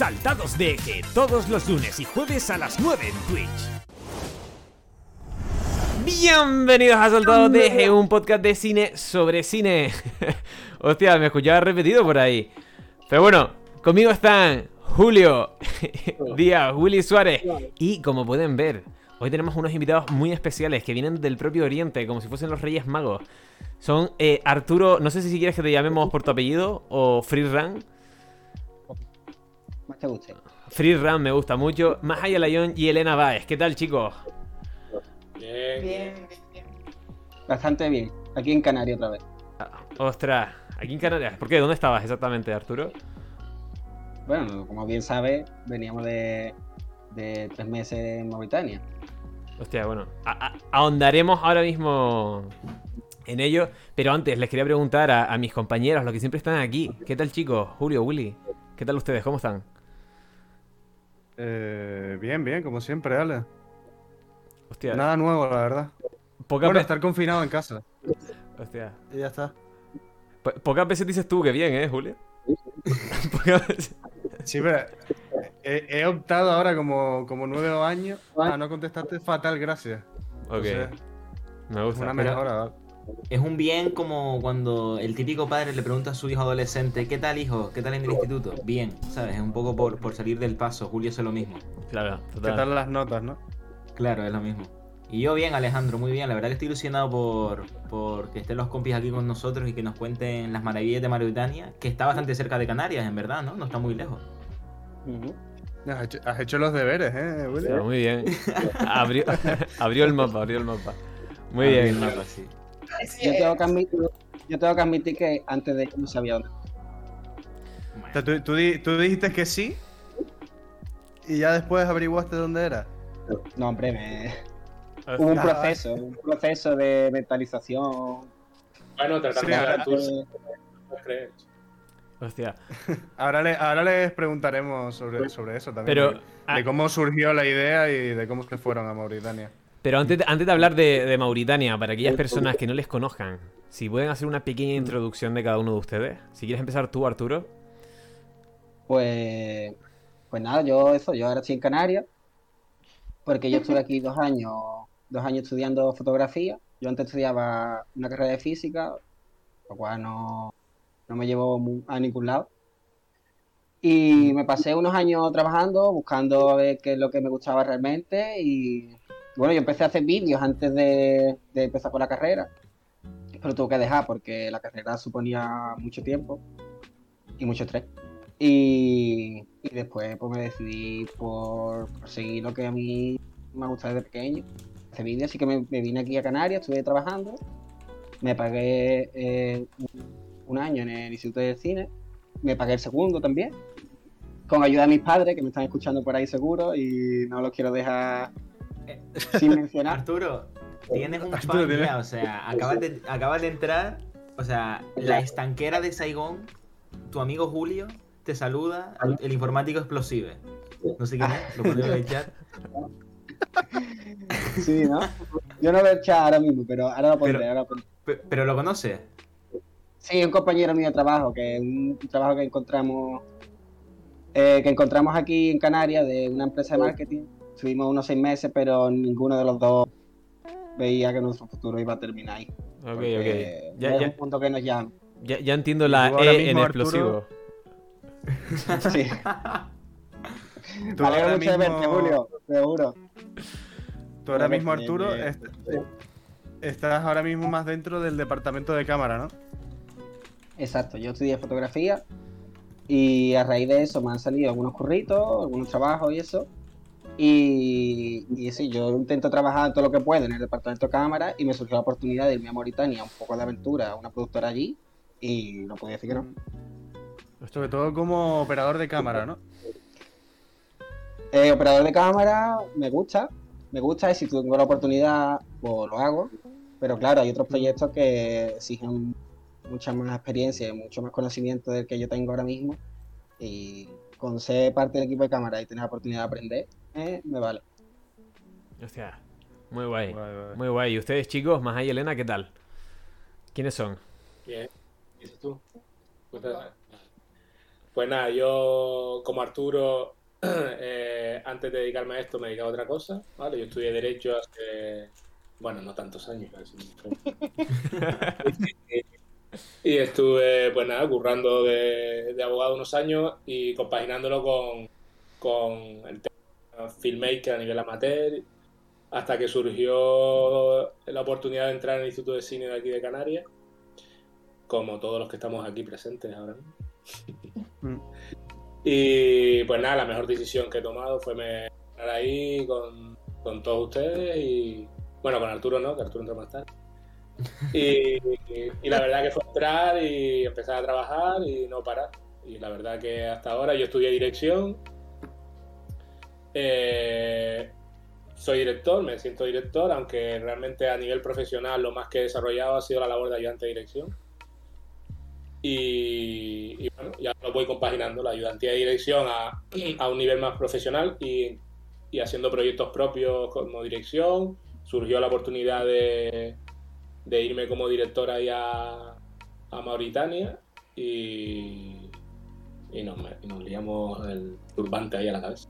Saltados de Eje, todos los lunes y jueves a las 9 en Twitch. Bienvenidos a Saltados de Eje, un podcast de cine sobre cine. Hostia, me escuchaba repetido por ahí. Pero bueno, conmigo están Julio Díaz, Willy Suárez y como pueden ver, hoy tenemos unos invitados muy especiales que vienen del propio Oriente, como si fuesen los Reyes Magos. Son eh, Arturo, no sé si quieres que te llamemos por tu apellido o Free Run. Te guste. Free Run me gusta mucho. Mahaya Layón y Elena Baez. ¿Qué tal, chicos? Bien. Bien, bien. Bastante bien. Aquí en Canarias otra vez. Ah, ostras, aquí en Canarias. ¿Por qué? ¿Dónde estabas exactamente, Arturo? Bueno, como bien sabes, veníamos de, de tres meses en Mauritania. Hostia, bueno, a- a- ahondaremos ahora mismo en ello, pero antes les quería preguntar a, a mis compañeros, los que siempre están aquí, ¿qué tal chicos? Julio, Willy, ¿qué tal ustedes? ¿Cómo están? Eh, bien, bien, como siempre, Ale. Hostia, Nada nuevo, la verdad. poca Bueno, estar confinado en casa. hostia, Y ya está. po- pocas veces dices tú que bien, ¿eh, Julio? Pocas veces. Sí, pero he, he optado ahora como, como nueve años a no contestarte fatal, gracias. Ok, me gusta. una mejora. Es un bien como cuando el típico padre le pregunta a su hijo adolescente, ¿qué tal hijo? ¿Qué tal en el instituto? Bien, ¿sabes? Es un poco por, por salir del paso. Julio hace lo mismo. Claro, ¿Qué total. tal las notas, no? Claro, es lo mismo. Y yo bien, Alejandro, muy bien. La verdad que estoy ilusionado por, por que estén los compis aquí con nosotros y que nos cuenten las maravillas de Mauritania, que está bastante cerca de Canarias, en verdad, ¿no? No está muy lejos. Ujú. Has hecho, has hecho los deberes, ¿eh, Willy? Hostia, muy bien. Abrió, abrió el mapa, abrió el mapa. Muy bien. mapa, sí. Yo tengo, que admitir, yo tengo que admitir que antes de ir no sabía dónde. O sea, tú, tú di- tú dijiste que sí y ya después averiguaste dónde era. No, hombre, me... hubo un Ah, proceso, un proceso de mentalización. Bueno, Sí, de ahora- tus Eh, crees. Hostia. Ahora, le- ahora les preguntaremos sobre, sobre eso también. Pero, de, ah, de cómo surgió la idea y de cómo se fueron a Mauritania. Pero antes, de- antes de hablar de, de Mauritania, para aquellas personas que no les conozcan, si pueden hacer una pequeña introducción de cada uno de ustedes. Si quieres empezar tú, Arturo. Pues, pues nada, yo eso, yo ahora estoy en Canarias, porque yo estuve aquí dos años, dos años estudiando fotografía. Yo antes estudiaba una carrera de física, lo cual no, no me llevó a ningún lado. Y me pasé unos años trabajando, buscando a ver qué es lo que me gustaba realmente. Y bueno, yo empecé a hacer vídeos antes de, empezar con la carrera, pero tuve que dejar porque la carrera suponía mucho tiempo y mucho estrés. Y, y después pues me decidí por, por seguir lo que a mí me ha gustado desde pequeño, hacer vídeos, así que me, vine aquí a Canarias, estuve trabajando, me pagué eh, un año en el Instituto de Cine, me pagué el segundo también, con ayuda de mis padres que me están escuchando por ahí seguro y no los quiero dejar sin mencionar. Arturo, tienes un Arturo, fan ya, o sea, acabas de, acabas de entrar, o sea, la estanquera de Saigón, tu amigo Julio, te saluda, el, el informático explosive. No sé quién es, lo ponemos en el chat. Sí, ¿no? Yo no veo el chat ahora mismo, pero ahora lo pondré, Pero- ahora lo pondré. Pe- Pero lo conoces. Sí, un compañero mío de trabajo, que es un trabajo que encontramos eh, que encontramos aquí en Canarias de una empresa de marketing. Estuvimos unos seis meses, pero ninguno de los dos veía que nuestro futuro iba a terminar ahí. Ok, ok. Ya, es ya, un punto que nos llama. ya, ya entiendo la ahora E en mismo, explosivo. Sí. Tú Me ahora alegro mucho de verte, mismo- Julio, seguro. Tú ahora Ahora mismo, que- Arturo, que- est- estás ahora mismo más dentro del departamento de cámara, ¿no? Exacto, yo estudié fotografía y a raíz de eso me han salido algunos curritos, algunos trabajos y eso. Y, y sí, yo intento trabajar todo lo que puedo en el departamento de cámara y me surgió la oportunidad de irme a Mauritania, un poco de aventura, a una productora allí y no podía decir que no. Sobre todo como operador de cámara, ¿no? Eh, operador de cámara me gusta, me gusta y si tengo la oportunidad pues lo hago. Pero claro, hay otros proyectos que exigen mucha más experiencia y mucho más conocimiento del que yo tengo ahora mismo. Y con ser parte del equipo de cámara y tener la oportunidad de aprender, eh, me vale. Hostia, muy guay. Guay, guay. Muy guay. ¿Y ustedes, chicos, más ahí, Elena, qué tal? ¿Quiénes son? ¿Qué dices tú? Pues nada, yo como Arturo, eh, antes de dedicarme a esto me dedicaba a otra cosa, ¿vale? Yo estudié Derecho hace, bueno, no tantos años, casi. y estuve, pues nada, currando de, de abogado unos años y compaginándolo con, con el tema filmmaker a nivel amateur, hasta que surgió la oportunidad de entrar en el Instituto de Cine de aquí de Canarias, como todos los que estamos aquí presentes ahora mismo. Mm. Y pues nada, la mejor decisión que he tomado fue me estar ahí con, con todos ustedes y bueno, con Arturo no, que Arturo entró más tarde. Y, y la verdad que fue entrar y empezar a trabajar y no parar. Y la verdad que hasta ahora yo estudié dirección. Eh, soy director, me siento director, aunque realmente a nivel profesional lo más que he desarrollado ha sido la labor de ayudante de dirección. Y, bueno, ya lo voy compaginando, la ayudantía de dirección a, un nivel más profesional y, haciendo proyectos propios como dirección. Surgió la oportunidad de, irme como director ahí a, Mauritania y, nos, nos liamos el turbante ahí a la cabeza.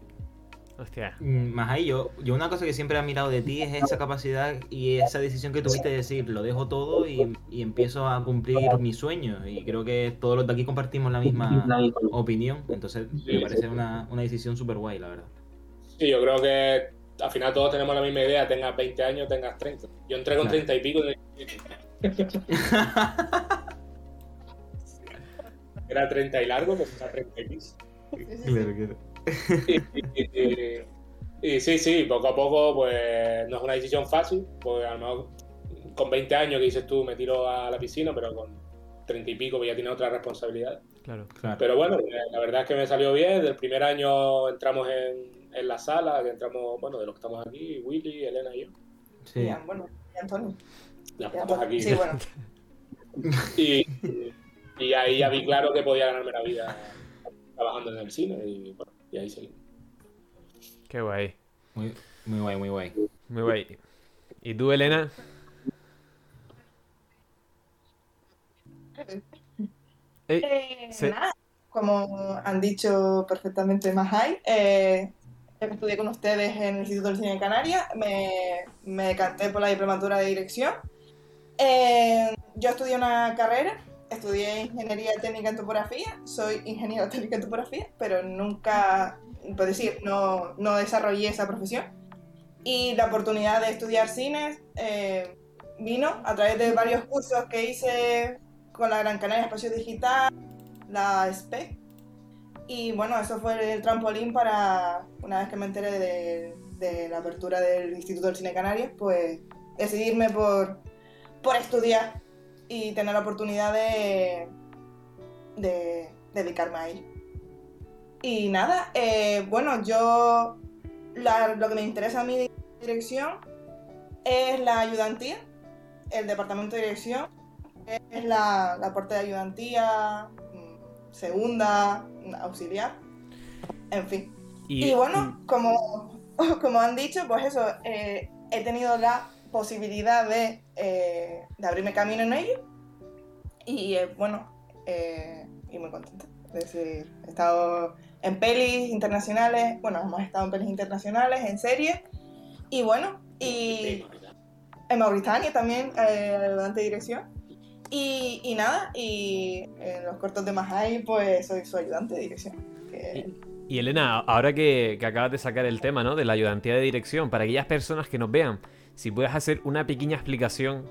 Hostia. Mm, Más ahí, yo, yo una cosa que siempre he admirado de ti es esa capacidad y esa decisión que tuviste de decir, lo dejo todo y, y empiezo a cumplir mis sueños. Y creo que todos los de aquí compartimos la misma opinión. Entonces Sí, me parece sí. una, una decisión súper guay, la verdad. Sí, yo creo que al final todos tenemos la misma idea, tengas 20 años, tengas 30. Yo entré con Claro. 30 y pico. Era 30 y largo, pues era 30 y pico. Y, y- y- y sí, sí, poco a poco, pues no es una decisión fácil, pues a lo mejor con 20 años que dices tú me tiro a la piscina, pero con 30 y pico pues ya tiene otra responsabilidad. Claro. Claro. Pero bueno, eh, la verdad es que me salió bien. Del primer año entramos en, en la sala, que entramos, bueno, de los que estamos aquí, Willy, Elena y yo. Sí. Bueno, y Antonio. Ya, bueno, aquí. Sí, bueno. Y, y ahí ya vi claro que podía ganarme la vida trabajando en el cine y, bueno, y ahí seguimos. Qué guay. Muy, muy guay, muy guay. Muy guay. ¿Y tú, Elena? Ey, Eh, Sí. Nada, como han dicho perfectamente Mahai, eh, estudié con ustedes en el Instituto del Cine de Canarias, me, me decanté por la diplomatura de dirección. Eh, yo estudié una carrera, estudié ingeniería técnica en topografía, soy ingeniero técnico en topografía, pero nunca, puedo decir, no, no desarrollé esa profesión. Y la oportunidad de estudiar cine eh, vino a través de varios cursos que hice con la Gran Canaria Espacio Digital, la SPEC. Y bueno, eso fue el trampolín para, una vez que me enteré de, de la apertura del Instituto del Cine Canarias, pues decidirme por, por estudiar y tener la oportunidad de, de dedicarme a ello. Y nada, eh, bueno, yo la- lo que me interesa a mí de dirección es la ayudantía, el departamento de dirección, es la, la parte de ayudantía, mm, segunda, auxiliar, en fin. Y, bueno, como, como han dicho, pues eso, eh, he tenido la posibilidad de, eh, de abrirme camino en ello y eh, bueno, eh, y muy contenta. Es decir, he estado en pelis internacionales, bueno, hemos estado en pelis internacionales, en series, y bueno, y en Mauritania también, eh, ayudante de dirección. Y, y nada, y en los cortos de Mahai, pues soy su ayudante de dirección. que- Y Elena, ahora que, que acabas de sacar el tema, ¿no? De la ayudantía de dirección, para aquellas personas que nos vean, si puedes hacer una pequeña explicación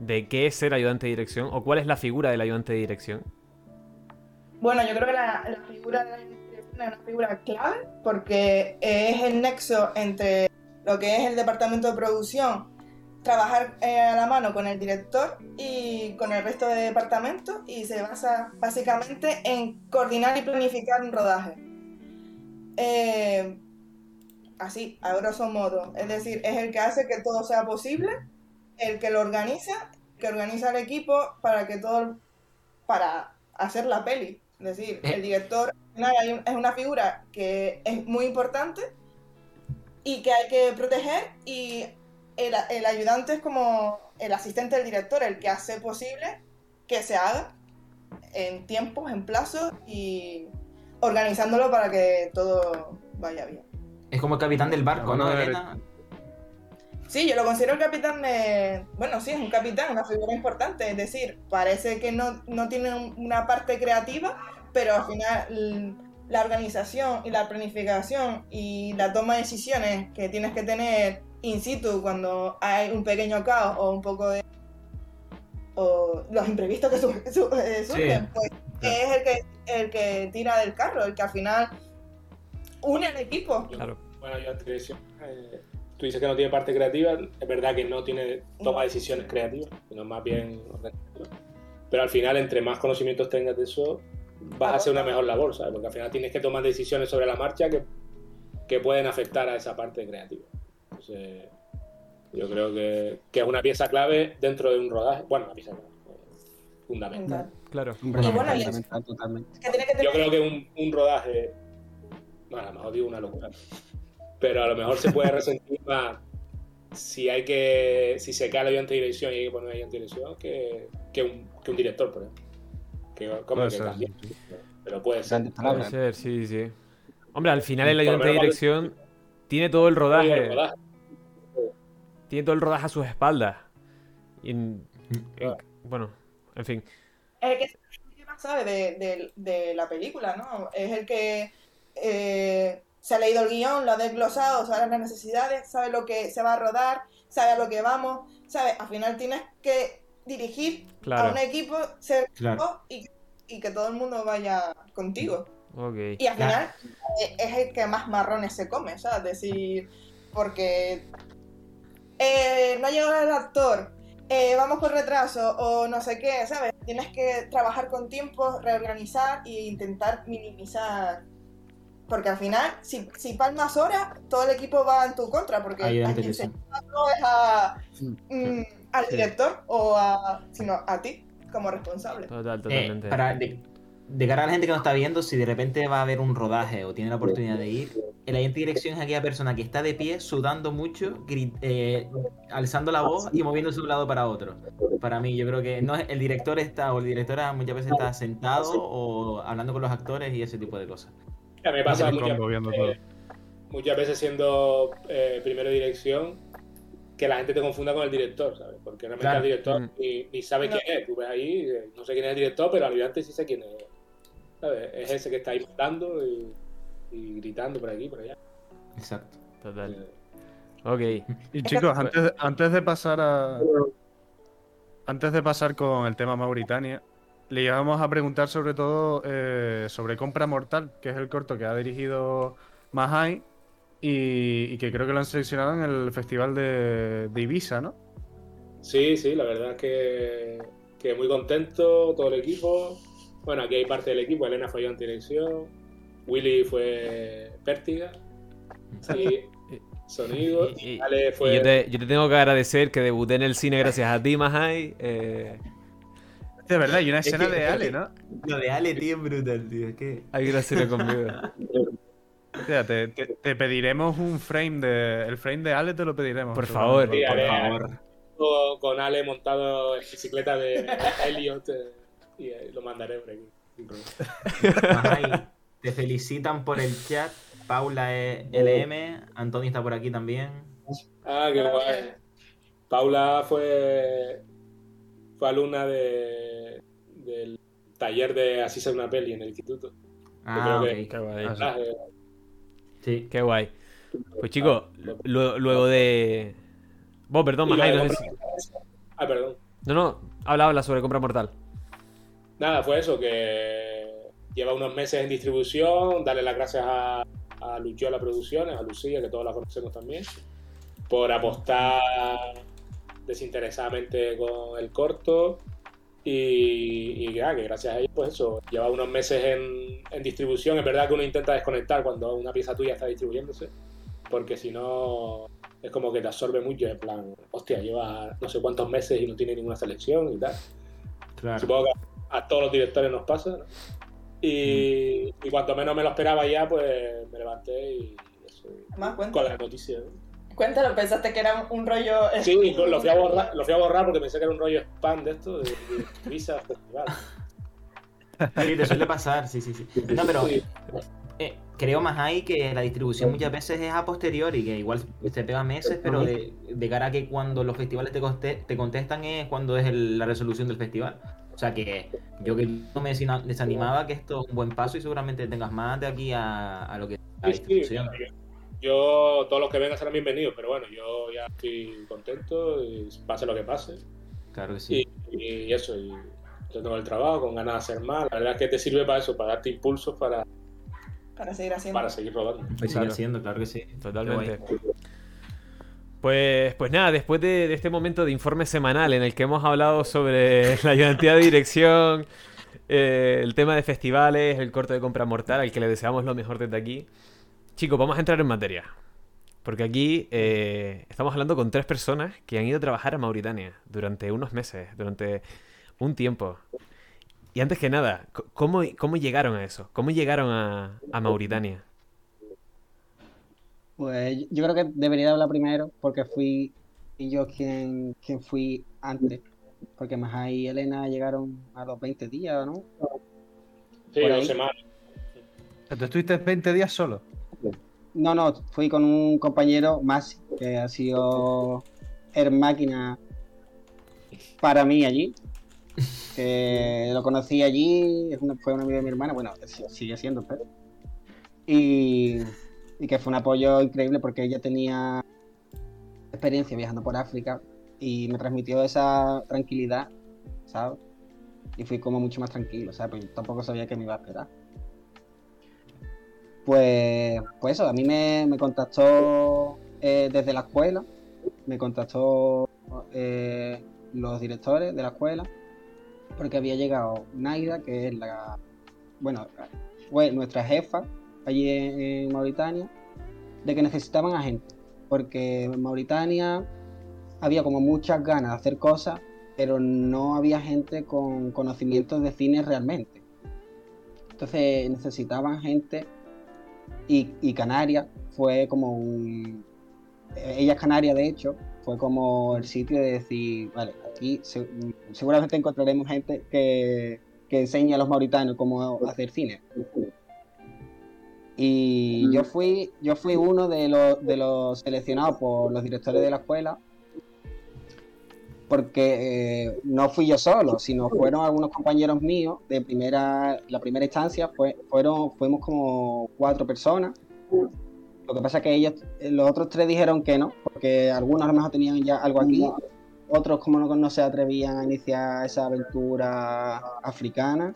de qué es ser ayudante de dirección o cuál es la figura del ayudante de dirección. Bueno, yo creo que la, figura de la dirección es una figura clave porque es el nexo entre lo que es el departamento de producción, trabajar eh, a la mano con el director y con el resto de departamentos y se basa básicamente en coordinar y planificar un rodaje. Eh, así, a grosso modo. Es decir, es el que hace que todo sea posible, el que lo organiza, que organiza el equipo para que todo, para hacer la peli. Es decir, el director es una figura que es muy importante y que hay que proteger y el, el ayudante es como el asistente del director, el que hace posible que se haga en tiempos, en plazos y, organizándolo para que todo vaya bien. Es como el capitán del barco, ¿no? Sí, yo lo considero el capitán de... Bueno, sí, es un capitán, una figura importante. Es decir, parece que no, no tiene un- una parte creativa, pero al final la organización y la planificación y la toma de decisiones que tienes que tener in situ cuando hay un pequeño caos o un poco de... o los imprevistos que su- su- eh, surgen, pues es el que, el que tira del carro, el que al final une al equipo. Claro. Bueno, yo te decía, eh, tú dices que no tiene parte creativa, es verdad que no tiene toma decisiones creativas, sino más bien. Pero al final, entre más conocimientos tengas de eso, vas a hacer una mejor labor, ¿sabes? Porque al final tienes que tomar decisiones sobre la marcha que, que pueden afectar a esa parte creativa. Entonces, yo creo que, que es una pieza clave dentro de un rodaje. Bueno, una pieza clave, eh, fundamental. Claro. Bueno, y- fundamental, totalmente. Que tiene que tener Yo creo que un, un rodaje, bueno, a lo mejor digo una locura, pero a lo mejor se puede resentir más si hay que, si se cae el ayudante de dirección y hay que poner ayudante de dirección que, que, un, que un director, por ejemplo. Que, como Puede que ser, también, sí. pero puede ser. Puede ser, sí, sí. Hombre, al final el ayudante de dirección tiene todo el El rodaje. Tiene todo el rodaje a sus espaldas. Y en- Claro. bueno, en fin. es el que, el que más sabe de, de- de la película, ¿no? Es el que eh, se ha leído el guion, lo ha desglosado, sabe las necesidades, sabe lo que se va a rodar, sabe a lo que vamos, sabe, al final tienes que dirigir Claro. a un equipo, ser Claro. equipo y, y que todo el mundo vaya contigo. Y al final eh, es el que más marrones se come, ¿sabes? Decir, porque eh, no ha llegado el actor, eh, vamos por retraso o no sé qué, ¿sabes? Tienes que trabajar con tiempo, reorganizar e intentar minimizar. Porque al final, si, si palmas horas, todo el equipo va en tu contra, porque Ahí a quien se es a, mm, al Sí. director o a, sino a ti como responsable. Total, Eh, totalmente. para, de, de cara a la gente que nos está viendo, si de repente va a haber un rodaje o tiene la oportunidad de ir, el agente de dirección es aquella persona que está de pie, sudando mucho, eh, alzando la voz y moviéndose de un lado para otro. Para mí, yo creo que no es- el director está, o el directora muchas veces está sentado o hablando con los actores y ese tipo de cosas. A mí me pasa muchas, combo viendo todo. eh, muchas veces siendo eh, primero de dirección que la gente te confunda con el director, ¿sabes? Porque realmente Claro. el director Mm. ni, ni sabe No. quién es. Tú ves ahí, eh, no sé quién es el director, pero al ayudante sí sé quién es. ¿Sabes? Es ese que está ahí mandando y, y gritando por aquí, por allá. Exacto. Total. Eh, Ok. Y chicos, antes, antes de pasar a. Antes de pasar con el tema Mauritania, le íbamos a preguntar sobre todo eh, sobre Compra Mortal, que es el corto que ha dirigido Mahai y, y que creo que lo han seleccionado en el festival de, de Ibiza, ¿no? Sí, sí, la verdad es que, que muy contento, todo el equipo. Bueno, aquí hay parte del equipo, Elena fue ayudante de dirección, Willy fue pértiga, y sonido, Y- y- Ale Y fue... yo te, yo te tengo que agradecer que debuté en el cine gracias a ti, Mahai. Eh, De verdad, hay una Es escena que- de Ale, ¿no? Lo de Ale, tío, es brutal, tío. Es que... hay que hacerlo conmigo. O sea, te, te- te pediremos un frame de. El frame de Ale te lo pediremos. Por favor. Sí, Por Ale, favor. con- Ale montado en bicicleta de Elliot eh, y eh, lo mandaré por aquí. te felicitan por el chat. Paula es LM, Antonio está por aquí también. Ah, qué guay. Paula fue, fue alumna de, del taller de Así ser una peli en el instituto. Ah, creo que-. Qué guay. Ah, Ah, eh, Sí. Qué guay. Pues chicos, lu- luego de... Vos, perdón, de no sé si- Ah, perdón. No, no, habla, habla sobre compra mortal. Nada, fue eso, que lleva unos meses en distribución, darle las gracias a, a Luchiola Producciones, a Lucía, que todos la conocemos también, por apostar desinteresadamente con el corto y, y ya, que gracias a ellos, pues eso, lleva unos meses en, en distribución, es verdad que uno intenta desconectar cuando una pieza tuya está distribuyéndose, porque si no es como que te absorbe mucho, en plan, hostia, lleva no sé cuántos meses y no tiene ninguna selección y tal. Claro. Supongo que a todos los directores nos pasa. ¿no? Y, y cuanto menos me lo esperaba ya, pues me levanté y eso, cuenta. con la noticia. ¿no? Cuéntalo, pensaste que era un rollo. Sí, lo fui, a borrar, lo fui a borrar porque pensé que era un rollo spam de esto, de, de Visa Festival. Sí, te suele pasar, sí, sí, sí. No, pero eh, creo más ahí que la distribución muchas veces es a posteriori, que igual se pega meses, pero de, de cara a que cuando los festivales te, conte- te contestan es cuando es el- la resolución del festival. O sea que yo que no me desanimaba que esto es un buen paso y seguramente tengas más de aquí a, a lo que la Sí, sí, distribución. Yo, todos los que vengan serán bienvenidos, pero bueno, yo ya estoy contento y pase lo que pase. Claro que sí. Y, y eso, y yo tengo el trabajo con ganas de hacer más. La verdad es que te sirve para eso, para darte impulsos para, Para seguir haciendo. para seguir rodando. Voy a seguir Claro. haciendo, claro que sí. Totalmente. Pues, pues nada, después de, de este momento de informe semanal en el que hemos hablado sobre la ayudantía de dirección, eh, el tema de festivales, el corto de compra mortal, al que le deseamos lo mejor desde aquí. Chicos, vamos a entrar en materia. Porque aquí eh, estamos hablando con tres personas que han ido a trabajar a Mauritania durante unos meses, durante un tiempo. Y antes que nada, ¿cómo, cómo llegaron a eso? ¿Cómo llegaron a, a Mauritania? Pues yo creo que debería hablar primero porque fui y yo quien, quien fui antes. Porque Maja y Elena llegaron a los 20 días, ¿no? Sí, dos semanas. Tú estuviste 20 días solo. No, no, fui con un compañero, Masi, que ha sido el máquina para mí allí. Que lo conocí allí, es una- fue un amigo de mi hermana, bueno, sigue siendo, pero. Y, y que fue un apoyo increíble porque ella tenía experiencia viajando por África y me transmitió esa tranquilidad, ¿sabes? Y fui como mucho más tranquilo, ¿sabes? Pues yo tampoco sabía que me iba a esperar. Pues, pues eso, a mí me, me contactó eh, desde la escuela, me contactó eh, los directores de la escuela, porque había llegado Naida, que es la, bueno, fue nuestra jefa allí en, Mauritania, de que necesitaban a gente, porque en Mauritania había como muchas ganas de hacer cosas, pero no había gente con conocimientos de cine realmente. Entonces necesitaban gente y, y Canarias fue como un... Ella es Canaria, de hecho, fue como el sitio de decir, vale, aquí se- seguramente encontraremos gente que, que enseñe a los mauritanos cómo hacer cine. Y yo fui, yo fui uno de los, de los seleccionados por los directores de la escuela, porque eh, no fui yo solo, sino fueron algunos compañeros míos de primera, la primera instancia, fue, fueron, fuimos como cuatro personas. Lo que pasa es que ellos, eh, los otros tres dijeron que no, porque algunos a lo mejor tenían ya algo aquí, otros como no, no se atrevían a iniciar esa aventura africana.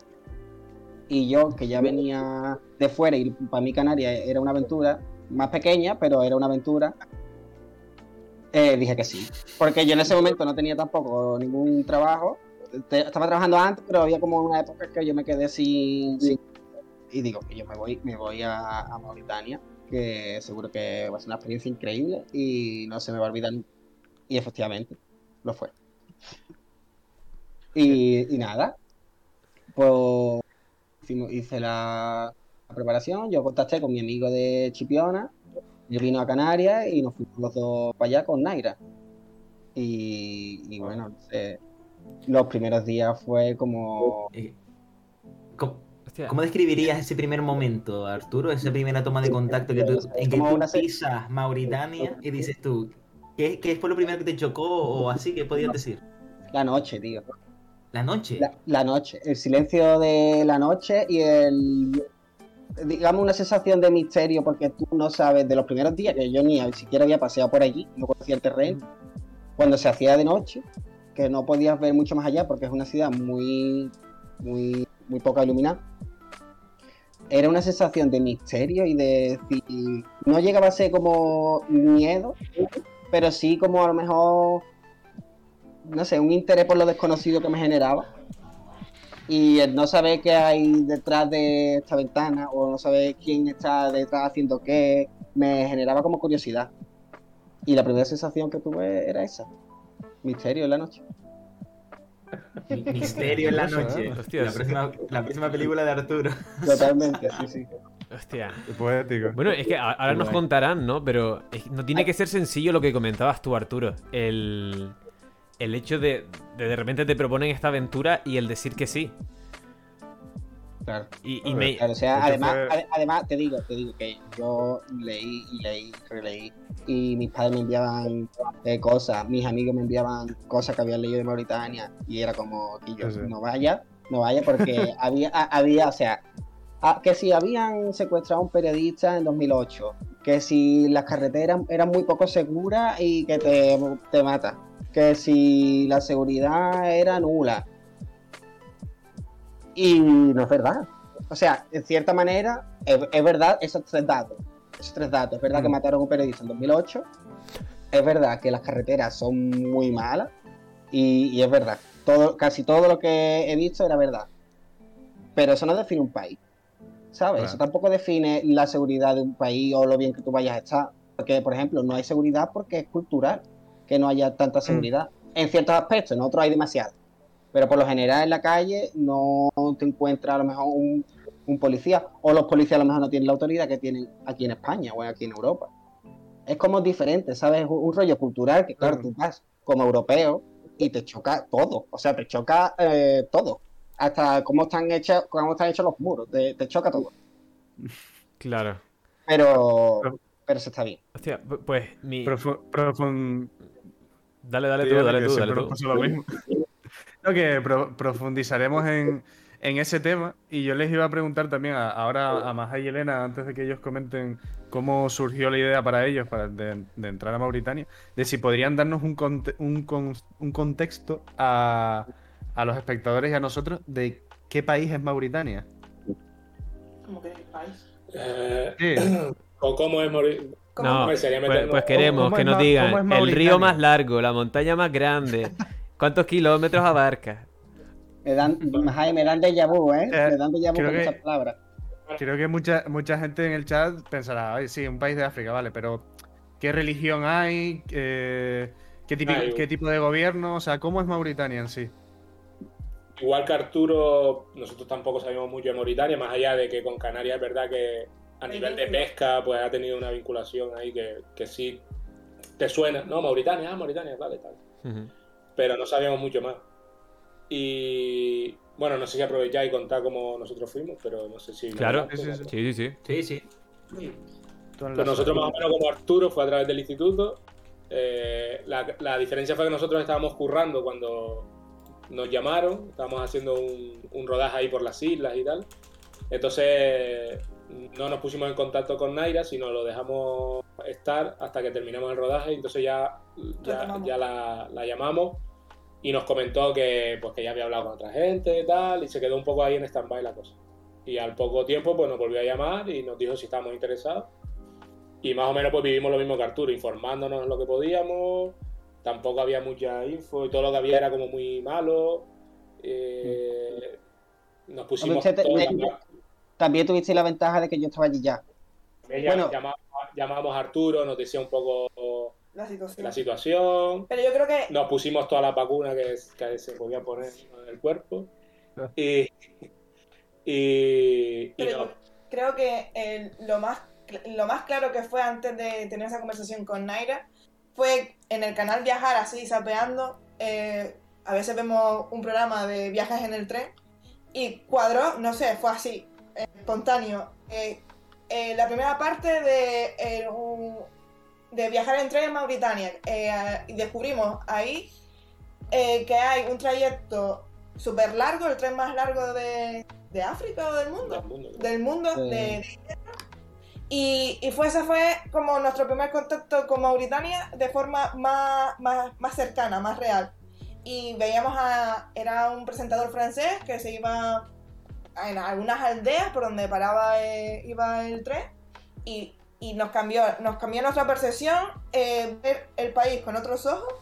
Y yo, que ya venía de fuera, y para mí Canarias era una aventura más pequeña, pero era una aventura, eh, dije que sí. Porque yo en ese momento no tenía tampoco ningún trabajo. Te- estaba trabajando antes, pero había como una época que yo me quedé sin. sin- y digo que yo me voy, me voy a, a Mauritania, que seguro que va a ser una experiencia increíble y no se me va a olvidar. Y efectivamente, lo fue. Y, y nada, pues hice la, la preparación, yo contacté con mi amigo de Chipiona, yo vino a Canarias y nos fuimos los dos para allá con Naira. Y, y bueno, no sé, los primeros días fue como... Eh, ¿Cómo, describirías ese primer momento, Arturo? Esa primera toma de contacto que tú, en que tú pisas Mauritania y dices tú, ¿qué, qué fue lo primero que te chocó o así que podías decir? La noche, tío. La noche. La, la noche, el silencio de la noche y el... Digamos una sensación de misterio porque tú no sabes de los primeros días que yo ni siquiera había paseado por allí, no conocía el terreno. Cuando se hacía de noche, que no podías ver mucho más allá porque es una ciudad muy, muy, muy poca iluminada. Era una sensación de misterio y de decir, no llegaba a ser como miedo, pero sí como a lo mejor, no sé, un interés por lo desconocido que me generaba. Y el no saber qué hay detrás de esta ventana o no saber quién está detrás haciendo qué, me generaba como curiosidad. Y la primera sensación que tuve era esa, misterio en la noche. Mi- Misterio en la noche. ¿eh? Hostias. La próxima, la próxima película de Arturo. Totalmente, sí, sí. Hostia. Qué poético. Bueno, es que ahora nos contarán, ¿no? Pero no tiene que ser sencillo lo que comentabas tú, Arturo. El, el hecho de, de de repente te proponen esta aventura y el decir que sí. Claro. Y, y me... Claro, o sea, además, fue- además te digo, te digo que yo leí y leí, releí, y mis padres me enviaban eh, cosas, mis amigos me enviaban cosas que habían leído de Mauritania, y era como que yo Sí, no vaya, no vaya, porque había, había, o sea, a- que si habían secuestrado a un periodista en 2008, que si las carreteras eran muy poco seguras y que te, te mata, que si la seguridad era nula. Y no es verdad. O sea, en cierta manera, es, es verdad esos tres datos. Esos tres datos. Es verdad que Mm. mataron a un periodista en 2008. Es verdad que las carreteras son muy malas. Y, y es verdad. Todo, casi todo lo que he visto era verdad. Pero eso no define un país. ¿Sabes? Claro. Eso tampoco define la seguridad de un país o lo bien que tú vayas a estar. Porque, por ejemplo, no hay seguridad porque es cultural que no haya tanta seguridad. En ciertos aspectos, en otros hay demasiada. Pero por lo general en la calle no te encuentras a lo mejor un, un policía. O los policías a lo mejor no tienen la autoridad que tienen aquí en España o aquí en Europa. Es como diferente, ¿sabes? Un, un rollo cultural que, claro, Claro. tú vas como europeo y te choca todo. O sea, te choca eh, todo. Hasta cómo están hechos, cómo están hechos los muros. Te, te choca todo. Claro. Pero, Pero- eso está bien. Hostia, pu- pues mi... Profu- profun- Dale, dale tú, dale, tú, dale tú. lo mismo. No, que pro- profundizaremos en, en ese tema y yo les iba a preguntar también a- ahora a Maja y Elena, antes de que ellos comenten cómo surgió la idea para ellos para de, de entrar a Mauritania, de si podrían darnos un, conte- un, con- un contexto a, a los espectadores y a nosotros de qué país es Mauritania. Como que país. Eh, Sí. o cómo es morir. ¿Cómo? No, pues, pues queremos ¿Cómo que es nos digan el río más largo, la montaña más grande, cuántos kilómetros abarca. Me dan, Jaime, me dan déjà vu, ¿eh? Eh, me dan déjà vu con que- esas palabras. Creo que mucha, mucha gente en el chat pensará, "Ay, sí, un país de África, vale, pero ¿qué religión hay? Eh, ¿qué, típico- ¿Qué tipo de gobierno? O sea, ¿cómo es Mauritania en sí? Igual que Arturo, nosotros tampoco sabemos mucho de Mauritania, más allá de que con Canarias es verdad que a nivel de pesca pues ha tenido una vinculación ahí que, que sí te suena, ¿no? Mauritania, ah, Mauritania, vale, tal. Ujú. Pero no sabíamos mucho más. Y bueno, no sé si aprovechar y contar cómo nosotros fuimos, pero no sé si... Claro, Sí, sí, sí. sí, sí, sí. Pues nosotros más o menos como Arturo fue a través del instituto. Eh, la, la diferencia fue que nosotros estábamos currando cuando nos llamaron, estábamos haciendo un, un rodaje ahí por las islas y tal. Entonces no nos pusimos en contacto con Naira, sino lo dejamos estar hasta que terminamos el rodaje. Entonces ya, ya, la, la llamamos y nos comentó que, pues, que ya había hablado con otra gente y tal, y se quedó un poco ahí en stand-by la cosa. Y al poco tiempo pues nos volvió a llamar y nos dijo si estábamos interesados. Y más o menos pues vivimos lo mismo que Arturo, informándonos lo que podíamos. Tampoco había mucha info y todo lo que había era como muy malo. Eh, nos pusimos usted todos También tuviste la ventaja de que yo estaba allí ya. Ella Bueno. llamaba- llamamos a Arturo, nos decía un poco La situación. la situación. Pero yo creo que Nos pusimos todas las vacunas que, que se podía poner en el cuerpo. Ah. Y, y, y Pero no- yo creo que el- lo, más, lo más claro que fue antes de tener esa conversación con Naira fue en el canal Viajar así, sapeando. eh, a veces vemos un programa de viajes en el tren y cuadró, no sé, fue así, espontáneo. Eh, eh, la primera parte de, eh, de viajar en tren en Mauritania eh, y descubrimos ahí eh, que hay un trayecto súper largo, el tren más largo de, de África o del mundo del mundo. del mundo Sí. de, de Inglaterra. y, y fue ese fue como nuestro primer contacto con Mauritania de forma más, más, más cercana, más real. Y veíamos a. Era un presentador francés que se iba en algunas aldeas por donde paraba eh, iba el tren y, y nos cambió nos cambió nuestra percepción eh, ver el país con otros ojos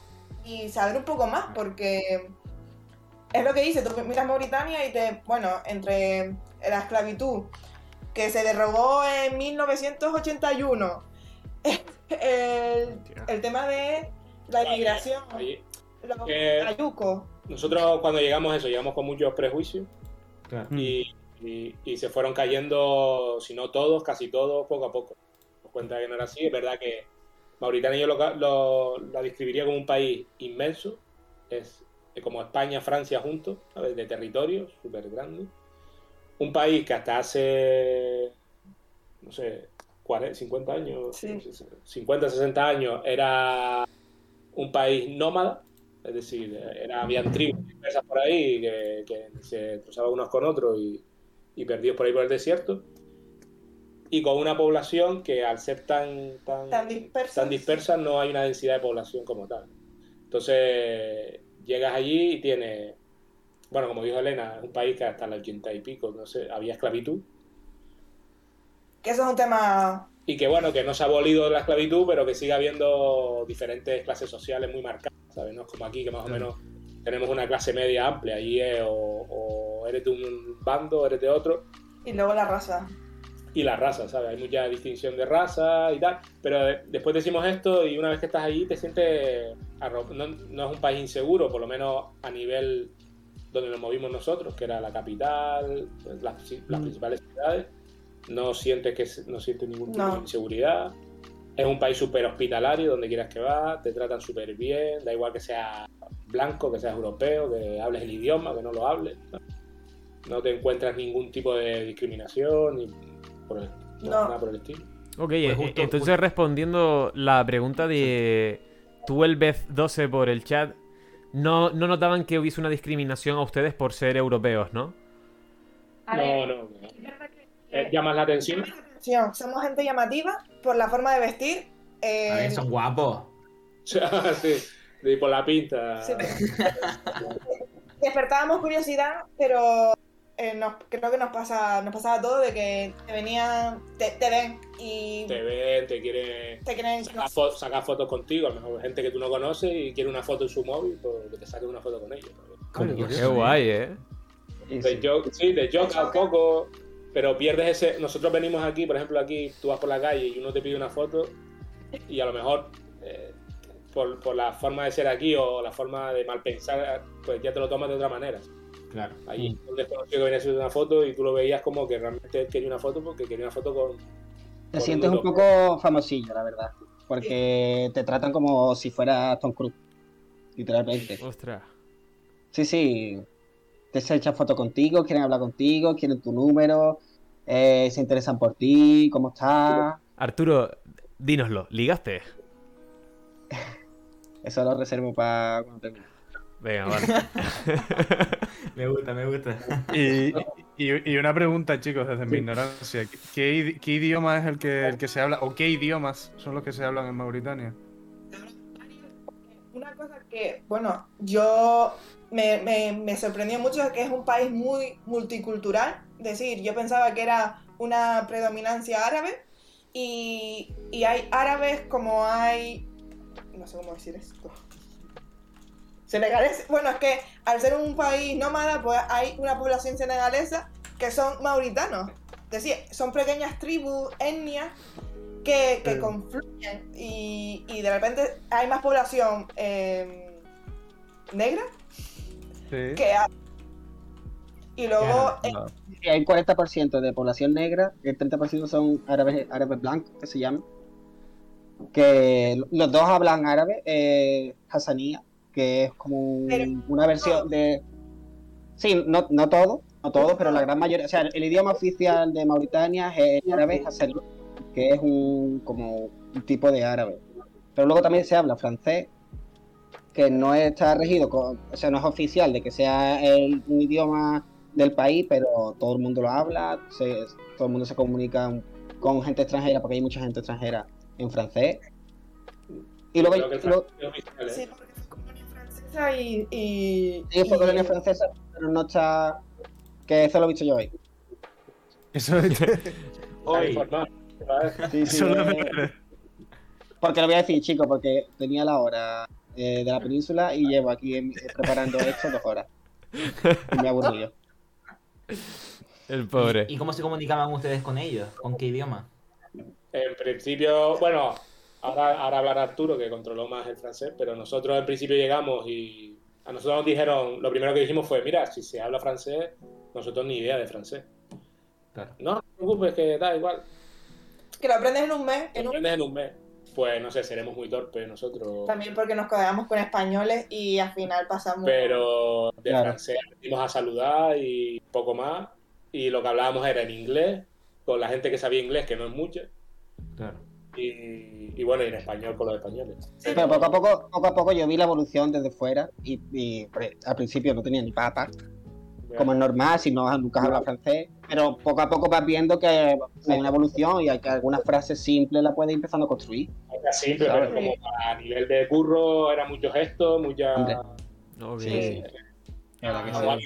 y saber un poco más porque es lo que dice, tú miras Mauritania y te, bueno, entre la esclavitud que se derogó en 1981, el, el tema de la inmigración, Eh, ayucos, Nosotros cuando llegamos a eso, llegamos con muchos prejuicios Claro. Y, y- y se fueron cayendo, si no todos, casi todos, poco a poco. Nos cuenta que no era así. Es verdad que Mauritania yo lo, ca- lo- la describiría como un país inmenso. Es como España, Francia juntos, ¿sabes? De territorio, súper grande. un país que hasta hace, no sé, 40, 50 años, Sí. 50, 60 años, era un país nómada, es decir, era, habían tribus dispersas por ahí que, que se cruzaban unos con otros y, y perdidos por ahí por el desierto, y con una población que al ser tan, tan, Tan dispersa. tan dispersa no hay una densidad de población como tal. Entonces, llegas allí y tienes, bueno, como dijo Elena, es un país que hasta el ochenta y pico, no sé, había esclavitud. Que eso es un tema. Y que bueno, que no se ha abolido la esclavitud, pero que sigue habiendo diferentes clases sociales muy marcadas, ¿sabes? No es como aquí, que más o menos tenemos una clase media amplia. Allí es o, o eres de un bando, eres de otro, Y luego la raza. y la raza, ¿sabes? Hay mucha distinción de raza y tal, pero de- después decimos esto y una vez que estás allí te sientes... No, no es un país inseguro, por lo menos a nivel donde nos movimos nosotros, que era la capital, las, las Mm. principales ciudades. No sientes, que, no sientes ningún tipo No. de inseguridad. Es un país súper hospitalario, donde quieras que vas, te tratan súper bien, da igual que seas blanco, que seas europeo, que hables el idioma, que no lo hables. No te encuentras ningún tipo de discriminación ni por el, No. nada por el estilo. Ok, Pues eh, justo- entonces respondiendo la pregunta de tú el Beth 12 por el chat, no, no notaban que hubiese una discriminación a ustedes por ser europeos, ¿no? A No, ver, no, no. Eh, ¿Llamas la atención? Atención, Somos gente llamativa por la forma de vestir. eh, A ver, son guapos. sí, sí, por la pinta. Sí. despertábamos curiosidad, pero eh, nos- creo que nos pasa nos pasaba todo de que te venían, te, te ven y Te ven, te quieren te quieren sacar, fo- sacar fotos contigo, a lo mejor gente que tú no conoces y quiere una foto en su móvil, pues que te saques una foto con ellos. Qué guay, ¿eh? Y Te sí. jo- sí, te choca un poco, pero pierdes ese. Nosotros venimos aquí, por ejemplo, aquí tú vas por la calle y uno te pide una foto y a lo mejor eh, por, por la forma de ser aquí o la forma de mal pensar, pues ya te lo tomas de otra manera. Claro. Allí un desconocido que venía a hacer una foto y tú lo veías como que realmente él quería una foto porque quería una foto con. Te sientes un poco famosillo, la verdad. Porque te tratan como si fueras Tom Cruise. Literalmente. Ostras. Sí, sí. Te se echan fotos contigo, quieren hablar contigo, quieren tu número, eh, se interesan por ti, cómo estás. Arturo, dínoslo, ¿ligaste? Eso lo reservo para cuando termine. Venga, vale. Me gusta, me gusta. Y, y- y una pregunta, chicos, desde mi ignorancia. ¿Qué, qué idioma es el que, el que se habla? ¿O qué idiomas son los que se hablan en Mauritania? Una cosa que, bueno, yo me, me, me sorprendió mucho que es un país muy multicultural. Es decir, yo pensaba que era una predominancia árabe y, y hay árabes como hay... No sé cómo decir esto. Senegaleses. Bueno, es que al ser un país nómada, pues hay una población senegalesa que son mauritanos. Es decir, son pequeñas tribus, etnias, que, que Sí. confluyen y, y de repente hay más población eh, negra Sí. que. Y luego, eh, No. Sí, hay un 40% de población negra, el 30% son árabes, árabes blancos, que se llaman. Que los dos hablan árabe, eh, Hassanía, que es como un- Pero- una versión de... Sí, no, no todo, no todo, pero la gran mayoría... O sea, el idioma oficial de Mauritania es el árabe Hassaní, que es un, como un tipo de árabe. Pero luego también se habla francés, que no está regido, con- o sea, no es oficial de que sea el, un idioma del país, pero todo el mundo lo habla, se- todo el mundo se comunica con gente extranjera, porque hay mucha gente extranjera en francés. Y luego, Creo que el luego- francés es oficial, ¿eh? sí, porque es colonia francesa y... y, sí, fue y- colonia francesa, pero no está... Que eso lo he visto yo hoy. Eso, Está Hoy. Sí, sí, lo eh, porque lo voy a decir, chicos, porque tenía la hora eh, de la península y llevo aquí en- eh, preparando esto dos horas. Y me he aburrido. El pobre. ¿Y cómo se comunicaban ustedes con ellos? ¿Con qué idioma? En principio, bueno, ahora, ahora hablará Arturo, que controló más el francés, pero nosotros en principio llegamos y a nosotros nos dijeron, lo primero que dijimos fue, mira, si se habla francés, nosotros ni idea de francés. Claro. No, no te preocupes, que da igual, Que lo aprendes en un mes, lo en un- aprendes en un mes. Pues no sé, seremos muy torpes nosotros. también porque nos codeamos con españoles y al final pasamos... Pero de Claro. francés aprendimos a saludar y poco más. y lo que hablábamos era en inglés, con la gente que sabía inglés, que no es mucha, Claro. y, y bueno, y en español con los españoles. Pero poco a poco, poco a poco yo vi la evolución desde fuera y, y, pues, al principio no tenía ni papa, como es normal, si no nunca has hablado francés, pero poco a poco vas viendo que hay una evolución y hay que algunas frases simples las puedes ir empezando a construir. Así, pero ¿Sabes? como a nivel de curro era mucho gesto, mucha... Hombre. Ok. Sí. La y.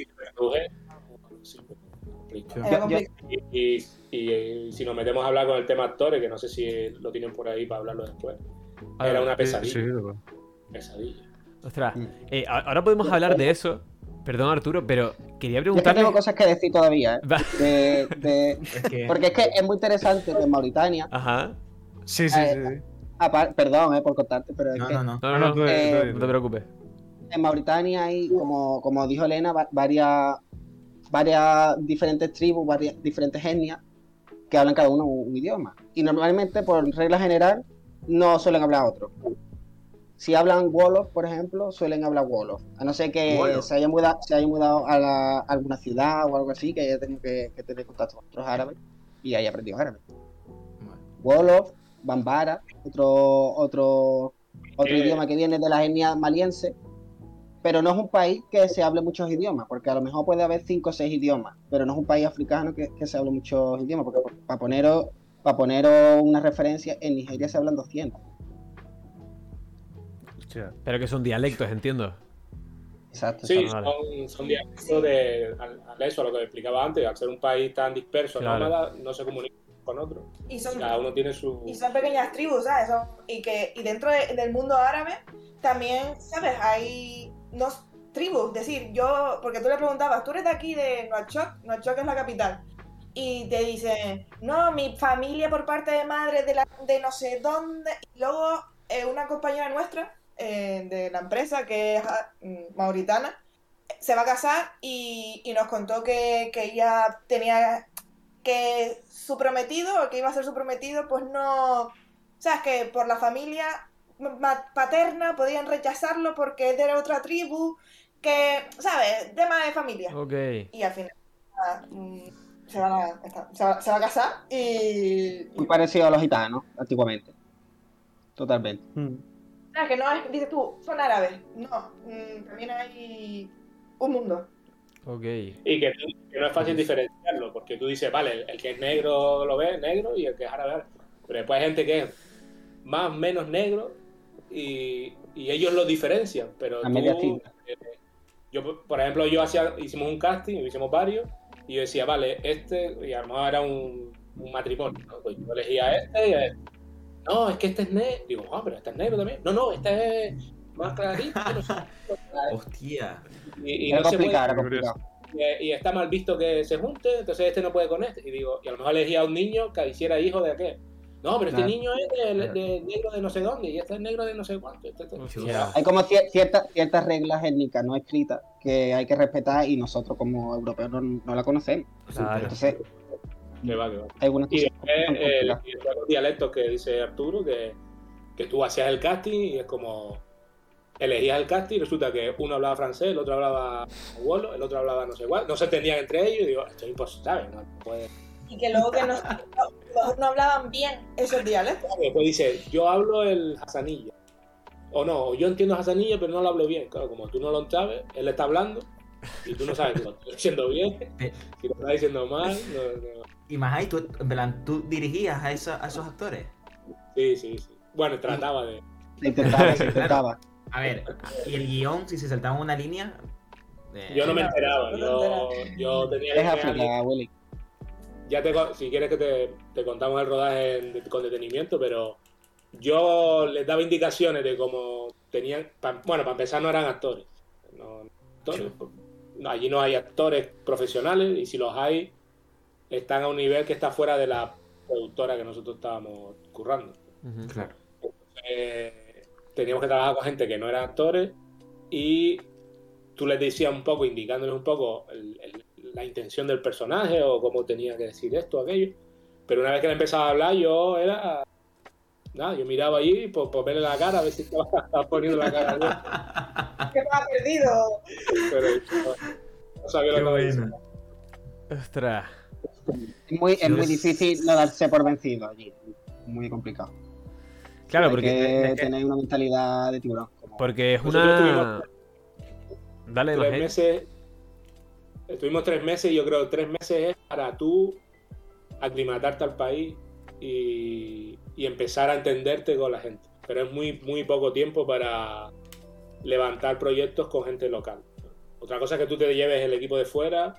Era eh, si nos metemos a hablar con el tema actores, que no sé si lo tienen por ahí para hablarlo después, A era una Sí, pesadilla. sí, pesadilla. Ostras, Mm. eh, ahora podemos hablar de eso. Perdón, Arturo, pero quería Yo es que tengo cosas que decir todavía, ¿eh? De- de- Es que. porque es que es muy interesante que en Mauritania, Ajá. sí, sí, Eh, sí. apar- perdón eh, por cortarte, pero es No, que no, no. No, no, no, eh, no te preocupes. en Mauritania hay, como, como dijo Elena, va- varias, varias diferentes tribus, varias diferentes etnias que hablan cada uno un, un idioma. Y normalmente, por regla general, no suelen hablar otro. Si hablan Wolof, por ejemplo, suelen hablar Wolof. A no ser que se hayan mudado, se hayan mudado a, la- a alguna ciudad o algo así, que haya tenido que, que tener contacto con otros árabes y haya aprendido árabe. Bueno. Wolof, Bambara, otro, otro, otro Eh. idioma que viene de la etnia maliense, pero no es un país que se hable muchos idiomas, porque a lo mejor puede haber cinco o seis idiomas, pero no es un país africano que, que se hable muchos idiomas, porque para poneros, para poneros una referencia, en Nigeria se hablan 200. Hostia. Pero que son dialectos, entiendo. Exacto. Sí, son, son dialectos de al, al eso, a lo que explicaba antes, al ser un país tan disperso, Claro. nómada, no se comunica con otro. Y son, Cada uno tiene su... y son pequeñas tribus, ¿sabes? Son- y, que, y dentro de- del mundo árabe también, ¿sabes? Hay dos tribus. Es decir, yo, porque tú le preguntabas, tú eres de aquí de Nuachok, Nuachok es la capital. Y te dicen, no, mi familia por parte de madre de, la, de no sé dónde. Y luego eh, una compañera nuestra eh, de la empresa, que es ah, mm, mauritana, se va a casar y, y nos contó que, que ella tenía que su prometido, o que iba a ser su prometido, pues no. ¿Sabes? Que por la familia paterna podían rechazarlo porque es de otra tribu, que. ¿Sabes? Tema de familia. Ok. Y al final. ah, mm, se, van a, se, va, se va a casar y. Muy parecido a los gitanos, antiguamente. Totalmente. Mm. ¿Sabes? Que no es. Dices tú, son árabes. No. mm, también hay un mundo. Ok. Y que, que no es fácil diferenciarlo, porque tú dices, vale, el, el que es negro lo ves negro y el que es árabe. Pero después hay gente que es más menos negro y, y ellos lo diferencian. Pero A media tú, eh, yo, por ejemplo, yo hacía, hicimos un casting, hicimos varios, y yo decía, vale, este, y a lo mejor era un, un matrimonio, ¿no? Pues yo elegía a este y a este. No, es que este es negro. Digo, ah, pero este es negro también. No, no, este es más clarito. no sé. Hostia. Y, no se puede- y, y está mal visto que se junte, entonces este no puede con este. Y digo, y a lo mejor elegía a un niño que hiciera hijo de aquel. No, pero este Claro. niño es de, de negro de no sé dónde y este es negro de no sé cuánto. Este- este-. Hay como cier- ciertas, ciertas reglas étnicas no escritas que hay que respetar y nosotros como europeos no, no la conocemos. Claro. Entonces, Que va, que va. hay algunas Y después, el- los dialectos que dice Arturo, que, que tú hacías el casting y es como elegías el casting y resulta que uno hablaba francés, el otro hablaba wolo, el otro hablaba no sé cuál, no se entendían entre ellos y digo, esto es imposible, ¿sabes? No puede- Y que luego que no, no, no hablaban bien esos dialectos. Y después dice, yo hablo el hasanilla. O no, o yo entiendo hasanilla, pero no lo hablo bien. Claro, como tú no lo sabes, él está hablando y tú no sabes si lo está diciendo bien, Eh. si lo está diciendo mal. no- no. Y más ahí, tú, en plan, tú dirigías a, esa- a esos actores. Sí, sí, sí. Bueno, trataba de... Se intentaba, se intentaba. A ver, y el guion, si se saltaba una línea. eh, Yo no me enteraba, yo, yo tenía Es que... África, Willy. Ya te, si quieres que te, te contamos el rodaje en- con detenimiento, pero yo les daba indicaciones de cómo tenían... pa- bueno, para empezar no eran actores. No, actores, no, allí no hay actores profesionales y si los hay, están a un nivel que está fuera de la productora que nosotros estábamos currando. Claro. Eh, teníamos que trabajar con gente que no eran actores y tú les decías un poco, indicándoles un poco el- el- la intención del personaje o cómo tenía que decir esto o aquello. Pero una vez que le empezaba a hablar, yo era. Nada, yo miraba allí por, por verle la cara, a ver si estaba, estaba poniendo la cara. Que me ha perdido. Pero no, no sabía lo que estaba. Ostras. Es muy, es muy difícil no darse por vencido allí. Muy complicado. Claro, Hay porque, que es que- tener una mentalidad de tiburón. como- porque es una... Dale, tres meses. Estuvimos tres meses y yo creo que tres meses es para tú aclimatarte al país y, y empezar a entenderte con la gente. Pero es muy, muy poco tiempo para levantar proyectos con gente local. Otra cosa es que tú te lleves el equipo de fuera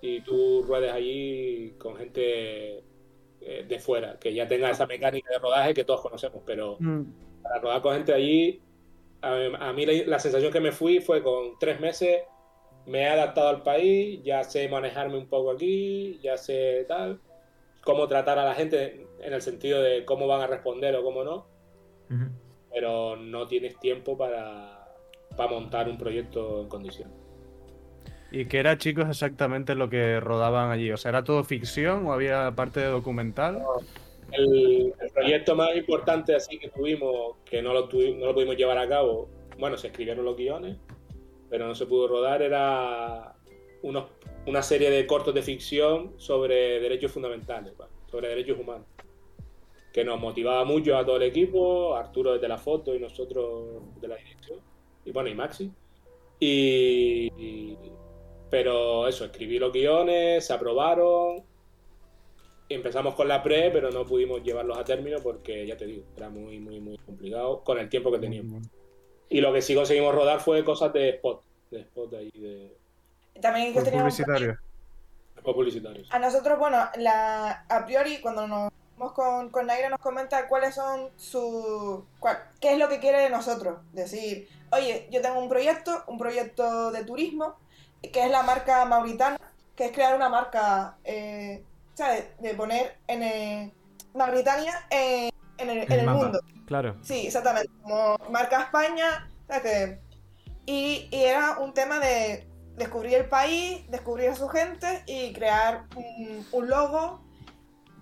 y tú ruedes allí con gente eh, de fuera, que ya tenga esa mecánica de rodaje que todos conocemos, pero Mm. para rodar con gente allí, a, a mí la, la sensación que me fui fue con tres meses, me he adaptado al país, ya sé manejarme un poco aquí, ya sé tal, cómo tratar a la gente en el sentido de cómo van a responder o cómo no, Ujú. pero no tienes tiempo para, para montar un proyecto en condiciones. ¿Y qué era, chicos, exactamente lo que rodaban allí? O sea, ¿era todo ficción o había parte de documental? El, proyecto más importante así que tuvimos, que no lo, tuvi- no lo pudimos llevar a cabo, bueno, se escribieron los guiones, pero no se pudo rodar, era unos- una serie de cortos de ficción sobre derechos fundamentales, sobre derechos humanos, que nos motivaba mucho a todo el equipo, Arturo desde la foto y nosotros de la dirección, y bueno, y Maxi. Y- pero eso, escribí los guiones, se aprobaron, empezamos con la pre, pero no pudimos llevarlos a término porque, ya te digo, era muy, muy, muy complicado con el tiempo que teníamos. Y lo que sí conseguimos rodar fue cosas de spot, de spot ahí, de, También que Por teníamos publicitario. de spot publicitarios. A nosotros, bueno, la, a priori, cuando nos vamos con, con Naira, nos comenta cuáles son su. cuál- qué es lo que quiere de nosotros. Decir, oye, yo tengo un proyecto, un proyecto de turismo, que es la marca Mauritana, que es crear una marca, eh, ¿sabes? De poner en el- Mauritania en, en el, En en el el mapa. mundo. Claro. Sí, exactamente. Como marca España. ¿sabes qué? Y, y era un tema de descubrir el país, descubrir a su gente y crear un, un logo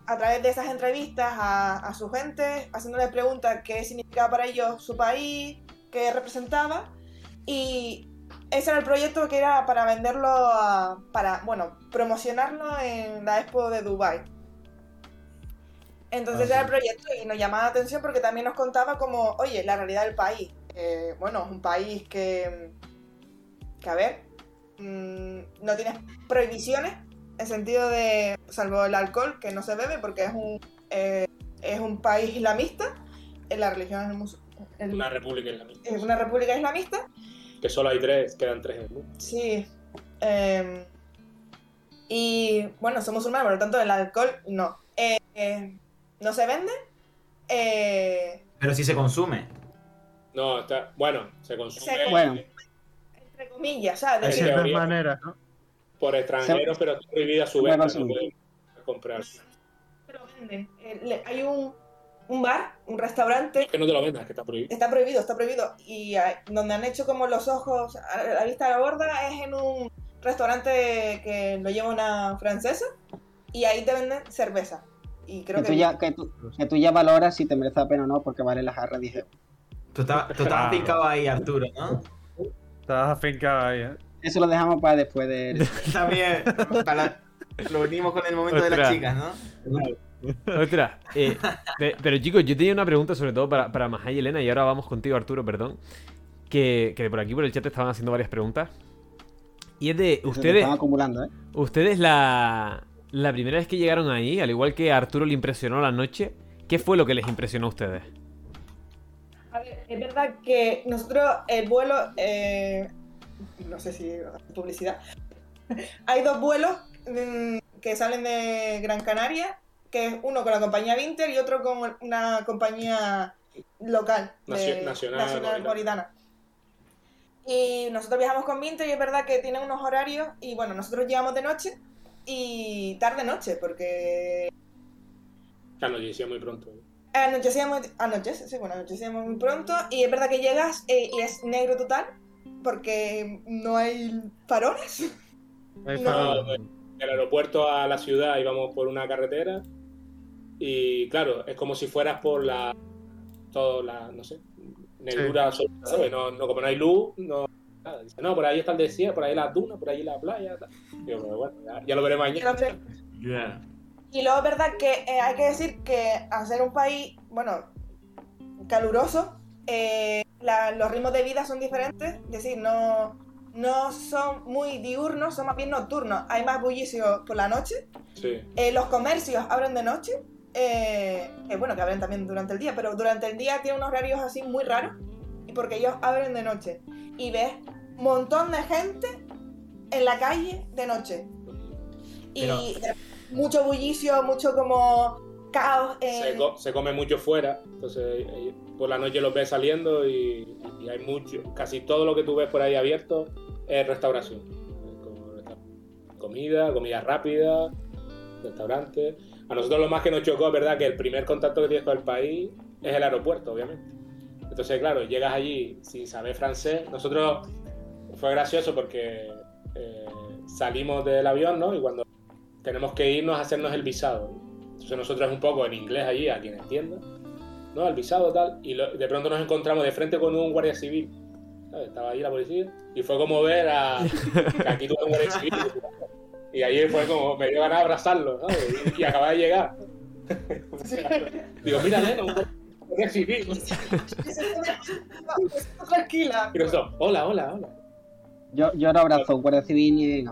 a través de esas entrevistas a, a su gente, haciéndoles preguntas qué significaba para ellos su país, qué representaba. Y ese era el proyecto que era para venderlo, a- para, bueno, promocionarlo en la Expo de Dubai. Entonces Ah, era el proyecto y nos llamaba la atención porque también nos contaba como, oye, la realidad del país. Eh, bueno, es un país que, que a ver, mm, no tiene prohibiciones en sentido de, salvo el alcohol, que no se bebe porque es un, eh, es un país islamista, eh, la religión es, el- Una república islamista. es una república islamista, Que solo hay tres, quedan tres en el mundo. sí. eh, y bueno, somos musulmanes, por lo tanto el alcohol no. Eh, eh, no se vende. eh, Pero si se consume. No, está, bueno, se consume Se- Bueno. entre comillas, ¿sabes? De ciertas maneras, ¿no? por extranjeros, pero está prohibida su Se venta, no pueden comprar. pero venden. Eh, le- hay un, un bar, un restaurante Que no te lo vendas, que está prohibido. Está prohibido, está prohibido. Y ah, donde han hecho como los ojos a la vista de la borda es en un restaurante que lo lleva una francesa y ahí te venden cerveza. Y creo Que que, tú, ya, que, tú, que tú ya valoras si te merece la pena o no, porque vale la jarra 10 euros. Tú estabas, tú estabas Ah. picado ahí, Arturo, ¿no? Estabas afincado ahí, ¿eh? Eso lo dejamos para después de. También. para- Lo unimos con el momento de las chicas, ¿no? Otra. eh, pe- pero chicos, yo tenía una pregunta sobre todo para, para Maja y Elena, y ahora vamos contigo, Arturo, perdón. Que, que por aquí por el chat estaban haciendo varias preguntas. Y es de, ustedes, están acumulando, ¿eh? ustedes la, la primera vez que llegaron ahí, al igual que a Arturo le impresionó la noche, ¿qué fue lo que les impresionó a ustedes? A ver, es verdad que nosotros el vuelo, eh, no sé si publicidad, hay dos vuelos mm, que salen de Gran Canaria, que es uno con la compañía Vinter y otro con una compañía local, de- Nacio- nacional mauritana. Y nosotros viajamos con Vinter y es verdad que tienen unos horarios y bueno, nosotros llegamos de noche y tarde-noche porque Anochecía muy pronto. Anochecía muy, anochece, sí, bueno, anochecía muy pronto y es verdad que llegas eh, y es negro total porque no hay faroles. No. está. Del aeropuerto a la ciudad íbamos por una carretera y claro, es como si fueras por la todo la, no sé, negrura absoluta, ¿sabes? No, no, como no hay luz, no nada. Dice, no, por ahí está el desierto, por ahí las dunas, por ahí la playa. tal. Digo, pero bueno, ya, ya lo veré mañana. Y luego es verdad que eh, hay que decir que al ser un país, bueno, caluroso, eh, la- los ritmos de vida son diferentes, es decir, no, no son muy diurnos, son más bien nocturnos. Hay más bullicio por la noche. Sí. Eh, los comercios abren de noche. Eh, eh, bueno, que abren también durante el día, pero durante el día tienen unos horarios así muy raros. Y porque ellos abren de noche. Y ves un montón de gente en la calle de noche. Y mucho bullicio, mucho como caos. eh, Se, co- se come mucho fuera, entonces eh, por la noche los ves saliendo y, y hay mucho, casi todo lo que tú ves por ahí abierto es restauración. Es como resta- Comida, comida rápida, restaurantes. A nosotros lo más que nos chocó verdad que el primer contacto que tienes con el país es el aeropuerto, obviamente. Entonces, claro, llegas allí sin saber francés. Nosotros fue gracioso porque eh, salimos del avión, ¿no? Y cuando tenemos que irnos a hacernos el visado. Entonces nosotros un poco en inglés allí, a quien entienda, ¿no? El visado tal, y lo- de pronto nos encontramos de frente con un guardia civil. ¿sabes? Estaba ahí la policía, y fue como ver a que aquí tuve un guardia civil. Y ahí fue como, me dio ganas de abrazarlo, ¿no? Y, y acaba de llegar. Digo, mira, guardia civil. Tranquila. Y nosotros, hola, hola, hola. Yo, yo no abrazo a un guardia civil ni en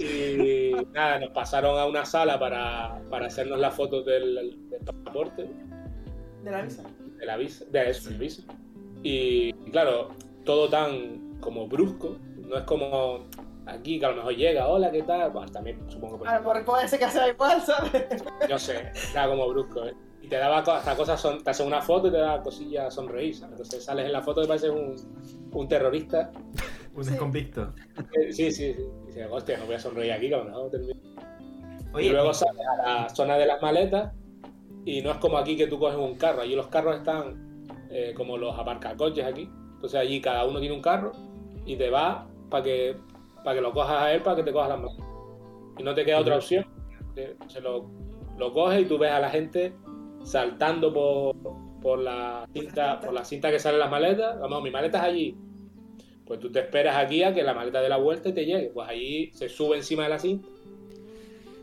Y nada, nos pasaron a una sala para, para hacernos las fotos del, del pasaporte. De la visa. de la visa, de eso, la visa. Y, y claro, todo tan como brusco, no es como aquí que a lo mejor llega, hola, ¿qué tal? Bueno, también supongo que A ver, puede ser que sea igual, ¿sabes? no sé, era como brusco. ¿eh? Y te daba hasta cosas, son, te hacen una foto y te da cosillas sonreír. ¿sabes? Entonces sales en la foto y pareces un, un terrorista. Un Sí. desconvicto. Eh, Sí, sí, sí. Y dices, hostia, no voy a sonreír aquí, que a lo mejor termino. Oye, y luego sales a la zona de las maletas y no es como aquí que tú coges un carro. Allí los carros están eh, como los aparcacoches aquí. Entonces allí cada uno tiene un carro y te va para que, para que lo cojas a él para que te cojas las maletas. Y no te queda otra opción. Eh, Se lo, lo coges y tú ves a la gente saltando por, por la cinta, por la cinta que sale en las maletas. Vamos, mi maleta es allí. Pues tú te esperas aquí a que la maleta dé la vuelta y te llegue. Pues allí se sube encima de la cinta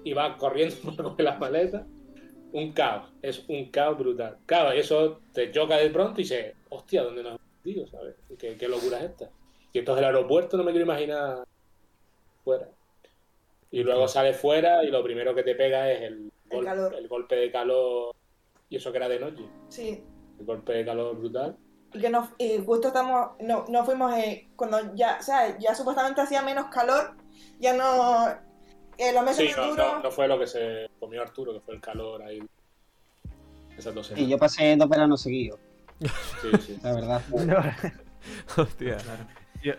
y va corriendo coger las maletas. Un caos, es un caos brutal. Claro, y eso te choca de pronto y dices, hostia, ¿dónde nos hemos metido? ¿Sabes? ¿Qué, qué locura es esta? Y esto es el aeropuerto, no me quiero imaginar fuera. Y luego sales fuera y lo primero que te pega es el, El gol- calor. el golpe de calor. Y eso que era de noche. Sí. El golpe de calor brutal. Y que nos, y justo estamos, no, no fuimos eh, cuando ya, o sea, ya supuestamente hacía menos calor, ya no, eh, los meses Sí, no, duros, no, no fue lo que se comió Arturo, que fue el calor ahí. Esas dos Y semanas. yo pasé dos veranos seguidos, Sí, sí. la verdad. Hostia.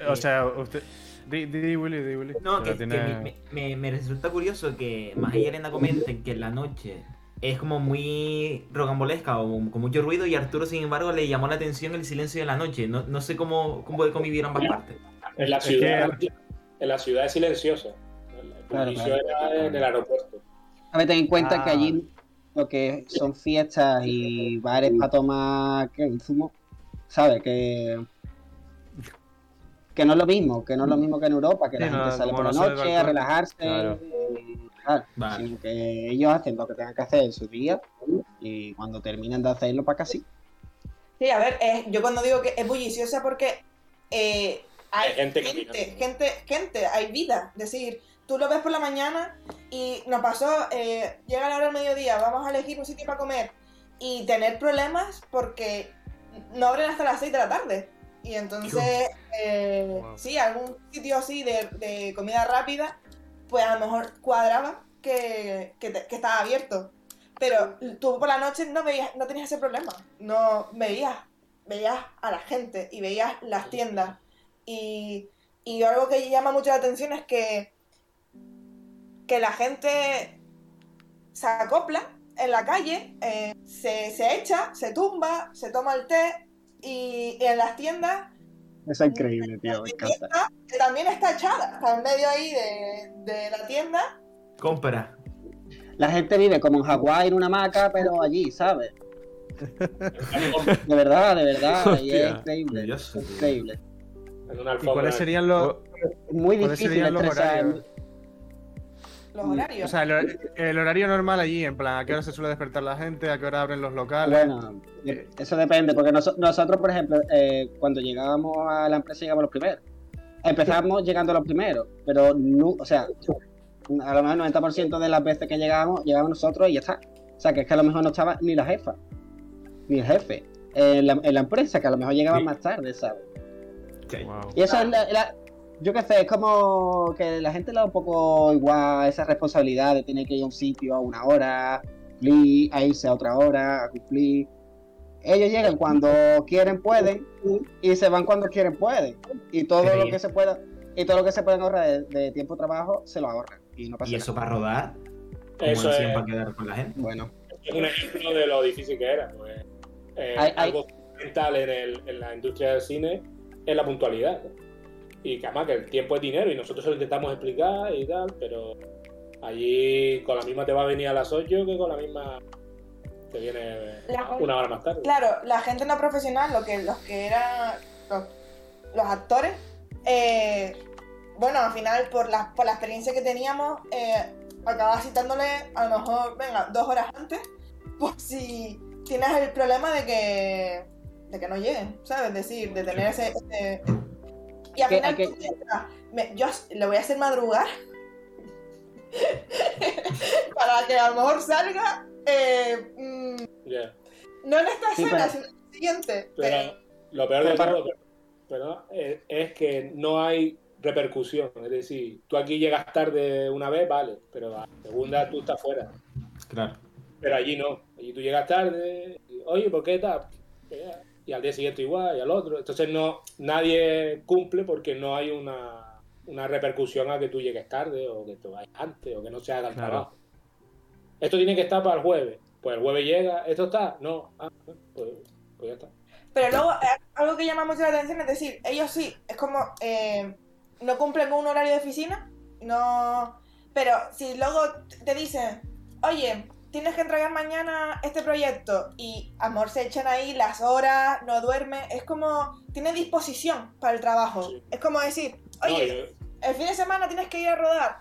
O sea, usted. Di, di Willy, di Willy. No, Que que, que me, me- me resulta curioso que más y Elena comenten que en la noche es como muy rogambolesca o con mucho ruido y Arturo, sin embargo, le llamó la atención el silencio de la noche. No, no sé cómo, cómo convivir ambas partes. En la Es ciudad, en la ciudad es silenciosa. El Claro, bullicio claro. era en el aeropuerto. A ver, ten en cuenta Ah. que allí lo que son fiestas y bares para tomar ¿qué? un zumo, ¿sabes? Que, que no es lo mismo, que no es lo mismo que en Europa, que Sí, la no, gente sale por la noche a relajarse, Claro. y tal, Vale. sino que ellos hacen lo que tengan que hacer en su día y cuando terminan de hacerlo para casi. Sí, a ver, eh, yo cuando digo que es bulliciosa porque eh, hay Hay gente gente, que gente, gente, hay vida. Es decir, tú lo ves por la mañana y nos pasó, eh, llega la hora del mediodía, vamos a elegir un sitio para comer y tener problemas porque no abren hasta las 6 de la tarde. Y entonces, eh, Wow. sí, algún sitio así de, de comida rápida, pues a lo mejor cuadraba que, que, te- que estaba abierto. Pero tú por la noche no veías, no tenías ese problema. No veías, veías a la gente y veías las tiendas. Y, y algo que llama mucho la atención es que, que la gente se acopla en la calle, eh, se, se echa, se tumba, se toma el té y, en las tiendas Eso es increíble, tío, me encanta. tienda, que también está echada, está en medio ahí de, de la tienda. Compra. La gente vive como en Hawái en una hamaca, pero allí, ¿sabes? De verdad, de verdad, y es Hostia. increíble, increíble. ¿Y cuáles serían los, muy ¿Cuáles difícil serían los horarios? Los horarios. O sea, el, hor- el horario normal allí, en plan, ¿a qué hora se suele despertar la gente? ¿A qué hora abren los locales? Bueno, eso depende, porque noso- nosotros, por ejemplo, eh, cuando llegábamos a la empresa llegamos los primeros. Empezamos llegando los primeros, pero no, o sea, a lo mejor el 90% de las veces que llegábamos, llegábamos nosotros y ya está. O sea, que es que a lo mejor no estaba ni la jefa, ni el jefe en la, en la empresa, que a lo mejor llegaban Sí. más tarde, ¿sabes? Wow. Y eso es la, la- yo qué sé, es como que la gente le da un poco igual esa responsabilidad de tener que ir a un sitio a una hora, cumplir, a irse a otra hora, a cumplir. Ellos llegan cuando quieren, pueden, y se van cuando quieren, pueden. Y todo lo que se pueda, y todo lo que se pueden ahorrar de, de tiempo de trabajo, se lo ahorran. Y no pasa ¿Y eso nada. para rodar? ¿Cómo Eso es, para quedar con la gente? Bueno, es un ejemplo de lo difícil que era. Pues, eh, Hay- hay- Algo fundamental en, el- en la industria del cine es la puntualidad. ¿no? Y que además que el tiempo es dinero y nosotros se lo intentamos explicar y tal, pero allí con la misma te va a venir a las 8 que con la misma te viene La- una hora más tarde. Claro, la gente no profesional, lo que, los que eran los, los actores, eh, bueno, al final por la, por la experiencia que teníamos, eh, acababa citándole a lo mejor, venga, dos horas antes, por si tienes el problema de que, de que no lleguen, ¿sabes? Es decir, de tener ese... ese- y al Que- final que- me- yo le voy a hacer madrugar para que a lo mejor salga... eh, mm, no en esta Sí, escena, pero- sino en la siguiente. Pero lo peor de todo pero, es, es que no hay repercusión. Es decir, tú aquí llegas tarde una vez, vale, pero la segunda tú estás fuera. Claro. Pero allí no. Allí tú llegas tarde, y, oye, ¿por qué tal? Y al día siguiente igual, y al otro. Entonces no nadie cumple porque no hay una, una repercusión a que tú llegues tarde o que te vayas antes o que no se haga el Claro. trabajo. Esto tiene que estar para el jueves. Pues el jueves llega, ¿esto está? No. Ah, pues, pues ya está. Pero luego, eh, algo que llama mucho la atención es decir, ellos sí, es como, eh, no cumplen con un horario de oficina, no... Pero si luego te dicen, oye, tienes que entregar mañana este proyecto y amor se echan ahí las horas, no duerme, es como, tiene disposición para el trabajo. Sí. Es como decir, No, oye, yo- el fin de semana tienes que ir a rodar.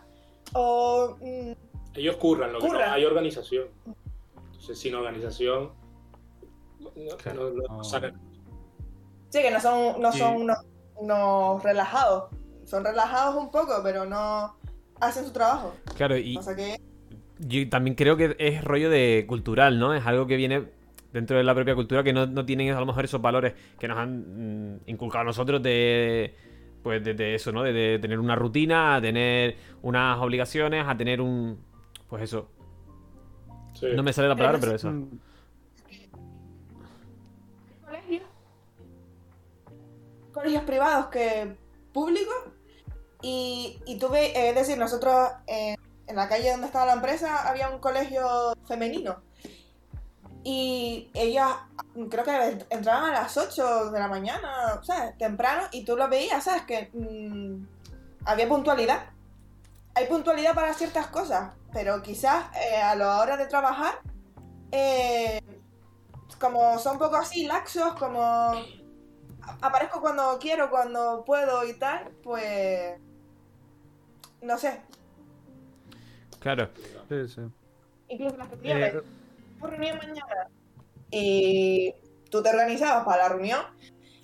O mm, Ellos curran, lo que Curran. no hay organización. Entonces, sin organización, no, Claro. no- no No. sacan- Sí, que no son, no Sí. son unos, unos relajados. Son relajados un poco, pero no hacen su trabajo. Claro, y que yo también creo que es rollo de cultural, ¿no? Es algo que viene dentro de la propia cultura que no, no tienen a lo mejor esos valores que nos han mm, inculcado a nosotros de pues de, de eso, ¿no? De, de tener una rutina, a tener unas obligaciones, a tener un pues eso. sí. No me sale la palabra, Pero eso. Colegios, colegios privados que públicos. Y, y tuve, eh, es decir, nosotros eh, en la calle donde estaba la empresa había un colegio femenino. Y ellas creo que entraban a las 8 de la mañana, ¿sabes? Temprano, y tú lo veías, ¿sabes? Que mm, había puntualidad. Hay puntualidad para ciertas cosas, pero quizás eh, a la hora de trabajar, eh, como son un poco así, laxos, como aparezco cuando quiero, cuando puedo y tal, pues no sé. Claro. sí, sí. Incluso las que Eh, tienes por reunión mañana y tú te organizabas para la reunión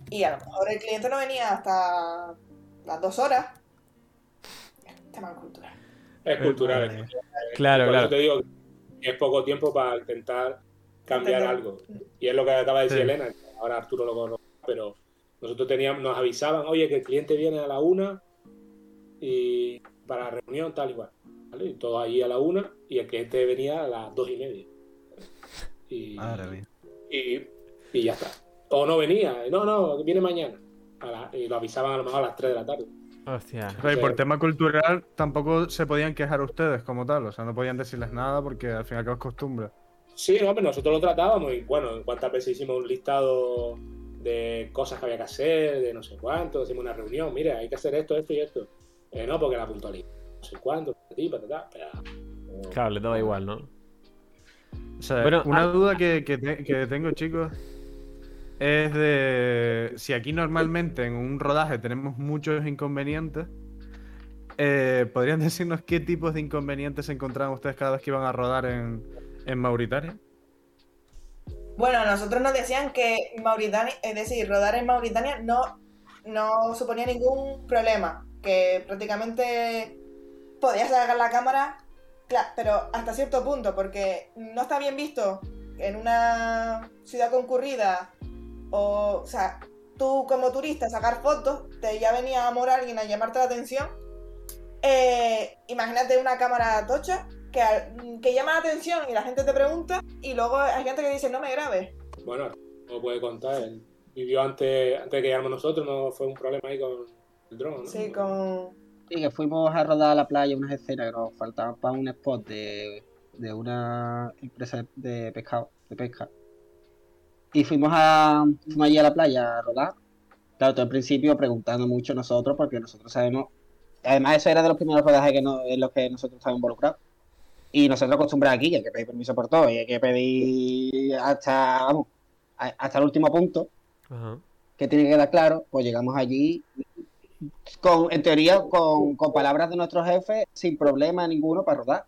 y a lo mejor el cliente no venía hasta las dos horas. Tema cultural. Es cultural. Eh, es- Claro, por claro. eso te digo que es poco tiempo para intentar cambiar algo. Y es lo que acaba de decir Sí. Elena. Ahora Arturo lo conoce, pero nosotros teníamos, nos avisaban, oye, que el cliente viene a la una y para la reunión tal y cual. ¿Vale? Y todo ahí a la una y el cliente venía a las dos y media. Y, Madre mía. y, y ya está. O no venía, no, no, viene mañana. A la- y lo avisaban a lo mejor a las 3 de la tarde. Hostia. Pero y por tema cultural tampoco se podían quejar ustedes como tal, o sea, no podían decirles nada porque al final que es costumbre. Sí, hombre, nosotros lo tratábamos y bueno, cuántas veces hicimos un listado de cosas que había que hacer, de no sé cuánto, hicimos una reunión, mire, hay que hacer esto, esto y esto. Eh, no, porque la puntualidad, no sé cuánto, eh, Claro, le daba igual, ¿no? O sea, Bueno, una ah- duda que, que te- que tengo, chicos, es de si aquí normalmente en un rodaje tenemos muchos inconvenientes, eh, ¿podrían decirnos qué tipos de inconvenientes encontraban ustedes cada vez que iban a rodar en, en Mauritania? Bueno, a nosotros nos decían que Mauritania, es decir, rodar en Mauritania no, no suponía ningún problema, que prácticamente podías sacar la cámara, claro, pero hasta cierto punto, porque no está bien visto en una ciudad concurrida o, o sea, tú como turista sacar fotos, te ya venía a amor alguien a llamarte la atención. Eh, imagínate una cámara tocha que, que llama la atención y la gente te pregunta y luego hay gente que dice no me grabes. Bueno, no puede contar. Él vivió antes, antes de que llegáramos nosotros, no fue un problema ahí con el dron, ¿no? Sí, con... Sí, que fuimos a rodar a la playa unas escenas que nos faltaban para un spot de, de una empresa de pescado, de pesca. Y fuimos a fuimos allí a la playa a rodar. Claro, todo al principio preguntando mucho nosotros, porque nosotros sabemos. Además, eso era de los primeros rodajes que no- en los que nosotros estábamos involucrados. Y nosotros acostumbrados aquí, que hay que pedir permiso por todo, y hay que pedir hasta, vamos, hasta el último punto Ajá. que tiene que quedar claro, pues llegamos allí con, en teoría, con, con palabras de nuestro jefe, sin problema ninguno para rodar.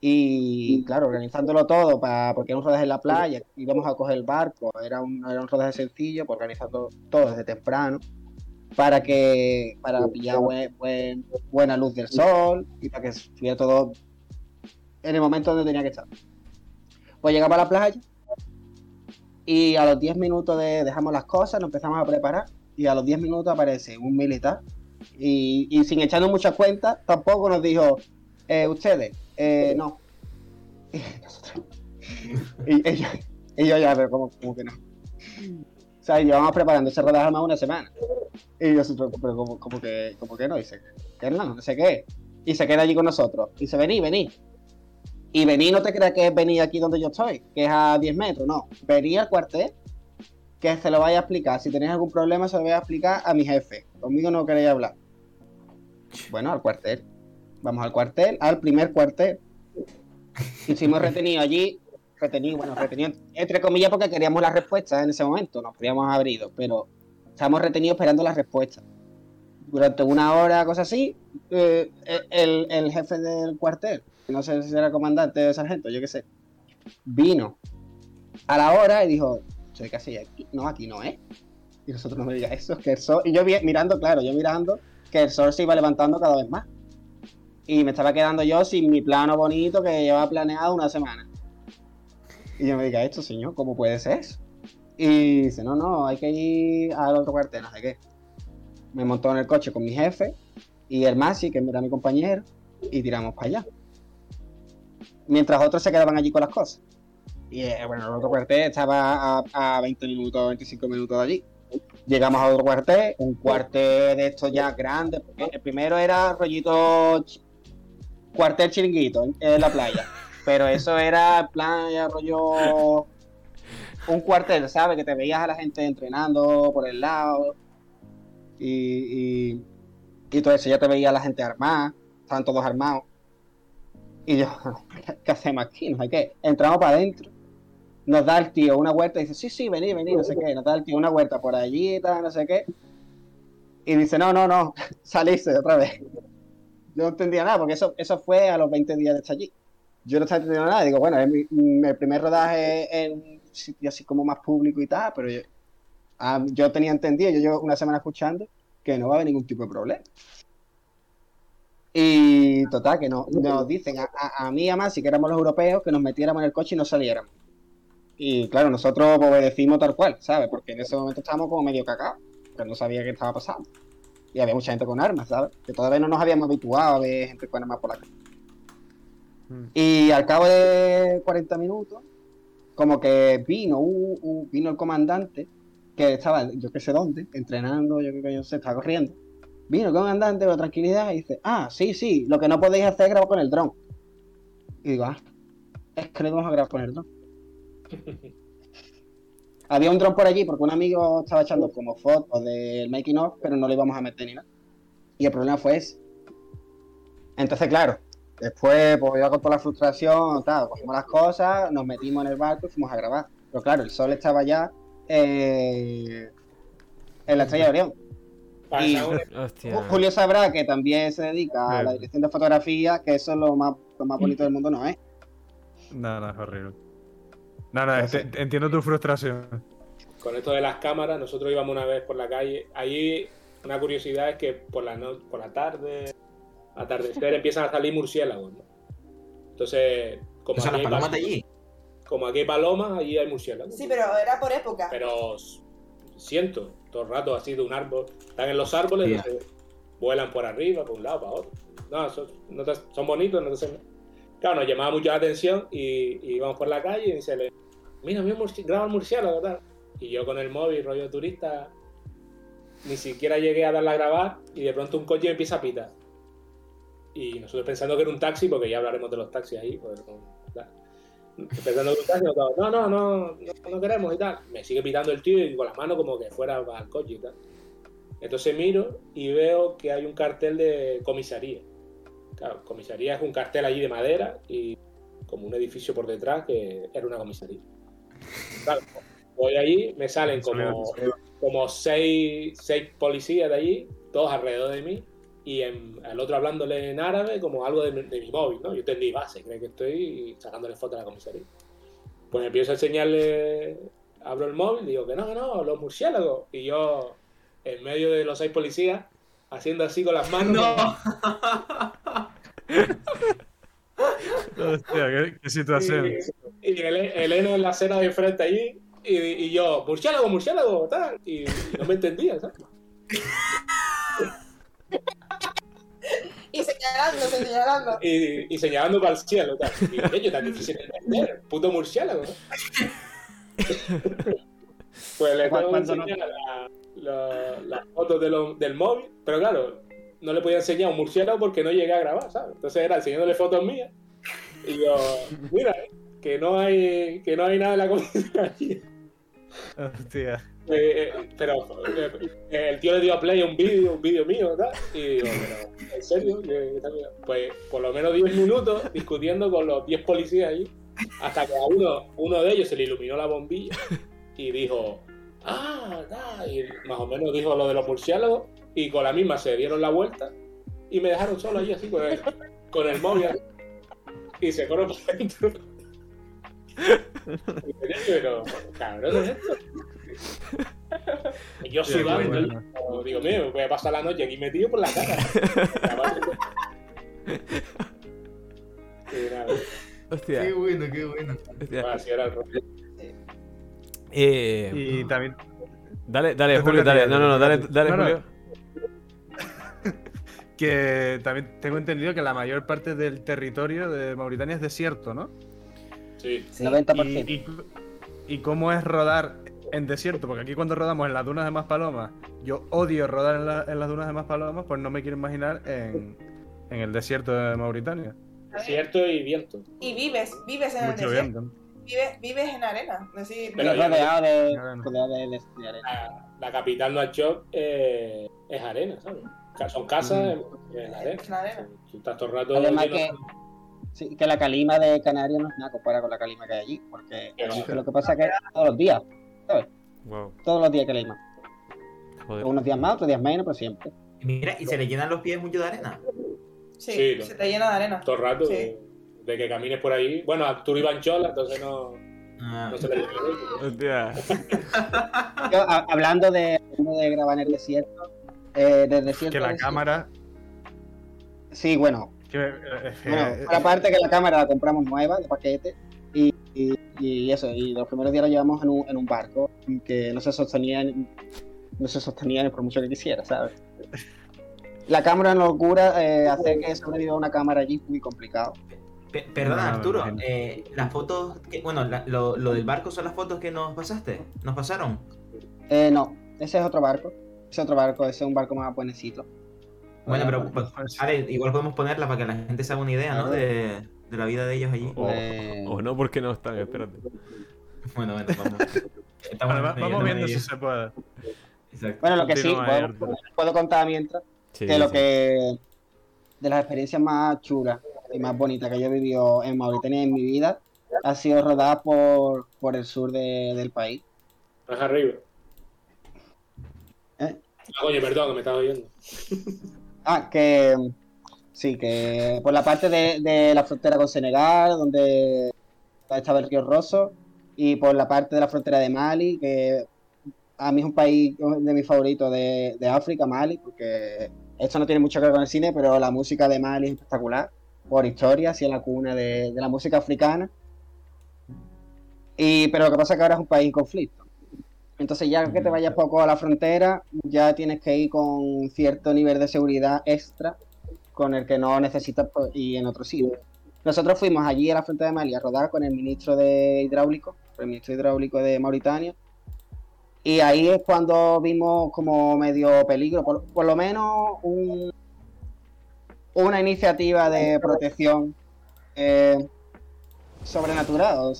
Y claro, organizándolo todo, para, porque era un rodaje en la playa, íbamos a coger el barco, era un, era un rodaje sencillo, pues organizando todo desde temprano, para que para pillar buen- buen- buena luz del sol y para que estuviera todo en el momento donde tenía que estar. Pues llegamos a la playa y a los 10 minutos de dejamos las cosas, nos empezamos a preparar y a los 10 minutos aparece un militar y, y sin echarnos muchas cuentas, tampoco nos dijo, eh, ustedes, eh, no. Y nosotros, y ellos, ya, pero como, como que no. O sea, llevamos preparando ese rodaje más una semana. Y nosotros, pero como, como que, como que no, dice, que no, no sé qué. Y se queda allí con nosotros. Dice, vení, vení. Y venir no te creas que es venir aquí donde yo estoy, que es a 10 metros, no. Venir al cuartel, que se lo vaya a explicar. Si tenéis algún problema, se lo voy a explicar a mi jefe. Conmigo no queréis hablar. Bueno, al cuartel. Vamos al cuartel, al primer cuartel. Hicimos retenido allí, retenido, bueno, retenido entre comillas porque queríamos las respuestas en ese momento, nos podíamos haber ido, pero estábamos retenidos esperando las respuestas. Durante una hora, cosas así, eh, el, el jefe del cuartel, no sé si era comandante o sargento, yo qué sé, vino a la hora y dijo, soy casi aquí, no, aquí no es. Y nosotros no me digas eso, es que el sol, y yo mirando, claro, yo mirando que el sol se iba levantando cada vez más. Y me estaba quedando yo sin mi plano bonito que llevaba planeado una semana. Y yo me diga, esto señor, ¿cómo puede ser eso? Y dice, no, no, hay que ir al otro cuartel, no sé qué. Me montó en el coche con mi jefe y el Masi, que era mi compañero, y tiramos para allá. Mientras otros se quedaban allí con las cosas. Y eh, bueno, el otro cuartel estaba a, a 20 minutos, 25 minutos de allí. Llegamos a otro cuartel, un cuartel de estos ya grandes, el primero era rollito cuartel chiringuito en, la playa. Pero eso era plan ya rollo un cuartel, ¿sabes? Que te veías a la gente entrenando por el lado. Y, y, y todo eso, ya te veía a la gente armada, estaban todos armados. Y yo, ¿qué hacemos aquí? No sé qué. Entramos para adentro, nos da el tío una vuelta y dice, sí, sí, vení, vení, no sé qué. Nos da el tío una vuelta por allí, tal, no sé qué. Y dice, no, no, no, salirse otra vez. Yo no entendía nada, porque eso, eso fue a los 20 días de estar allí. Yo no estaba entendiendo nada. Digo, bueno, es mi, primer rodaje en un sitio así como más público y tal, pero yo, ah, yo tenía entendido, yo llevo una semana escuchando que no va a haber ningún tipo de problema. Y total, que no, nos dicen a, a, mí y a Masi, que éramos los europeos, que nos metiéramos en el coche y no saliéramos. Y claro, nosotros obedecimos tal cual, ¿sabes? Porque en ese momento estábamos como medio cacados, que no sabía qué estaba pasando. Y había mucha gente con armas, ¿sabes? Que todavía no nos habíamos habituado a ver gente con armas por la calle. Mm. Y al cabo de 40 minutos, como que vino, un- un- vino el comandante, que estaba, yo qué sé dónde, entrenando, yo qué coño sé, estaba corriendo. Vino el comandante con tranquilidad y dice, ah, sí, sí, lo que no podéis hacer es grabar con el dron. Y digo, ah, es que no vamos a grabar con el dron. Había un dron por allí porque un amigo estaba echando como fotos del making of, pero no lo íbamos a meter ni nada. Y el problema fue ese. Entonces, claro, después, pues ya con toda la frustración, tal, cogimos las cosas, nos metimos en el barco y fuimos a grabar. Pero claro, el sol estaba ya eh, en la estrella de Orión. Y-. Julio sabrá que también se dedica a la dirección de fotografía, que eso es lo más, lo más bonito del mundo, ¿no es? No, no, es horrible. No, no, ent- entiendo tu frustración. con esto de las cámaras, nosotros íbamos una vez por la calle. Allí, una curiosidad es que por la, no- por la tarde, atardecer, empiezan a salir murciélagos, ¿no? Entonces, como O sea, aquí, las hay palomas de allí. como aquí hay palomas, allí hay murciélagos. Sí, pero era por época. Pero siento, todo el rato así de un árbol. Están en los árboles, entonces vuelan por arriba, por un lado, para otro. No, son, no te- son bonitos, no te hacen- Claro, nos llamaba mucho la atención y, íbamos por la calle y se le. Mira, mira, graba el murciélago, tal. Y yo con el móvil, rollo turista, ni siquiera llegué a darle a grabar y de pronto un coche me empieza a pitar. Y nosotros pensando que era un taxi, porque ya hablaremos de los taxis ahí, pues, pensando que era un taxi, no, no, no, no, queremos y tal. Me sigue pitando el tío y con la mano como que fuera al coche y tal. Entonces miro y veo que hay un cartel de comisaría. Claro, comisaría es un cartel allí de madera y como un edificio por detrás que era una comisaría. Claro, voy allí, me salen como, como seis, seis policías de allí, todos alrededor de mí, y en- el otro hablándole en árabe como algo de, mi- de mi móvil, ¿no? Yo entendí base, cree que estoy sacándole fotos a la comisaría. Pues empiezo a enseñarle, abro el móvil, digo que no, que no, los murciélagos. Y yo, en medio de los seis policías, haciendo así con las manos. Hostia, qué, qué situación. Y, y el, Elena en la acera de frente allí, y, y yo, murciélago, murciélago, tal. Y, y no me entendía, ¿sabes? Y señalando, señalando. Y, y señalando para el cielo, tal. Y yo tan difícil de entender, puto murciélago, ¿no? pues le tengo que Cuando no- enseñar la- la- las fotos de del móvil, pero claro, no le podía enseñar un murciélago porque no llegué a grabar, ¿sabes? Entonces era enseñándole fotos mías. Y yo, mira, que no hay, que no hay nada en la comisaría. Hostia. Eh, eh, pero eh, el tío le dio a play un vídeo, un vídeo mío, ¿tal? Y digo, pero, ¿en serio? Pues por lo menos 10 minutos discutiendo con los 10 policías allí, hasta que a uno, uno de ellos se le iluminó la bombilla y dijo, ah, da", y más o menos dijo lo de los murciélagos, y con la misma se dieron la vuelta y me dejaron solo allí así con el, con el móvil así, y se fueron por dentro. Y pero, cabrón, ¿es esto? Y yo Hostia, sudando, qué bueno. yo digo, mío, voy a pasar la noche aquí metido por la cara. Y nada, Hostia. Qué bueno, qué bueno. hostia. así era el rollo. Eh, Y también Dale, dale, Julio, dale. No, no, no, dale, dale, no, no. Julio. Que también tengo entendido que la mayor parte del territorio de Mauritania es desierto, ¿no? Sí, Sí. 90%. Y, y, y cómo es rodar en desierto, porque aquí cuando rodamos en las dunas de Maspalomas, yo odio rodar en, la- en las dunas de Maspalomas, pues no me quiero imaginar en, en el desierto de Mauritania. desierto y viento. Y vives, vives en el Mucho desierto. viento. Vives, vives en arena. Decir, Pero de, de, de- de arena. La, la capital Nuakchot eh, es arena, ¿sabes? Son casas en, en arena. en arena. Tú estás todo el rato Además que, sí, que la calima de Canarias no es nada comparada con la calima que hay allí, porque lo que pasa es que todos los días, Wow. todos los días calima. Joder. Unos días más, otros días menos, pero siempre. Mira, y se le llenan los pies mucho de arena. Sí, Sí, se te llena de arena. todo el rato Sí. de, de que camines por ahí. Bueno, tú ibas en chola, entonces no, Ah, no se le llena. Hostia. Yo, a- hablando, de, hablando de grabar en el desierto, eh, del desierto. Que la cámara. Sí, bueno, Que, eh, eh, Bueno, aparte que la cámara la compramos nueva de paquete y, y- y eso, y los primeros días la llevamos en un, en un barco que no se sostenía en- no se sostenía ni por mucho que quisiera, ¿sabes? La cámara en locura, eh, hacer que sobreviva una cámara allí es muy complicado. pe- perdona, Arturo. eh, las fotos. Que, bueno, la- lo, lo del barco son las fotos que nos pasaste. ¿Nos pasaron? Eh, no, ese es otro barco, es otro barco, ese es un barco más buenecito. Bueno, pero pues, vale, igual podemos ponerla para que la gente se haga una idea, ¿no? De, de la vida de ellos allí. O, Eh, o no, porque no están, espérate. Bueno, bueno, vamos. Va- vamos en viendo si se puede. Exacto. Bueno, lo que sí, puedo, puedo contar mientras Sí, que lo sí. que de las experiencias más chulas y más bonitas que yo he vivido en Mauritania en mi vida ha sido rodar por, por el sur de- del país. Más arriba. ¿Eh? Ah, coño, perdón, que me estaba oyendo. Ah, que sí, que por la parte de, de la frontera con Senegal, donde estaba el río Rosso, y por la parte de la frontera de Mali, que a mí es un país de mis favoritos de, de África, Mali, porque esto no tiene mucho que ver con el cine, pero la música de Mali es espectacular, por historia, así es la cuna de, de la música africana. Y, pero lo que pasa es que ahora es un país en conflicto. Entonces ya que te vayas poco a la frontera, ya tienes que ir con cierto nivel de seguridad extra con el que no necesitas pues, ir en otro sitio. Nosotros fuimos allí a la frontera de Mali a rodar con el ministro de hidráulico, el ministro hidráulico de Mauritania, y ahí es cuando vimos como medio peligro, por, por lo menos un- una iniciativa de protección eh, sobrenatural.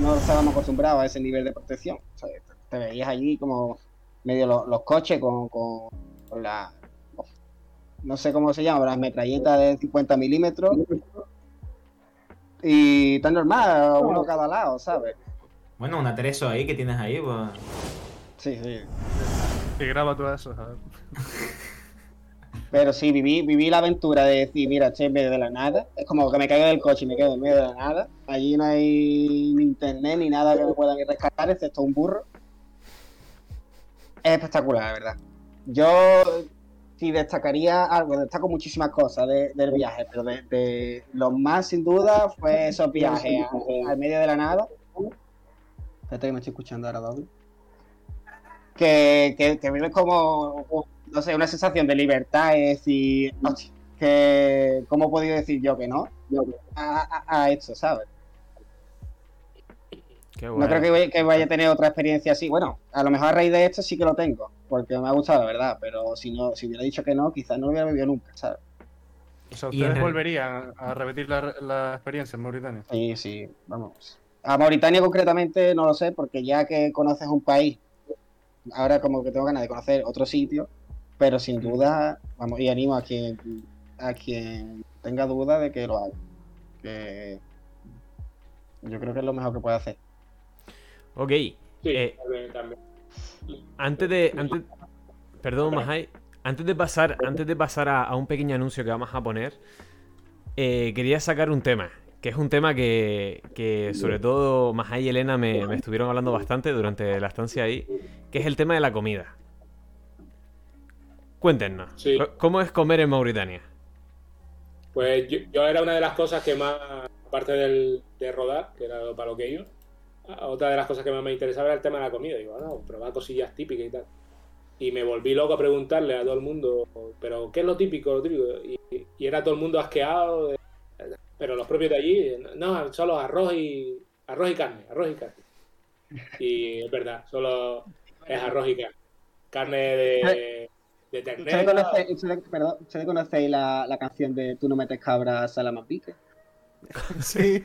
no estábamos acostumbrados a ese nivel de protección. O sea, te veías allí como medio lo- los, coches con, con, con la. No sé cómo se llama, las metralletas de 50 milímetros. Y tan normal, uno a cada lado, ¿sabes? Bueno, una Tereso ahí que tienes ahí, pues. Sí, sí. Y graba todo eso, ¿sabes? Pero sí, viví, viví la aventura de decir, mira, estoy en medio de la nada. Es como que me caigo del coche y me quedo en medio de la nada. Allí no hay ni internet ni nada que me puedan rescatar, excepto un burro. Es espectacular, la verdad. Yo sí destacaría algo, destaco muchísimas cosas de- del viaje, pero de, de lo más sin duda fue esos viajes al medio de la nada. Espérate que me estoy escuchando ahora doble. Que, que, que vives como, no sé, una sensación de libertad, es decir, que, ¿cómo he podido decir yo que no? A, a- a esto, ¿sabes? Qué No creo que vaya, que vaya a tener otra experiencia así. Bueno, a lo mejor a raíz de esto sí que lo tengo, porque me ha gustado, la verdad, pero si no, si hubiera dicho que no, quizás no lo hubiera vivido nunca, ¿sabes? O sea, ¿ustedes el- volverían a repetir la, la experiencia en Mauritania? Sí, sí, vamos. A Mauritania concretamente no lo sé, porque ya que conoces un país, ahora como que tengo ganas de conocer otro sitio, pero sin duda, vamos, y animo a quien a quien tenga duda de que lo haga. Que yo creo que es lo mejor que puede hacer. Ok, Sí, Eh, también, también. antes de. Antes, perdón, Mahai. Antes de pasar, antes de pasar a, a un pequeño anuncio que vamos a poner, eh, quería sacar un tema. Que es un tema que, que sobre todo Mahai y Elena me, me estuvieron hablando bastante durante la estancia ahí. Que es el tema de la comida. Cuéntenos. Sí. ¿Cómo es comer en Mauritania? Pues yo, yo era una de las cosas que más, aparte del, de rodar, que era para lo que otra de las cosas que más me interesaba era el tema de la comida. Digo, no, probar cosillas típicas y tal. Y me volví loco a preguntarle a todo el mundo, pero ¿qué es lo típico? Lo típico? Y, y era todo el mundo asqueado, de- pero los propios de allí, no, solo arroz y arroz y carne, arroz y carne. Y es verdad, solo es arroz y carne. Carne de, de ¿Ustedes ternera. ustedes- perdón, ¿ustedes conocéis la, la canción de Tú no metes cabra, salama pique? Sí.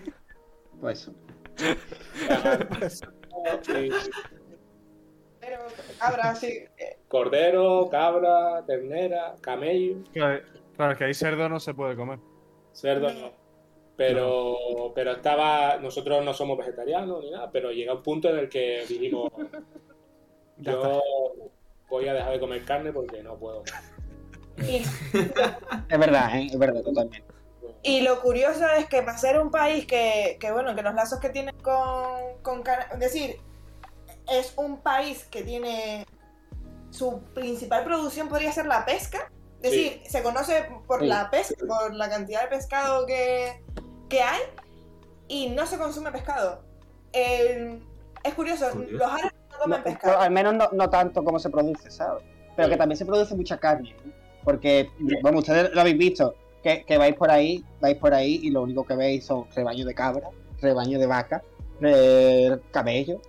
Pues eso. Sí. Pero cabra, sí. Cordero, cabra, ternera, camello, Claro, claro, que ahí cerdo no se puede comer. cerdo no. Pero, pero estaba, nosotros no somos vegetarianos ni nada, pero llega un punto en el que dijimos, yo voy a dejar de comer carne porque no puedo. Y, Es verdad, ¿eh? es verdad, totalmente. Y lo curioso es que para ser un país que, que, bueno, que los lazos que tiene con, con Cana- es decir, es un país que tiene su principal producción podría ser la pesca. Es Sí. decir, se conoce por Sí. la pesca, por la cantidad de pescado que, que hay y no se consume pescado. Eh, es curioso, Curioso. los árabes no No, comen pescado. al menos no, no tanto como se produce, ¿sabes? Pero que también se produce mucha carne. ¿eh? Porque, bueno, ustedes lo habéis visto, que, que vais por ahí, vais por ahí y lo único que veis son rebaños de cabra, rebaños de vaca, eh, cabello.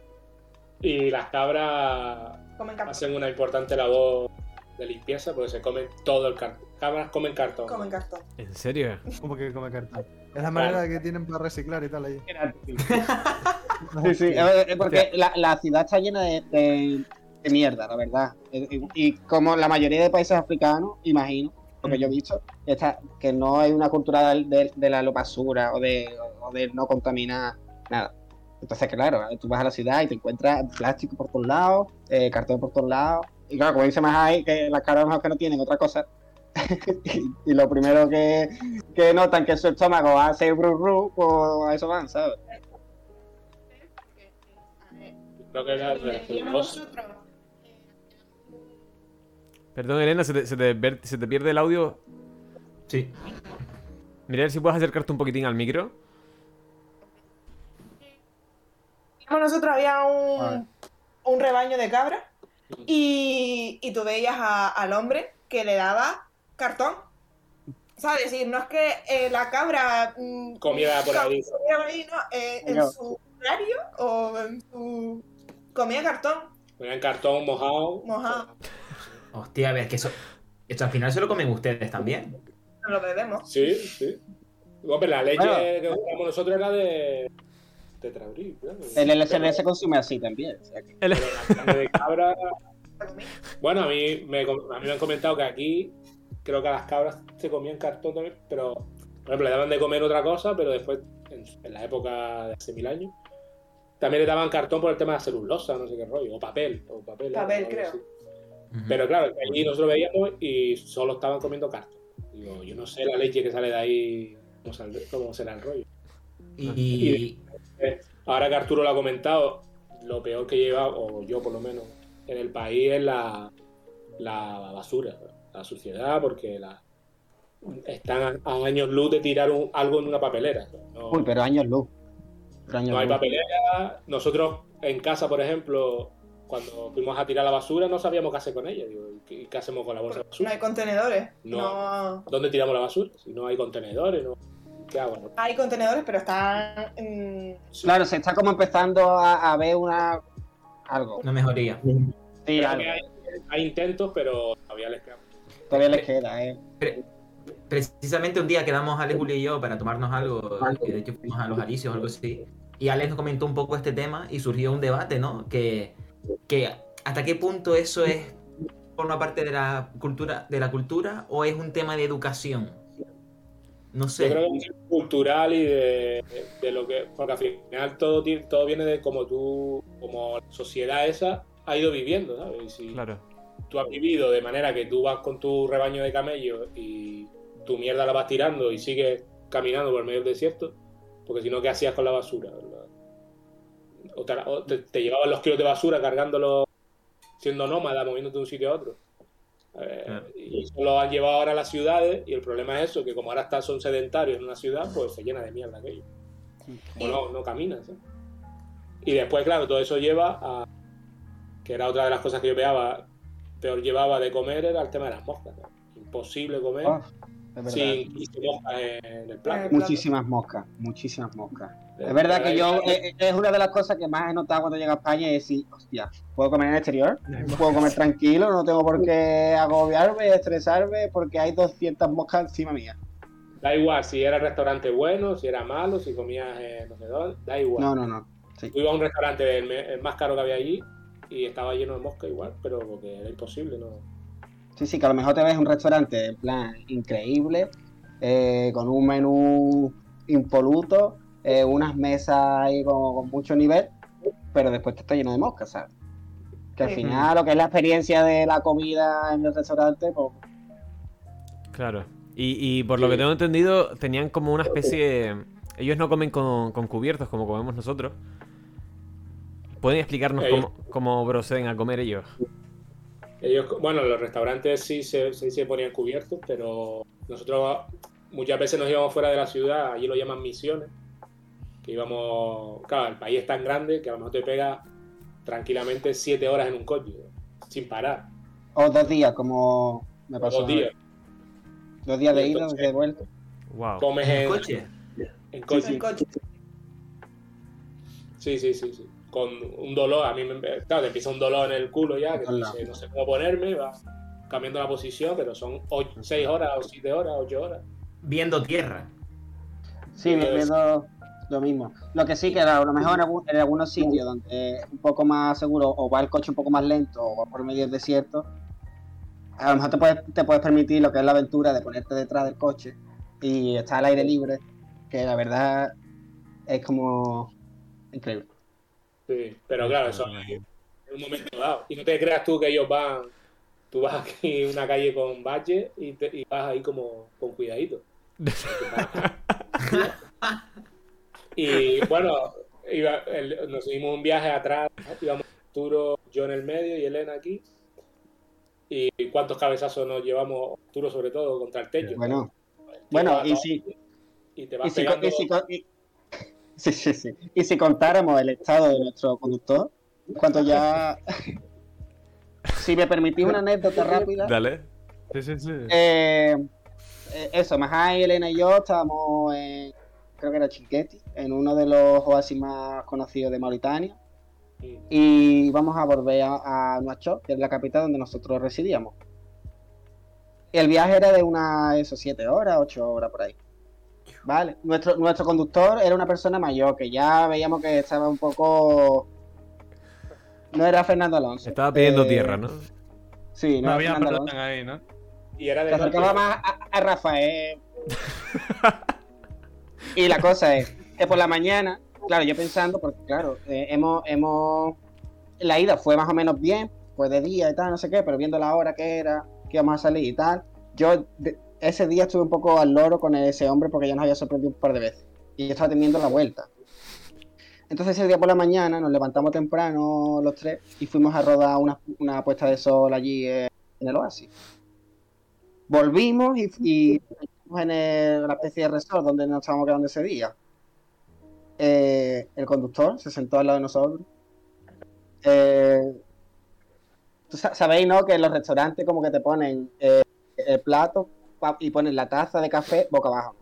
Y las cabras Comen cartón. hacen una importante labor de limpieza porque se comen todo el cartón. Cabras comen cartón. Comen cartón. ¿En serio? Como que come cartón. Es la manera que tienen para reciclar y tal ahí. Sí, sí, porque la, la ciudad está llena de, de- de mierda, la verdad. Y como la mayoría de países africanos, imagino, lo que yo he visto, está, que no hay una cultura de, de la basura o de, o de no contaminar nada. Entonces, claro, tú vas a la ciudad y te encuentras plástico por todos lados, eh, cartón por todos lados, y claro, como dice más ahí, que las mejor que no tienen otra cosa. y, y lo primero que, que notan que su estómago hace bru bru, pues a eso van, ¿sabes? Que era Y decíamos nosotros, Perdón, Elena, se te, se te ver- se te pierde el audio. Sí. Mira a ver si puedes acercarte un poquitín al micro. Nosotros había un, rebaño de cabras y, y tú veías a- al hombre que le daba cartón. ¿Sabes? Es decir, no es que eh, la cabra mm, Comía por ahí. comía por ahí, no, eh, en su horario o en su... comía cartón Ponían cartón mojado. mojado. Hostia, a ver, que eso. Esto al final se lo comen ustedes también. No lo bebemos. Sí, sí. Hombre, la leche Bueno. que usamos nosotros era de. de Traurí, claro. El LSD se consume así también. o sea que- El- Pero la carne de cabra. Comí. Bueno, a mí, me, a mí me han comentado que aquí creo que a las cabras se comían cartón también, pero por ejemplo le daban de comer otra cosa, pero después, en, en la época de hace mil años, también le daban cartón por el tema de la celulosa, no sé qué rollo, o papel, o papel. Papel, creo. así. Pero claro, allí nosotros veíamos y solo estaban comiendo cartón. Digo, yo no sé la leche que sale de ahí, cómo, cómo será el rollo. Y. Eh, Ahora que Arturo lo ha comentado, lo peor que lleva, o yo por lo menos, en el país es la, la basura, la suciedad, porque la, están a, a años luz de tirar un- algo en una papelera. No, Uy, pero años luz. Pero años no hay luz. papelera. Nosotros en casa, por ejemplo, cuando fuimos a tirar la basura, no sabíamos qué hacer con ella. Digo, ¿qué, qué hacemos con la bolsa de No basura? hay contenedores. No. No. ¿Dónde tiramos la basura? Si no hay contenedores, no. ¿qué hago? No? Hay contenedores, pero están. Claro, se está como empezando a, a ver una. algo. Una mejoría. Sí, algo. hay, hay intentos, pero todavía les queda. Todavía les queda, ¿eh? Precisamente un día quedamos Ale, Julio y yo para tomarnos algo, que de hecho fuimos a los Alicios o algo así, y Alex nos comentó un poco este tema y surgió un debate, ¿no? Que, que hasta qué punto eso es forma parte de la cultura de la cultura o es un tema de educación. No Yo sé. creo que es cultural y de, de lo que. Porque al final todo, todo viene de cómo tú, como la sociedad esa, ha ido viviendo, ¿sabes? Y si Claro. tú has vivido de manera que tú vas con tu rebaño de camellos y tu mierda la vas tirando y sigues caminando por el medio del desierto, porque si no, ¿qué hacías con la basura? La- O te, o te- te llevaban los kilos de basura cargándolos siendo nómada, moviéndote de un sitio a otro. Eh, Claro. Y eso lo han llevado ahora a las ciudades y el problema es eso, que como ahora están, son sedentarios en una ciudad, pues se llena de mierda aquello. Como no, no caminas. ¿eh? Y después, claro, todo eso lleva a... Que era otra de las cosas que yo peaba, peor llevaba de comer, era el tema de las moscas. ¿no? Imposible comer Oh, es verdad. sin 15 moscas en el plato. Eh, Muchísimas moscas, muchísimas moscas. Eh, Es verdad que ahí- yo, eh, es una de las cosas que más he notado cuando llego a España es decir, hostia, puedo comer en el exterior, puedo comer tranquilo, no tengo por qué agobiarme, estresarme, porque hay 200 moscas encima mía. Da igual si era restaurante bueno, si era malo, si comías en no sé dónde, da igual. No, no, no. Sí. A un restaurante el más caro que había allí y estaba lleno de moscas igual, pero porque era imposible, ¿no? Sí, sí, que a lo mejor te ves un restaurante en plan increíble, eh, con un menú impoluto, eh, unas mesas ahí con, con mucho nivel, pero después te está lleno de moscas, ¿sabes? Que al final lo que es la experiencia de la comida en el restaurante, pues Claro. Y, y por lo que tengo entendido, tenían como una especie. Ellos no comen con, con cubiertos como comemos nosotros. ¿Pueden explicarnos cómo, cómo proceden a comer ellos? Ellos, bueno, los restaurantes sí se, sí se ponían cubiertos, pero nosotros muchas veces nos íbamos fuera de la ciudad, allí lo llaman misiones, que íbamos, claro, el país es tan grande que a lo mejor te pega tranquilamente siete horas en un coche, sin parar, o dos días, como me pasó. dos días. Dos días de Y ida, dos entonces- días de vuelta. Wow. Comes ¿En en, coche? en coche. Sí, sí, sí, sí. Con un dolor, a mí me, claro, te empieza un dolor en el culo ya, que dices, no sé cómo ponerme, va cambiando la posición, pero son ocho, seis horas o siete horas, ocho horas. Viendo tierra. Sí, Pues- viendo lo mismo. Lo que sí que a lo mejor en, algún- en algunos sitios donde es un poco más seguro o va el coche un poco más lento o va por medio del desierto, a lo mejor te puedes, te puedes permitir lo que es la aventura de ponerte detrás del coche y estar al aire libre, que la verdad es como increíble. Sí, pero claro, eso es en un momento dado. Y no te creas tú que ellos van tú vas aquí una calle con baches y, te- y vas ahí como con cuidadito. y bueno, iba- el- nos hicimos un viaje atrás, íbamos Arturo, yo en el medio y Elena aquí. Y cuántos cabezazos nos llevamos, Arturo sobre todo, contra el techo. Bueno, bueno, y si, y te y vas si, pegando. y si con- y- sí, sí, sí. Y si contáramos el estado de nuestro conductor, cuando ya... si me permitís una anécdota rápida, Dale. Sí, sí, sí. eh, eh, eso, Majai, Elena y yo estábamos en, creo que era Chiquetti, en uno de los oasis más conocidos de Mauritania. y vamos a volver a, a Nuakchot, que es la capital donde nosotros residíamos. Y el viaje era de unas, eso, siete horas, ocho horas por ahí. Vale, nuestro, nuestro conductor era una persona mayor, que ya veíamos que estaba un poco... No era Fernando Alonso. Estaba pidiendo Eh, tierra, ¿no? Sí, no, había Fernando Alonso. ahí, ¿no? Y era de Se acercaba más a, a Rafael. y la cosa es que por la mañana, claro, yo pensando, porque claro, eh, hemos, hemos. La ida fue más o menos bien, fue de día y tal, no sé qué, pero viendo la hora que era, que íbamos a salir y tal, yo de- ese día estuve un poco al loro con ese hombre porque ya nos había sorprendido un par de veces. Y yo estaba teniendo la vuelta. Entonces ese día por la mañana nos levantamos temprano los tres y fuimos a rodar una, una puesta de sol allí en el oasis. Volvimos y, y en una especie de resort donde nos estábamos quedando ese día. Eh, el conductor se sentó al lado de nosotros. Eh, sabéis, ¿no? Que en los restaurantes como que te ponen eh, el plato y ponen la taza de café boca abajo.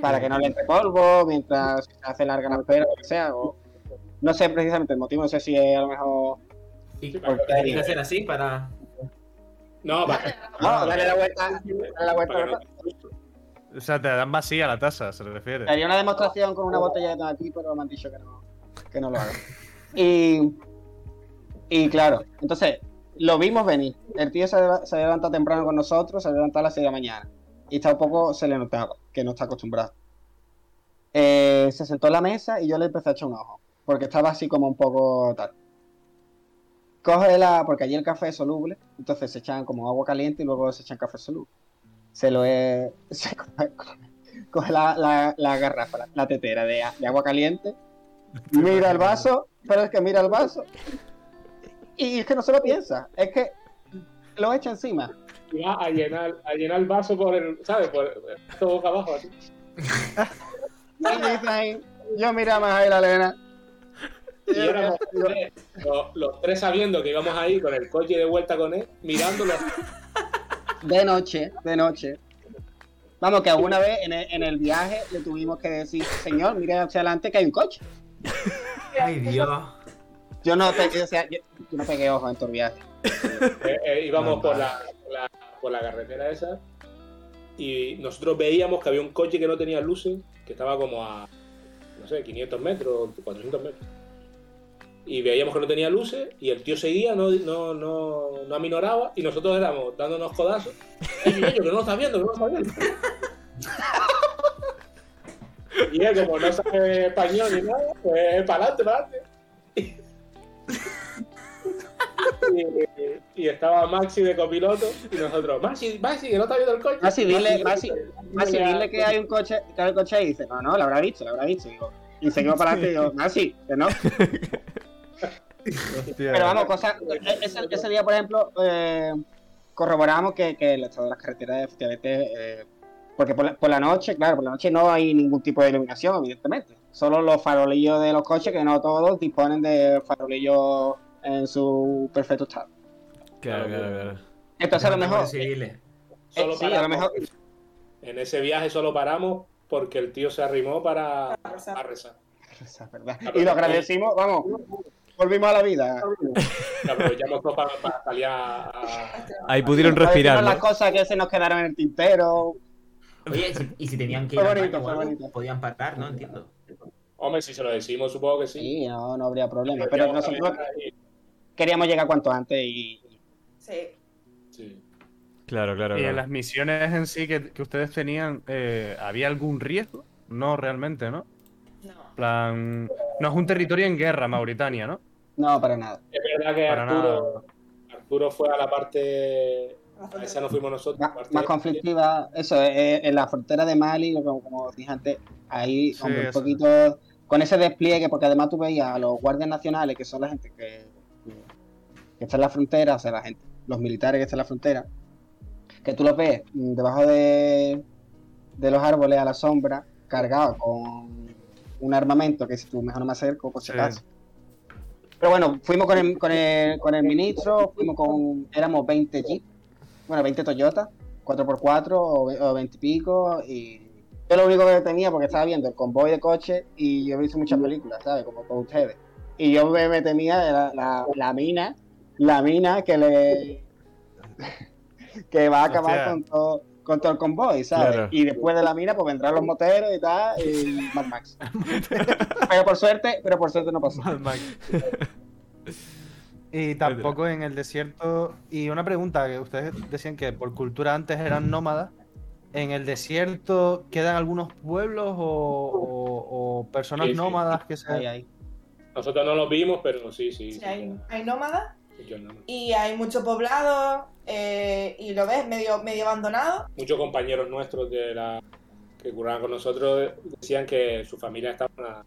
Para que no le entre polvo mientras se hace larga la espera o lo que sea. o- no sé precisamente el motivo, no sé si es a lo mejor... Y Sí, para- que ser así para. No, va. No, dale la vuelta. Dale la vuelta. Para no- O sea, te dan vacía la taza, se refiere. Haría una demostración con una botella de aquí, pero me han dicho que no, que no lo haga. Y, y claro, entonces lo vimos venir. El tío se, se levanta temprano con nosotros, se levanta a las 6 de la mañana. Y está un poco, se le notaba que no está acostumbrado. Eh, se sentó en la mesa y yo le empecé a echar un ojo, porque estaba así como un poco tal. Coge la, porque allí el café es soluble, entonces se echan como agua caliente y luego se echan café soluble. Se lo he, se coge, la, la, la garrafa, la, tetera de, de agua caliente, mira el vaso, pero es que mira el vaso. Y es que no se lo piensa, es que lo echa encima. y va a llenar, a llenar el vaso por el, ¿sabes? Por todo boca abajo así. Yo mira más ahí la Elena. Y éramos tres, los, los tres sabiendo que íbamos ahí con el coche de vuelta con él, mirándolo. De noche, de noche. Vamos, que alguna vez en el, en el viaje le tuvimos que decir, señor, mire hacia adelante que hay un coche. Ay, Dios. Yo no pegué, o sea, yo, yo no pegué ojo en el viaje. Eh, eh, íbamos por la, por la- por la carretera esa y nosotros veíamos que había un coche que no tenía luces, que estaba como a, no sé, 500 metros, 400 metros. Y veíamos que no tenía luces y el tío seguía, no, no, no, no aminoraba y nosotros éramos dándonos codazos. ¡Ey, Miguelillo, que no lo estás viendo, que no lo estás viendo! Y él, como no sabe español ni nada, pues para adelante, para adelante. Y, y estaba Maxi de copiloto y nosotros, Maxi, Maxi, que no está viendo el coche. Maxi, dile, Maxi, Maxi, Maxi, dile que hay un coche, que hay un coche ahí. Y dice, no, no, lo habrá visto, lo habrá visto. Digo, y seguimos para adelante y digo, Maxi, que no. Hostia. Pero vamos, cosa, ese, ese día, por ejemplo, eh, corroboramos que, que el estado de las carreteras efectivamente, eh, porque por la, por la noche, claro, por la noche no hay ningún tipo de iluminación, evidentemente. Solo los farolillos de los coches, que no todos disponen de farolillos en su perfecto estado. Claro, claro, claro. Entonces a lo mejor... Civiles. Solo eh, sí, a lo mejor... En ese viaje solo paramos porque el tío se arrimó para A rezar. a rezar. Esa es verdad. Y lo agradecimos, vamos, volvimos a la vida. Aprovechamos todo para, para salir a, a- Ahí pudieron Para respirar, ¿no? las cosas que se nos quedaron en el tintero. Oye, si- y si tenían que ir Fue bonito, baño o fue bonito. podían parar, ¿no? Entiendo. Hombre, si se lo decimos, supongo que sí. Sí, no, no habría problema. Pero nosotros queríamos llegar cuanto antes y... Sí. sí. Claro, claro, Y en las misiones en sí que, que ustedes tenían, eh, ¿había algún riesgo? No, realmente, ¿no? No. En plan, no es un territorio en guerra, Mauritania, ¿no? No, para nada. Es verdad que Para Arturo, Arturo fue a la parte. A esa no fuimos nosotros. Más, parte más de- conflictiva, eso, eh, en la frontera de Mali, como, como dije antes, ahí Sí, hombre, un poquito con ese despliegue, porque además tú veías a los guardias nacionales, que son la gente que, que está en la frontera, o sea, la gente, los militares que están en la frontera, que tú los ves mm, debajo de, de los árboles a la sombra, cargados con un armamento que si tú mejor no me acerco, por si Sí. acaso. Pero bueno, fuimos con el, con el, con el ministro, fuimos con, éramos 20 Jeep, bueno, 20 Toyota, 4x4 o, ve- o 20 y pico, y yo lo único que tenía, porque estaba viendo el convoy de coches, y yo he visto muchas películas, ¿sabes? Como todos ustedes. Y yo me, me temía la, la, la mina, la mina que le... que va a acabar Hostia. con todo, con todo el convoy, ¿sabes? Claro. Y después de la mina, pues vendrán los moteros y tal, y Mad Max. pero por suerte, pero por suerte no pasó. Mad Max. Y tampoco en el desierto. Y una pregunta, que ustedes decían que por cultura antes eran nómadas. ¿En el desierto quedan algunos pueblos o, o- o personas Sí, sí. nómadas que se... Ahí, ahí. Nosotros no los vimos, pero sí, sí. Sí, sí, hay, hay nómadas y hay mucho poblado eh, y lo ves medio, medio abandonado. Muchos compañeros nuestros de la que curaban con nosotros decían que su familia estaba,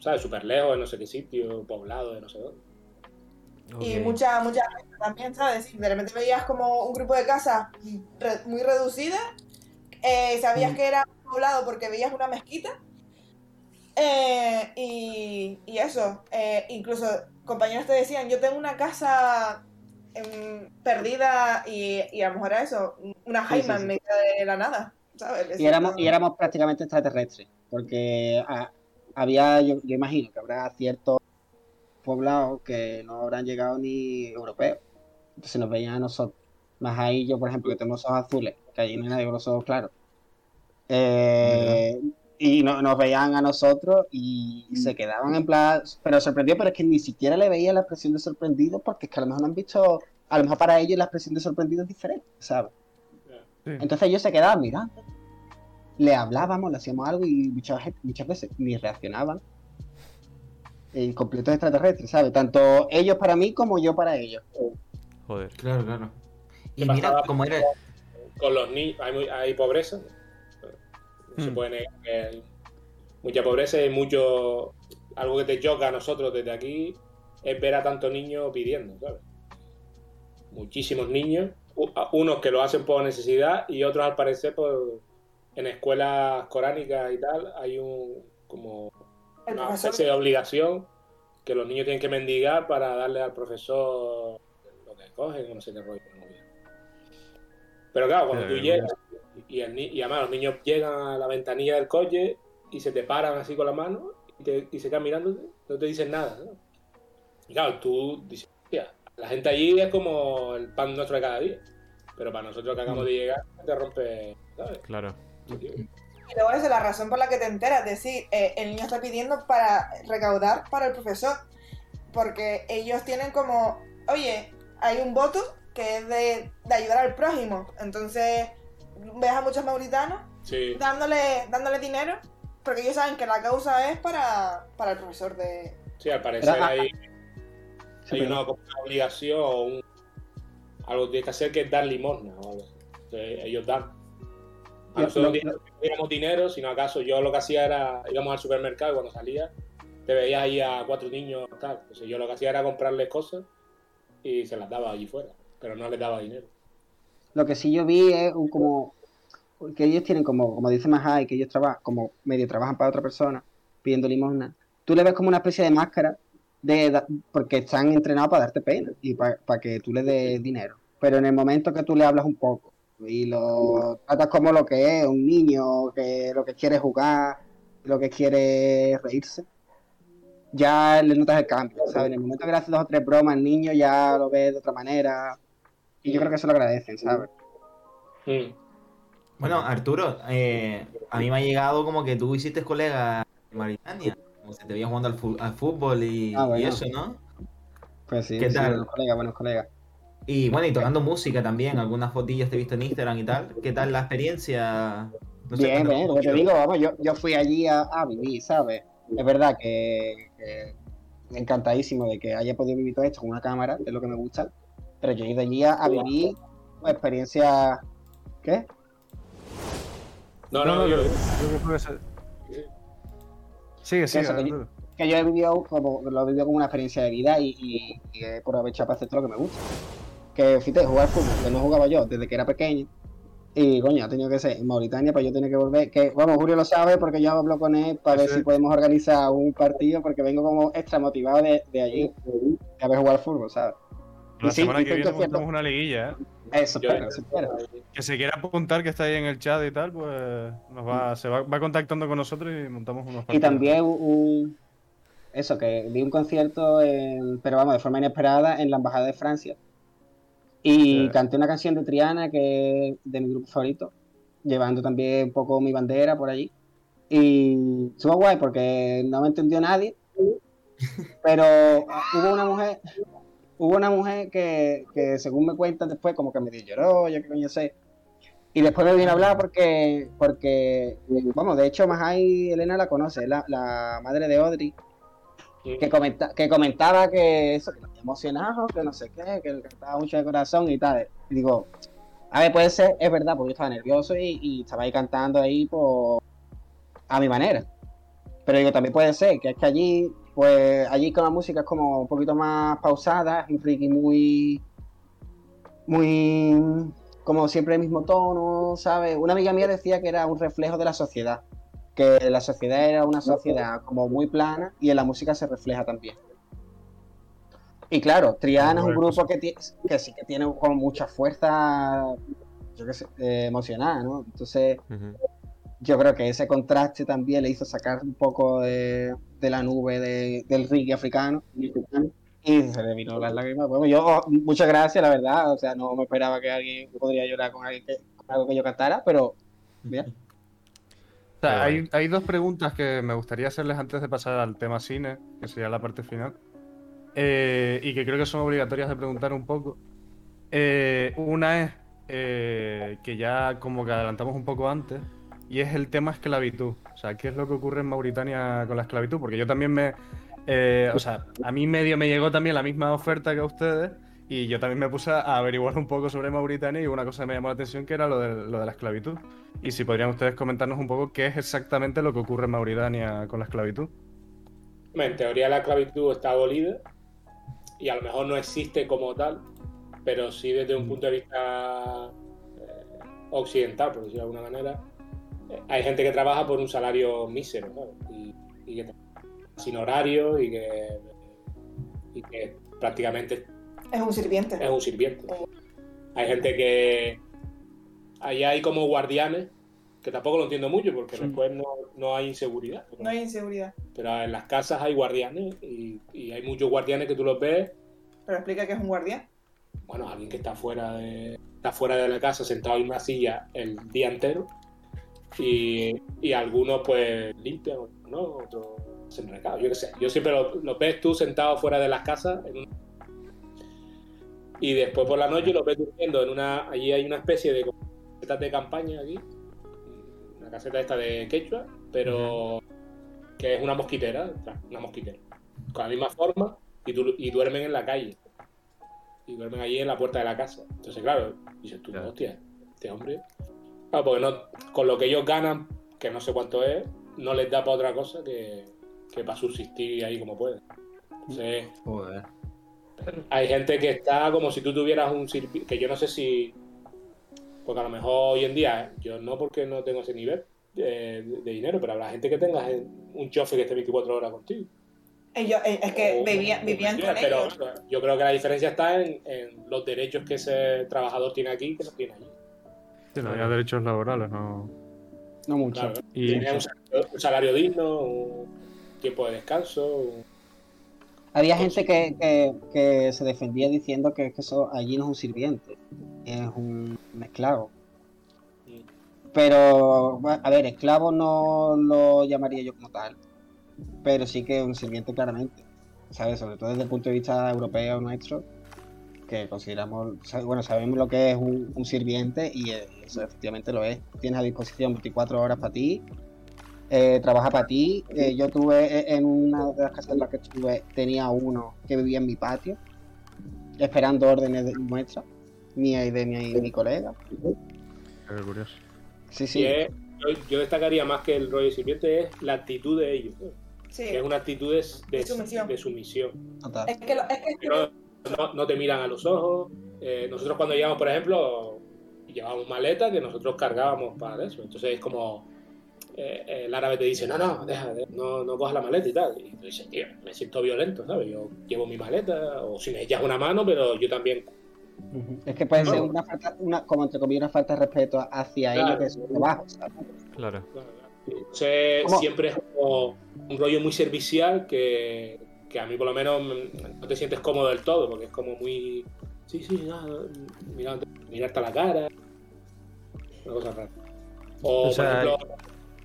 ¿sabes? Súper lejos, en no sé qué sitio, poblado, de no sé dónde. Y mucha, mucha gente también, ¿sabes? Y de repente veías como un grupo de casas re- muy reducidas. eh, sabías que era un poblado porque veías una mezquita. eh, y, y eso, eh, incluso compañeros te decían, yo tengo una casa em, perdida y, y a lo mejor era eso, una jaima sí, sí. en medio de la nada. ¿sabes? Y éramos, y éramos prácticamente extraterrestres, porque ah, había, yo, yo imagino que habrá ciertos poblados que no habrán llegado ni europeos, entonces nos veían a nosotros. Más ahí yo, por ejemplo, que tengo los ojos azules, que allí no hay nadie con los ojos claros. Eh, y no- nos veían a nosotros y se quedaban en plan, pero sorprendido, pero es que ni siquiera le veía la expresión de sorprendido, porque es que a lo mejor no han visto, a lo mejor para ellos la expresión de sorprendido es diferente, ¿sabes? Sí. Entonces ellos se quedaban mirando. Le hablábamos, le hacíamos algo y muchas, muchas veces ni reaccionaban. En completos extraterrestres, ¿sabes? Tanto ellos para mí como yo para ellos. Joder. Claro, claro. ¿Qué Y mira cómo era. Con los niños, hay, muy- hay pobreza. No se Hmm. puede negar que hay mucha pobreza y mucho. Algo que te choca a nosotros desde aquí es ver a tantos niños pidiendo, ¿sabes? Muchísimos niños, unos que lo hacen por necesidad y otros al parecer por en escuelas coránicas y tal hay un como El una profesor- especie de obligación que los niños tienen que mendigar para darle al profesor lo que cogen, no sé qué rollo. Pero claro, cuando Eh, tú llegas y, el y además los niños llegan a la ventanilla del coche y se te paran así con la mano y, te- y se quedan mirándote, no te dicen nada. ¿no? Y claro, tú dices, "Hostia, la gente allí es como el pan nuestro de cada día. Pero para nosotros que acabamos de llegar, te rompe, ¿sabes? Claro. Y luego esa es la razón por la que te enteras, es decir, eh, el niño está pidiendo para recaudar para el profesor, porque ellos tienen como, oye, hay un voto que es de, de ayudar al prójimo, entonces ves a muchos mauritanos Sí, dándole, dándole dinero, porque ellos saben que la causa es para, para el profesor de... sí, al parecer Pero, ah, hay, Sí, hay una, obligación o un, algo que tienes que hacer que es dar limosna o algo. Entonces, ellos dan. Nosotros no teníamos dinero, sino acaso yo lo que hacía era, íbamos al supermercado y cuando salía, te veías ahí a cuatro niños tal. Entonces yo lo que hacía era comprarles cosas y se las daba allí fuera, pero no les daba dinero. Lo que sí yo vi es un como que ellos tienen como, como dice Mahai, que ellos trabajan, como medio trabajan para otra persona, pidiendo limosna. Tú le ves como una especie de máscara de porque están entrenados para darte pena y para que tú le des dinero. Pero en el momento que tú le hablas un poco y lo tratas como lo que es, un niño que lo que quiere jugar, lo que quiere reírse, ya le notas el cambio, ¿sabes? En el momento que le haces dos o tres bromas al niño ya lo ves de otra manera y yo creo que eso lo agradecen, ¿sabes? Mm. Bueno, Arturo, eh, a mí me ha llegado como que tú hiciste colega en Mauritania. Como se te veía jugando al, al fútbol y, Ah, bueno. y eso, ¿no? Pues sí, ¿Qué sí, tal? buenos colegas, buenos colegas. Y bueno, y tocando música también, algunas fotillas te he visto en Instagram y tal. ¿Qué tal la experiencia? No sé, bien, bien, lo que te digo, vamos, yo, yo fui allí a, a vivir, ¿sabes? Es verdad que, que encantadísimo de que haya podido vivir todo esto con una cámara, que es lo que me gusta. Pero yo he ido allí a, a vivir experiencias. ¿Qué? No, No, no, yo- Sigue, sigue. Eso, que yo- que yo he vivido como, lo he vivido como una experiencia de vida y, y, y he aprovechado para hacer todo lo que me gusta. Que fíjate, jugar fútbol, que no jugaba yo desde que era pequeño. Y coño, ha tenido que ser en Mauritania, pues yo tenía que volver. Que vamos, Julio lo sabe porque yo hablo con él para ver si podemos organizar un partido, porque vengo como extra motivado de, de allí, de haber jugado al fútbol, ¿sabes? La Y sí, semana que viene montamos una liguilla, ¿eh? Eso yo- espero, eso espero. Que se quiera apuntar, que está ahí en el chat y tal, pues nos va, se va, va contactando con nosotros y montamos unos Y partidos. también un. Eso, que di un concierto, en- pero vamos, de forma inesperada, en la Embajada de Francia. Y Sí. canté una canción de Triana, que es de mi grupo favorito, llevando también un poco mi bandera por allí. Y estuvo guay porque no me entendió nadie, pero hubo una mujer, hubo una mujer que, que según me cuentan después, como que me dio lloró, yo qué coño sé. Y después me vino a hablar porque, porque vamos, de hecho, Mahai Elena la conoce, la, la madre de Audrey, que, comenta, que comentaba que eso, que emocionado, que no sé qué, que le cantaba mucho de corazón y tal. Digo, a ver, puede ser, es verdad, porque yo estaba nervioso y, estaba ahí cantando ahí por, a mi manera. Pero digo, también puede ser que es que allí, pues allí con la música es como un poquito más pausada, es muy, muy, como siempre el mismo tono, ¿sabes? Una amiga mía decía que era un reflejo de la sociedad, que la sociedad era una sociedad como muy plana y en la música se refleja también. Y claro, Triana es un grupo que, que sí que tiene como mucha fuerza, yo qué sé, eh, emocional, ¿no? Entonces, yo creo que ese contraste también le hizo sacar un poco de, de la nube de- del reggae africano y se le vino las lágrimas. Bueno, yo, muchas gracias, la verdad. O sea, no me esperaba que alguien podría llorar con, alguien que- con algo que yo cantara, pero mira, O sea, hay, hay dos preguntas que me gustaría hacerles antes de pasar al tema cine, que sería la parte final, eh, y que creo que son obligatorias de preguntar un poco. Eh, una es eh, que ya como que adelantamos un poco antes, y es el tema esclavitud. O sea, ¿qué es lo que ocurre en Mauritania con la esclavitud? Porque yo también me... eh, o sea, a mí medio me llegó también la misma oferta que a ustedes, y yo también me puse a averiguar un poco sobre Mauritania y una cosa que me llamó la atención que era lo de, lo de la esclavitud. Y si podrían ustedes comentarnos un poco qué es exactamente lo que ocurre en Mauritania con la esclavitud. En teoría la esclavitud está abolida y a lo mejor no existe como tal, pero sí desde un punto de vista eh, occidental, por decirlo de alguna manera, eh, hay gente que trabaja por un salario mísero, ¿sabes? Y, y que sin horario y que, y que prácticamente Es un sirviente. es un sirviente. Hay gente que. Ahí hay como guardianes, que tampoco lo entiendo mucho porque después no, no hay inseguridad. Pero, No hay inseguridad. pero en las casas hay guardianes y, y hay muchos guardianes que tú los ves. Pero explica que es un guardián. Bueno, alguien que está fuera de, está fuera de la casa sentado en una silla el día entero y, y algunos pues limpian, otros no, otros hacen recado, yo qué sé. Yo siempre lo, lo ves tú sentado fuera de las casas en un- y después por la noche los ves durmiendo en una, allí hay una especie de casetas de campaña aquí, una caseta esta de quechua, pero que es una mosquitera, una mosquitera, con la misma forma y, du- y duermen en la calle y duermen allí en la puerta de la casa. Entonces, claro, dices tú, Claro. hostia, este hombre. Claro, porque no, con lo que ellos ganan, que no sé cuánto es, no les da para otra cosa que, que para subsistir ahí como pueden. Entonces, Joder. Hay gente que está como si tú tuvieras un sirvi- que yo no sé si. Porque a lo mejor hoy en día, yo no porque no tengo ese nivel eh, de, de dinero, pero habrá gente que tenga un chofe que esté 24 horas contigo. Ellos, eh, es que O- vivían, con pero ellos. claro, yo creo que la diferencia está en, en los derechos que ese trabajador tiene aquí que no tiene allí. Sí, no había derechos laborales, ¿no? no mucho. Claro, Y tiene un salario, un salario digno, un tiempo de descanso. un- Había gente que, que, que se defendía diciendo que, que eso allí no es un sirviente, es un, un esclavo. Pero, a ver, esclavo no lo llamaría yo como tal, pero sí que un sirviente claramente, ¿sabes? Sobre todo desde el punto de vista europeo nuestro, que consideramos, bueno, sabemos lo que es un, un sirviente y eh, eso efectivamente lo es. Tienes a disposición 24 horas para ti, eh, trabaja para ti. Eh, yo tuve eh, en una de las casas en las que estuve, tenía uno que vivía en mi patio esperando órdenes de nuestras, mía y de mi, mi colega. Qué curioso. Sí, sí. es- yo, yo destacaría más que el rollo de sirviente es la actitud de ellos. ¿no? Sí. Que es una actitud de, de, De sumisión. de sumisión. Total. Es que, lo- es que Que no, no- no te miran a los ojos. Eh, nosotros cuando llegamos, por ejemplo, llevábamos maleta que nosotros cargábamos para eso. Entonces es como eh, el árabe te dice, no, no, deja, de- no, no cojas la maleta y tal. Y tú dices, tío, me siento violento, ¿sabes? Yo llevo mi maleta, o si me echas una mano, pero yo también. Es que puede No. ser una falta, una, como entre comillas, una falta de respeto hacia Claro. ellos que trabajo, ¿sabes? Claro. Entonces ¿Cómo? siempre es como un rollo muy servicial que, que a mí por lo menos no te sientes cómodo del todo, porque es como muy... Sí, sí, nada, mirándote- mirarte a la cara. Una cosa rara. O, O sea, por ejemplo,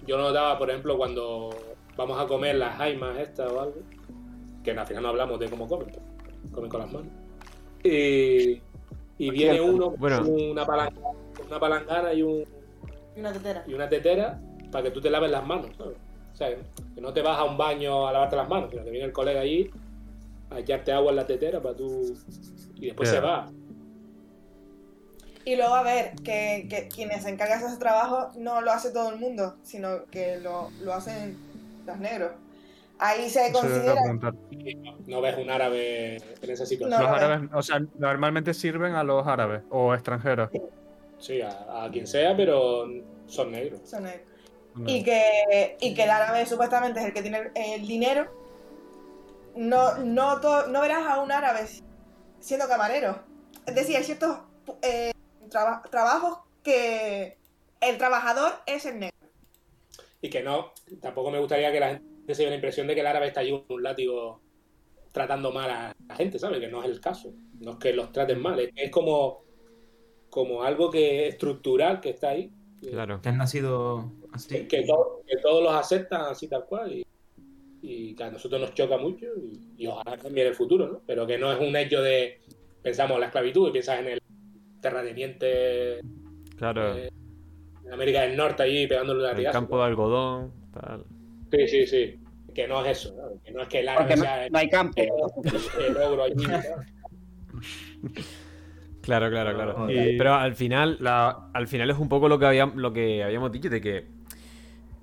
yo notaba, por ejemplo, cuando vamos a comer las jaimas estas o algo, que al final no hablamos de cómo comen, comen con las manos. Y, y viene uno Bueno. con una, palan- con una palangana y un, y una tetera. y una tetera para que tú te laves las manos, ¿sabes? O sea, que no te vas a un baño a lavarte las manos, sino que viene el colega allí a echarte agua en la tetera para tú... Y después se va. Y luego, a ver, que, que quienes se encargan de ese trabajo no lo hace todo el mundo, sino que lo, lo hacen los negros. Ahí se considera. No ves un árabe en esa situación. No, Los árabes, o sea, normalmente sirven a los árabes o extranjeros. Sí, a, a quien sea, pero son negros. son negros. Y que, y que el árabe supuestamente es el que tiene el, el dinero. No, no, to- no verás a un árabe siendo camarero. Es decir, hay ciertos eh, traba- trabajos que el trabajador es el negro. Y que no, tampoco me gustaría que la gente se lleve la impresión de que el árabe está allí con un látigo tratando mal a la gente, ¿sabes? Que no es el caso. No es que los traten mal, es, es como, como algo que estructural que está ahí. Claro. Que has nacido así. que, to- que todos los aceptan así tal cual y, y que a nosotros nos choca mucho y, y ojalá cambie en el futuro, ¿no? Pero que no es un hecho de, pensamos en la esclavitud y piensas en el terrateniente Claro. eh, en América del Norte allí pegándole la El campo de algodón, tal. Sí, sí, sí. Que no es eso, ¿no? que no es que el árabe no, sea el, no hay campo. el ogro allí. Claro, claro, claro. Y- Pero al final, La, al final es un poco lo que, habíamos, lo que habíamos dicho, de que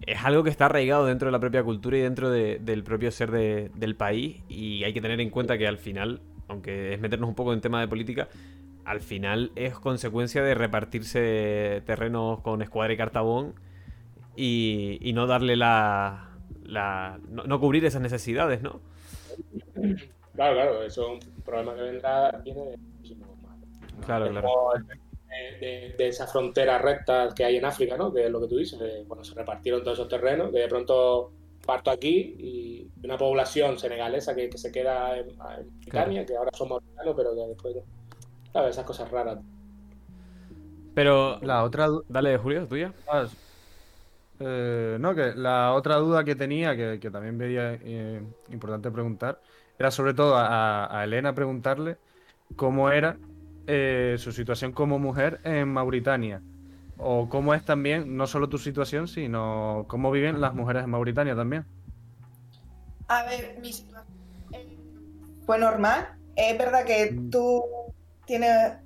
es algo que está arraigado dentro de la propia cultura y dentro de- del propio ser de- del país y hay que tener en cuenta que al final, aunque es meternos un poco en tema de política, al final es consecuencia de repartirse terrenos con escuadra y cartabón y, y no darle la... la no, no cubrir esas necesidades, ¿no? Claro, claro, eso es un problema que vendrá, viene de muchísimo más. Claro, claro. De, de, de esa frontera recta que hay en África, ¿no? Que es lo que tú dices, de, bueno, se repartieron todos esos terrenos, que de pronto parto aquí y una población senegalesa que, que se queda en, en que ahora son mauritanos, pero que después, ¿sabes? Esas cosas raras. Pero... la otra Dale, Julio, tuya. ah, eh, no, que la otra duda que tenía, que, que también veía eh, importante preguntar, era sobre todo a, a Elena preguntarle cómo era eh, su situación como mujer en Mauritania. O cómo es también, no solo tu situación, sino cómo viven las mujeres en Mauritania también. A ver, mi situación fue normal. Es verdad que Mm. tú tienes.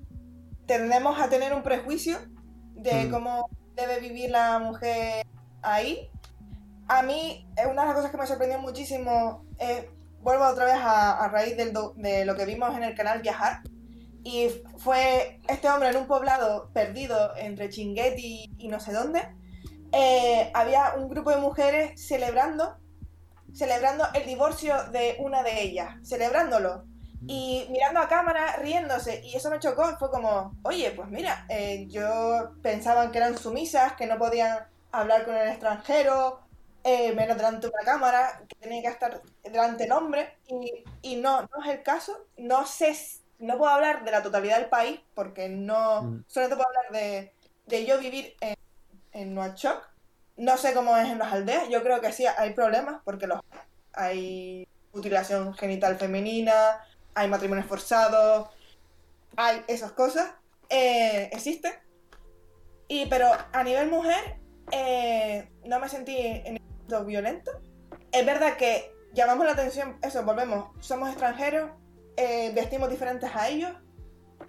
Tendemos a tener un prejuicio de Mm. cómo debe vivir la mujer ahí. A mí, eh, una de las cosas que me sorprendió muchísimo es. Vuelvo otra vez a, a raíz del do- de lo que vimos en el canal Viajar. Y fue este hombre en un poblado perdido entre Chinguetti y no sé dónde. eh, había un grupo de mujeres celebrando celebrando el divorcio de una de ellas, celebrándolo. Y mirando a cámara, riéndose. Y eso me chocó. Fue como, oye, pues mira, eh, yo pensaban que eran sumisas, que no podían hablar con el extranjero, eh, menos delante de una cámara, que tenían que estar delante del hombre. Y, y no, no es el caso. No sé, no puedo hablar de la totalidad del país, porque no, Mm. solamente puedo hablar de, de yo vivir en, en Nuachok. No sé cómo es en las aldeas, yo creo que sí hay problemas porque los hay mutilación genital femenina, hay matrimonios forzados, hay esas cosas, eh, existen. Y pero a nivel mujer eh, no me sentí en ningún violento. Es verdad que llamamos la atención, eso, volvemos, somos extranjeros, eh, vestimos diferentes a ellos.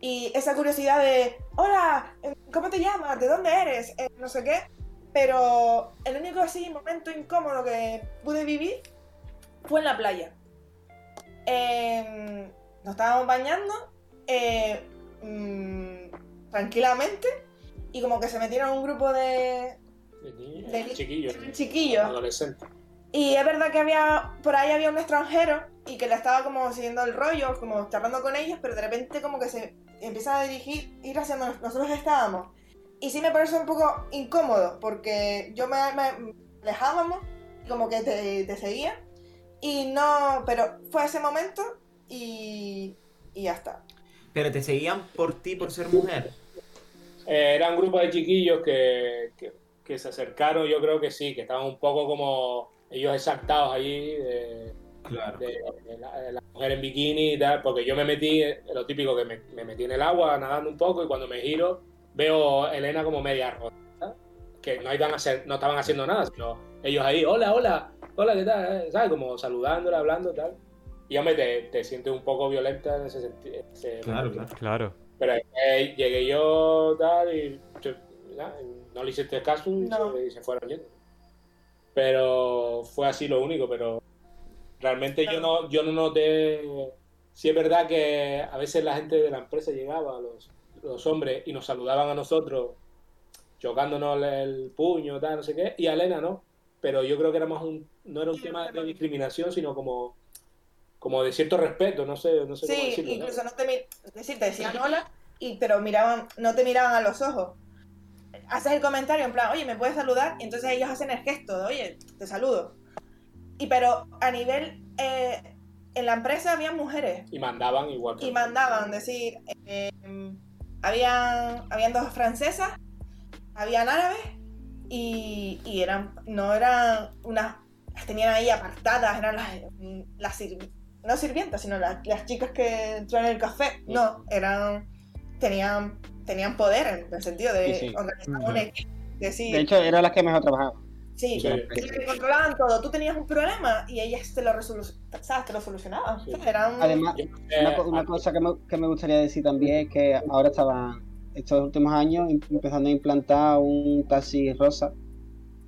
Y esa curiosidad de, hola, eh, ¿cómo te llamas? ¿De dónde eres? Eh, no sé qué. Pero el único así momento incómodo que pude vivir fue en la playa. Eh, nos estábamos bañando eh, mm, tranquilamente y como que se metieron un grupo de, De niños, de ni- chiquillos, chiquillos. adolescentes. Y es verdad que había, por ahí había un extranjero y que le estaba como siguiendo el rollo, como charlando con ellos, pero de repente como que se empieza a dirigir, ir hacia donde nosotros estábamos. Y sí me parece un poco incómodo, porque yo me, me alejábamos, y como que te, te seguía, y no, pero fue ese momento y, y ya está. Pero te seguían por ti, por ser mujer. Eh, era un grupo de chiquillos que, que, que se acercaron, yo creo que sí, que estaban un poco como ellos exaltados allí, de, Claro. de- de la, de la mujer en bikini y tal, porque yo me metí, eh, lo típico que me, me metí en el agua nadando un poco y cuando me giro veo a Elena como media rota, que no, iban a hacer, no estaban haciendo nada, sino ellos ahí, hola, hola, hola, ¿qué tal? eh? ¿Sabes? Como saludándola, hablando tal. Y hombre, te, te sientes un poco violenta en ese sentido. Claro, claro. Claro. Pero eh, llegué yo tal y yo, no le hiciste caso y, No. se, y se fueron yendo. Pero fue así lo único, pero realmente yo no, yo no noté. Sí es verdad que a veces la gente de la empresa llegaba, los, los hombres, y nos saludaban a nosotros, chocándonos el puño, tal, no sé qué, y a Elena no. Pero yo creo que era más un, no era un tema de discriminación, sino como, como de cierto respeto, no sé, no sé cómo Sí, decirlo. ¿no? incluso no te es decir, te decían hola, y, pero miraban, no te miraban a los ojos. Haces el comentario en plan, oye, ¿me puedes saludar? Y entonces ellos hacen el gesto de, oye, te saludo. Y pero a nivel, eh, en la empresa había mujeres Y mandaban igual que y mandaban, decir, eh, habían, habían dos francesas, habían árabes y, y eran, no eran unas, las tenían ahí apartadas, eran las, las no sirvientas, sino las, las chicas que entraron en el café, no, eran, tenían, tenían poder en el sentido de Sí, sí. organizar un equipo, decir, De hecho, eran las que mejor trabajaban. sí, Sí. que controlaban todo, tú tenías un problema y ellas te lo, resolu- ¿sabes? Te lo solucionaban. Eran, Además, una, co- una cosa que me, que me gustaría decir también es que ahora estaban, estos últimos años, im- empezando a implantar un taxi rosa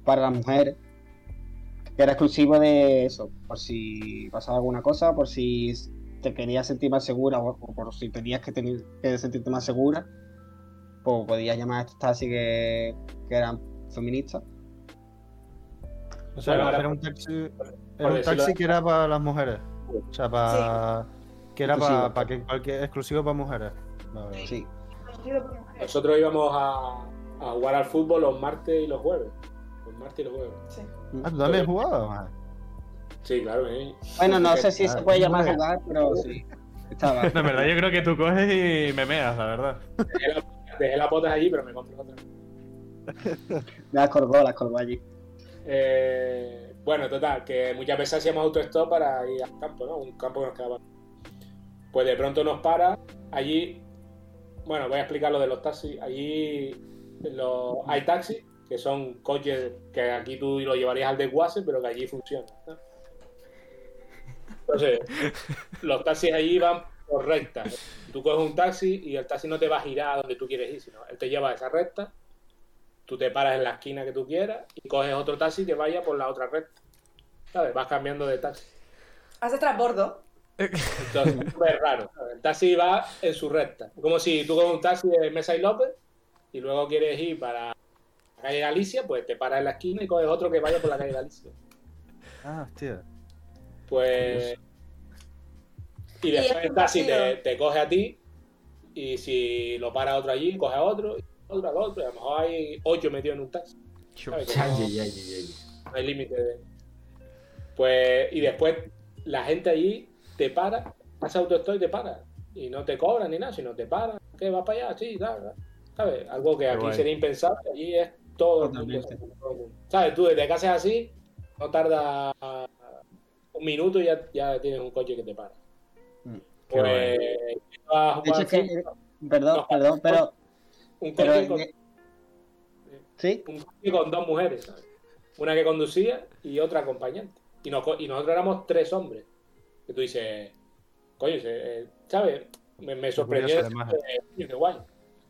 para las mujeres, que era exclusivo de eso, por si pasaba alguna cosa, por si te querías sentir más segura o, o por si tenías que, tener, que sentirte más segura, pues podías llamar a estos taxis que, que eran feministas. O sea, Bueno, era, un taxi, era un taxi que era para las mujeres. O sea, para. Que era Exclusivo. para, que cualquier exclusivo para mujeres. Sí. nosotros íbamos a, a jugar al fútbol los martes y los jueves. Martes los jueves. Sí. Ah, ¿tú también has jugado? Ah, Sí, claro. ¿eh? Bueno, no sé si Ah, se puede llamar jugar, pero sí. Estaba. De verdad, yo creo que tú coges y me meas, la verdad. Dejé, la- dejé las botas allí, pero me compré otra. Las colgó, las colgó allí. Eh, bueno, total, que muchas veces hacíamos autostop para ir al campo, ¿no? Un campo que nos quedaba. Pues de pronto nos para, allí, bueno, voy a explicar lo de los taxis. Allí los, hay taxis, que son coches que aquí tú lo llevarías al desguace, pero que allí funcionan. ¿no? Entonces, los taxis allí van por recta. Tú coges un taxi y el taxi no te va a girar a donde tú quieres ir, sino él te lleva a esa recta tú te paras en la esquina que tú quieras y coges otro taxi que vaya por la otra recta. ¿Sabes? Vas cambiando de taxi. Haces transbordo. Entonces, es súper raro. ¿sabes? El taxi va en su recta. Como si tú coges un taxi de Mesa y López y luego quieres ir para la calle Galicia, pues te paras en la esquina y coges otro que vaya por la calle Galicia. Ah, hostia. Pues. Y después es el taxi te, coge a ti y si lo para otro allí, coge a otro, y otro al otro. Y a lo mejor hay ocho metidos en un taxi. ¿sabes? Que no- ay, ay. no hay límite de... Pues, y después la gente allí te para, hace autostop y te para. Y no te cobran ni nada, sino te para. ¿Qué? ¿Vas para allá? Sí, tal. ¿Sabes? Algo que Qué aquí guay. sería impensable, allí es todo el mundo. Totalmente. todo el mundo. ¿Sabes? Tú desde que haces así, no tarda un minuto y ya, ya tienes un coche que te para. Mm. Pues, a jugar es que, fútbol, perdón, No, perdón, pero, un pero coche con, ¿sí? un coche con dos mujeres, ¿sabes? Una que conducía y otra acompañante. Y, nos- y nosotros éramos tres hombres. Que tú dices, coño, eh, ¿sabes? Me, me sorprendió. curioso, además. eh, qué guay.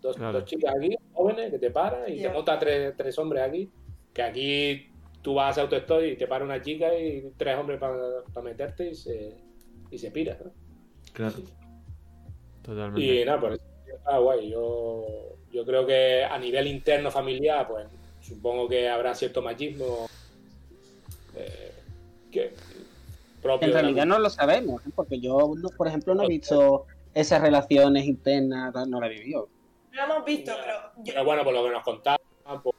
Dos, Claro. dos chicas aquí, jóvenes, que te paran y Ya. te montan tres, tres hombres aquí. Que aquí tú vas a autostop y te para una chica y tres hombres para meterte y se, y se pira, ¿no? Claro. Totalmente. Y nada, por eso está guay. Yo, yo creo que a nivel interno familiar, pues supongo que habrá cierto machismo eh, que propio En realidad no lo sabemos, ¿eh? porque yo, por ejemplo, no he visto esas relaciones internas, no la he vivido. Lo hemos visto, pero yo- Pero bueno, por lo que nos contaban, por,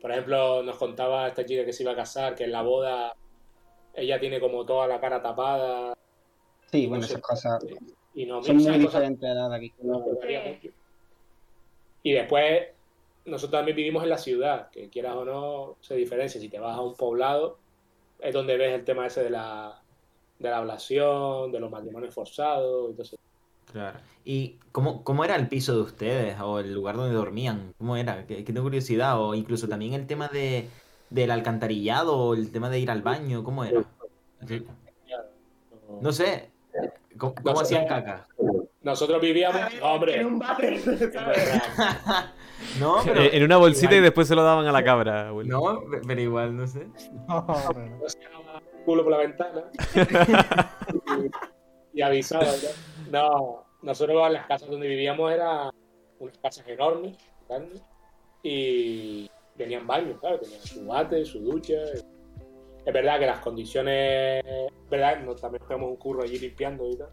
por ejemplo, nos contaba esta chica que se iba a casar, que en la boda ella tiene como toda la cara tapada Sí, bueno, No sé. esas cosas y no son muy cosas diferentes de aquí. Y después, nosotros también vivimos en la ciudad, que quieras o no, se diferencia. Si te vas a un poblado, es donde ves el tema ese de la, de la ablación, de los matrimonios forzados, entonces Claro. ¿Y cómo, cómo era el piso de ustedes o el lugar donde dormían? ¿Cómo era? Que, que tengo curiosidad. O incluso también el tema de, del alcantarillado o el tema de ir al baño. ¿Cómo era? no- No sé. ¿Cómo, hacían caca? nosotros vivíamos, hombre, en un váter, no, pero... En una bolsita igual- y después se lo daban a la cabra. abuelo. No, pero igual, no sé. no se daba culo por la ventana y, avisaba. ¿no? No, nosotros las casas donde vivíamos eran unas casas enormes, grandes, y tenían baños, claro, tenían su bate, su ducha. Es verdad que las condiciones, es verdad, nos, también pegamos un curro allí limpiando y tal,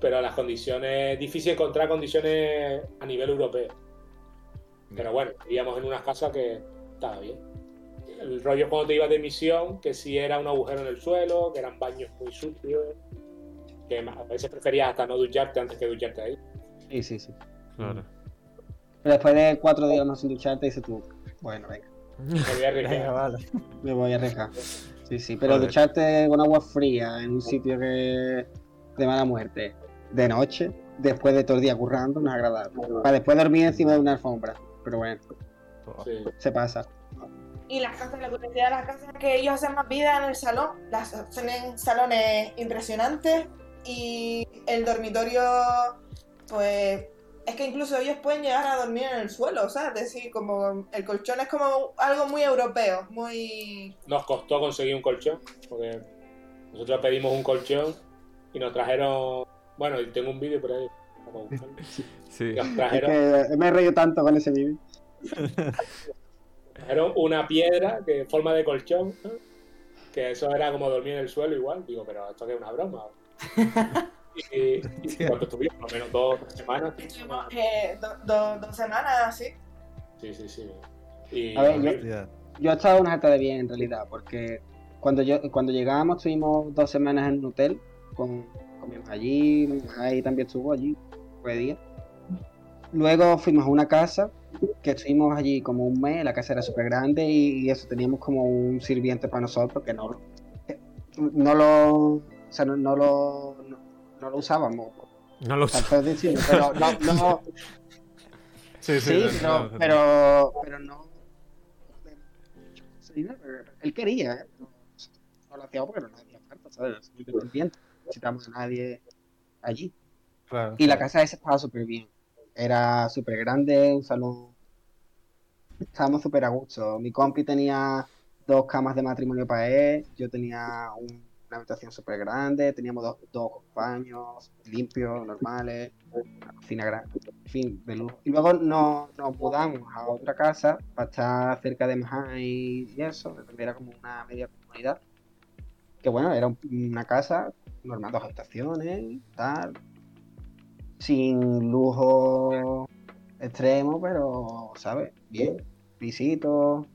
pero las condiciones, difícil encontrar condiciones a nivel europeo. Pero bueno, vivíamos en unas casas que estaba bien. El rollo cuando te ibas de misión, que si era un agujero en el suelo, que eran baños muy sucios, que a veces preferías hasta no ducharte antes que ducharte ahí. Sí, sí, sí. Claro. Pero después de cuatro días no sin ducharte, dices tú, bueno, venga, Me voy a arriesgar. Vale. me voy a arriesgar. Sí, sí, pero ducharte con agua fría en un sitio que de mala muerte, de noche, después de todo el día currando, no es agradable. Para después dormir encima de una alfombra. Pero bueno, Sí. se pasa. Y las casas, la curiosidad de las casas es que ellos hacen más vida en el salón. Las, tienen salones impresionantes y el dormitorio, pues, es que incluso ellos pueden llegar a dormir en el suelo, ¿sabes? Es decir, como el colchón es como algo muy europeo, muy... Nos costó conseguir un colchón, porque nosotros pedimos un colchón y nos trajeron. Bueno, y tengo un vídeo por ahí. Sí. Es trajeron, que me he reído tanto con ese vídeo. trajeron una piedra que en forma de colchón, ¿no? que eso era como dormir en el suelo igual. Digo, pero esto que es una broma. y, y cuando estuvimos, por lo menos dos tres semanas. Estuvimos, eh, do- do- dos semanas así. Sí, sí, sí. Y A ver, yo-. Yo he estado una harta de bien en realidad, porque cuando yo cuando llegábamos estuvimos dos semanas en un hotel, con, comimos allí, mi mamá ahí también estuvo allí, fue día. Luego fuimos a una casa, que estuvimos allí como un mes, la casa era súper grande y, y eso, teníamos como un sirviente para nosotros que no, no lo, sea, no, no lo, no, no lo usábamos, No lo decirlo, pero no, no, Sí, Sí, no, pero, no, no. pero, pero no. Sí, Él quería, ¿eh? no, no lo hacía porque no hacía falta, ¿sabes? Muy dependiente. No necesitamos a nadie allí. Claro. Y la casa esa estaba súper bien. Era súper grande, un salón. Estábamos súper a gusto. Mi compi tenía dos camas de matrimonio para él, yo tenía un- habitación súper grande, teníamos dos, dos baños limpios, normales, una cocina grande, fin, de lujo. Y luego no- nos mudamos a otra casa para estar cerca de Mahai y eso, era como una media comunidad. Que bueno, era un- una casa normal, dos habitaciones, tal, sin lujo extremo, pero, ¿sabes? Bien, visito.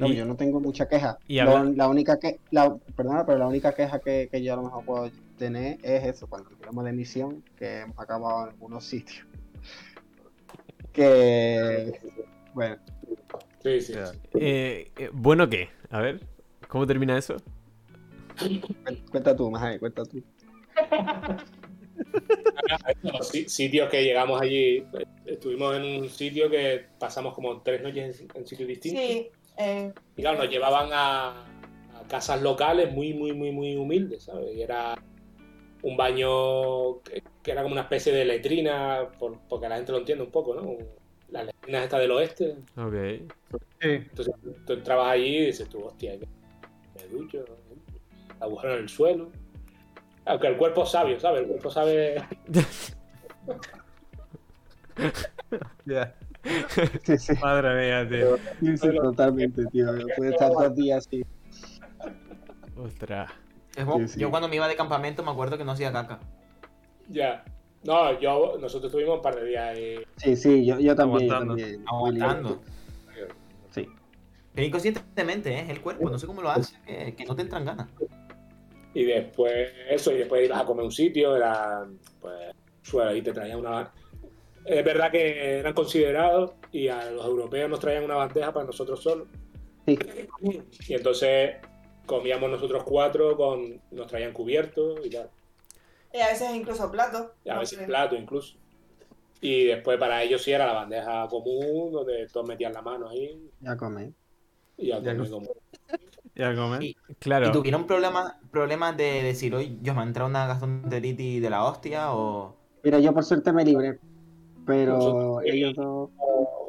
No, Y- yo no tengo mucha queja. y Lo- habla- la única que, la, perdona, pero la única queja que, que yo a lo mejor puedo tener es eso, cuando hablamos de misión, que hemos acabado en algunos sitios. Que, bueno, Sí, sí. Eh, eh, ¿Bueno qué? A ver, ¿cómo termina eso? cuen- cuenta tú, Majai, cuenta tú. Los si- sitios que llegamos allí, estuvimos en un sitio que pasamos como tres noches en, en sitios distintos. Sí, eh, Y claro, nos llevaban a, a casas locales muy, muy, muy, muy humildes, ¿sabes? Y era, un baño que, que era como una especie de letrina, por- porque la gente lo entiende un poco, ¿no? Las letrinas estas del oeste. Ok. Entonces tú entrabas allí y dices tú, hostia, que me ducho, agujero en el suelo. Aunque el cuerpo es sabio, ¿sabes? El cuerpo sabe. Ya. Sí, sí, Madre mía, tío. sí, sí, totalmente, tío. Puede estar dos días así. Ostras. Yo cuando me iba de campamento me acuerdo que no hacía caca. Ya. No, yo, nosotros tuvimos un par de días ahí. Sí, sí, yo, yo también. yo Aguantando. también. Aguantando. Sí. Pero inconscientemente, ¿eh? El cuerpo, no sé cómo lo hace, que, que no te entran ganas. Y después, eso, y después ibas a comer un sitio, era, pues, suelo, ahí te traían una... Es verdad que eran considerados y a los europeos nos traían una bandeja para nosotros solos. Sí. Y entonces comíamos nosotros cuatro, con nos traían cubiertos y tal. Y a veces incluso platos. Y a no veces sé. plato incluso. Y después para ellos sí era la bandeja común, donde todos metían la mano ahí Ya comé. y ya no- como... Ya comer. Y- Claro. ¿Y tuvieron problemas, problemas de decir, oye, yo me ha entrado una gastroenteritis de la hostia o...? Mira, yo por suerte me libré. Pero Nosotros- ellos dos.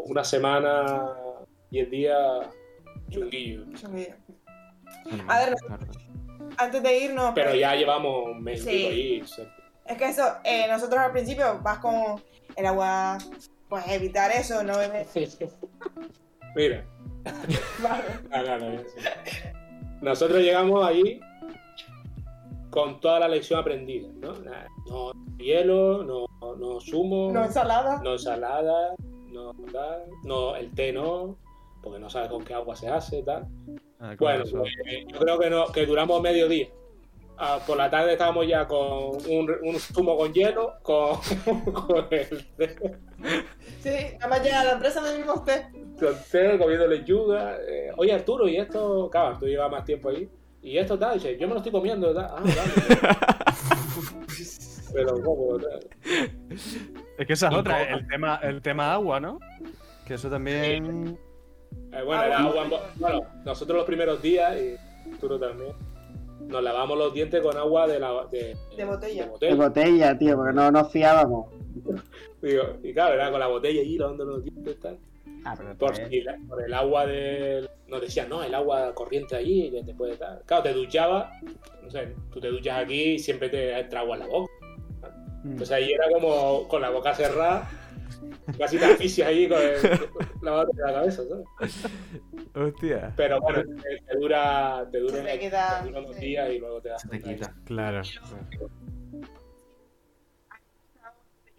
Una semana, 10 días, chunguillo. A ver. Antes de irnos, Pero ya llevamos un mes y Sí. ahí. es que eso, eh, nosotros al principio vas con el agua, pues evitar eso, no. Mira, Vale. no, no, no, nosotros llegamos allí con toda la lección aprendida, ¿no? No hielo, no, no zumo, No ensalada. no ensalada, no tal, no el té no, porque no sabes con qué agua se hace, tal. Ah, Bueno, pues, yo creo que, no, que duramos medio día. Ah, por la tarde estábamos ya con un, un zumo con hielo, con, con el té, Sí, nada más llega a la empresa me dimos té. con té, comiendo lechuga. Eh, Oye, Arturo, ¿y esto? Claro, tú llevas más tiempo ahí. ¿Y esto tal? Dice, yo me lo estoy comiendo, tal. Ah, vale. Pero, ¿cómo? tal? Es que esa es otra, el tema, el tema agua, ¿no? Que eso también. Eh, bueno, era agua en Bueno, nosotros los primeros días, y Arturo también, nos lavamos los dientes con agua de, la, de, De de botella. De botella. botella, tío, porque no nos fiábamos. Digo, y claro, era con la botella allí lavando los dientes y tal. Ah, pero Por, después- y la- por el agua del. Nos decían, no, el agua corriente allí, que te puede dar. Claro, te duchabas, no sé, tú te duchas aquí y siempre te entra agua en la boca. Mm. Entonces ahí era como con la boca cerrada, casi te asfixias ahí con el, lavándote la cabeza, ¿sabes? Hostia. Pero bueno, te, te dura, te dura, te queda- te dura unos sí. días y luego te das Se te quita. Claro.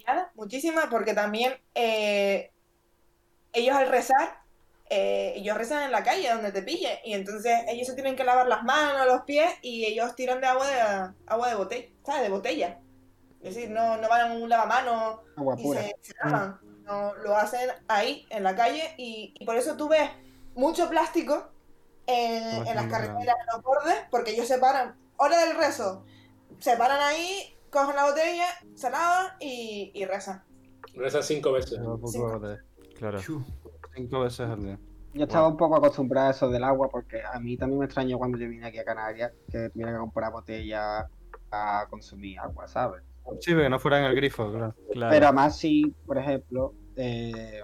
Nada, Muchísimas, porque también eh, ellos al rezar, eh, ellos rezan en la calle donde te pille, y entonces ellos se tienen que lavar las manos, los pies, y ellos tiran de agua de agua de botella, ¿sabes? De botella. Es decir, no, no van a un lavamanos Agua y pura. se, se lavan. No, lo hacen ahí, en la calle, y, y por eso tú ves mucho plástico en, las carreteras, en los bordes, porque ellos se paran, hora del rezo, se paran ahí, cogen la botella, se lavan y, y rezan. Rezas cinco veces. Poco Cinco. Claro. Cinco veces al día. Yo estaba un poco acostumbrado a eso del agua porque a mí también me extrañó cuando yo vine aquí a Canarias que tuviera que comprar botella a consumir agua, ¿sabes? Sí, que no fuera en el grifo, claro. Claro. Pero además sí, por ejemplo, eh,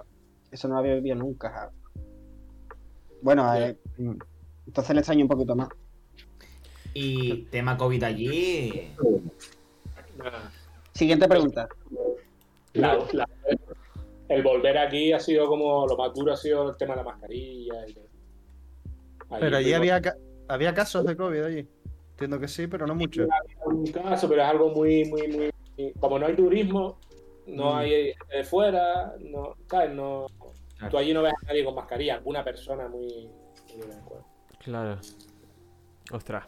eso no lo había vivido nunca. ¿sabes? Bueno, eh, entonces le extraño un poquito más. Y tema COVID allí... Siguiente pregunta. La- la- el volver aquí ha sido como lo más duro ha sido el tema de la mascarilla y Pero allí había, ca- había casos de COVID allí. Entiendo que sí, pero no mucho. un caso, pero es algo muy, muy, muy. Como no hay turismo, no Mm. hay gente de fuera, no, ¿sabes? No, Claro. tú allí no ves a nadie con mascarilla, alguna persona muy. muy. Claro. Ostras.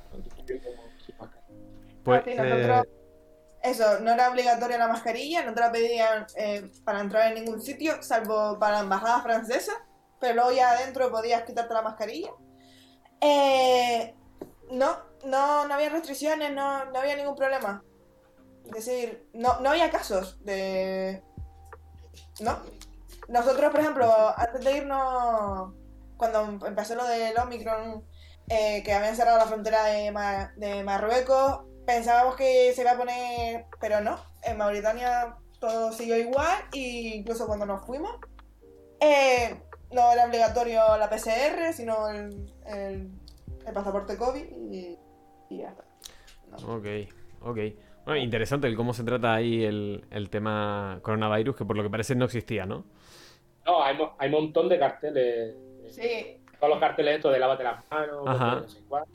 Pues, Sí, eh, nosotros- Eso, no era obligatoria la mascarilla, no te la pedían eh, para entrar en ningún sitio, salvo para la embajada francesa, pero luego ya adentro podías quitarte la mascarilla. Eh, no, no, no había restricciones, no, no había ningún problema. Es decir, no, no había casos de... No. Nosotros, por ejemplo, antes de irnos, cuando empezó lo del Omicron, eh, que habían cerrado la frontera de, de Marruecos, pensábamos que se iba a poner, pero no, en Mauritania todo siguió igual, e incluso cuando nos fuimos, eh, no era obligatorio la PCR, sino el, el- el pasaporte COVID y, y ya está. No. Ok, ok. Bueno, interesante el cómo se trata ahí el, el tema coronavirus, que por lo que parece no existía, ¿no? No, hay, mo- hay un montón de carteles. Sí, Todos los carteles estos de lávate las manos, Ajá. no sé cuál.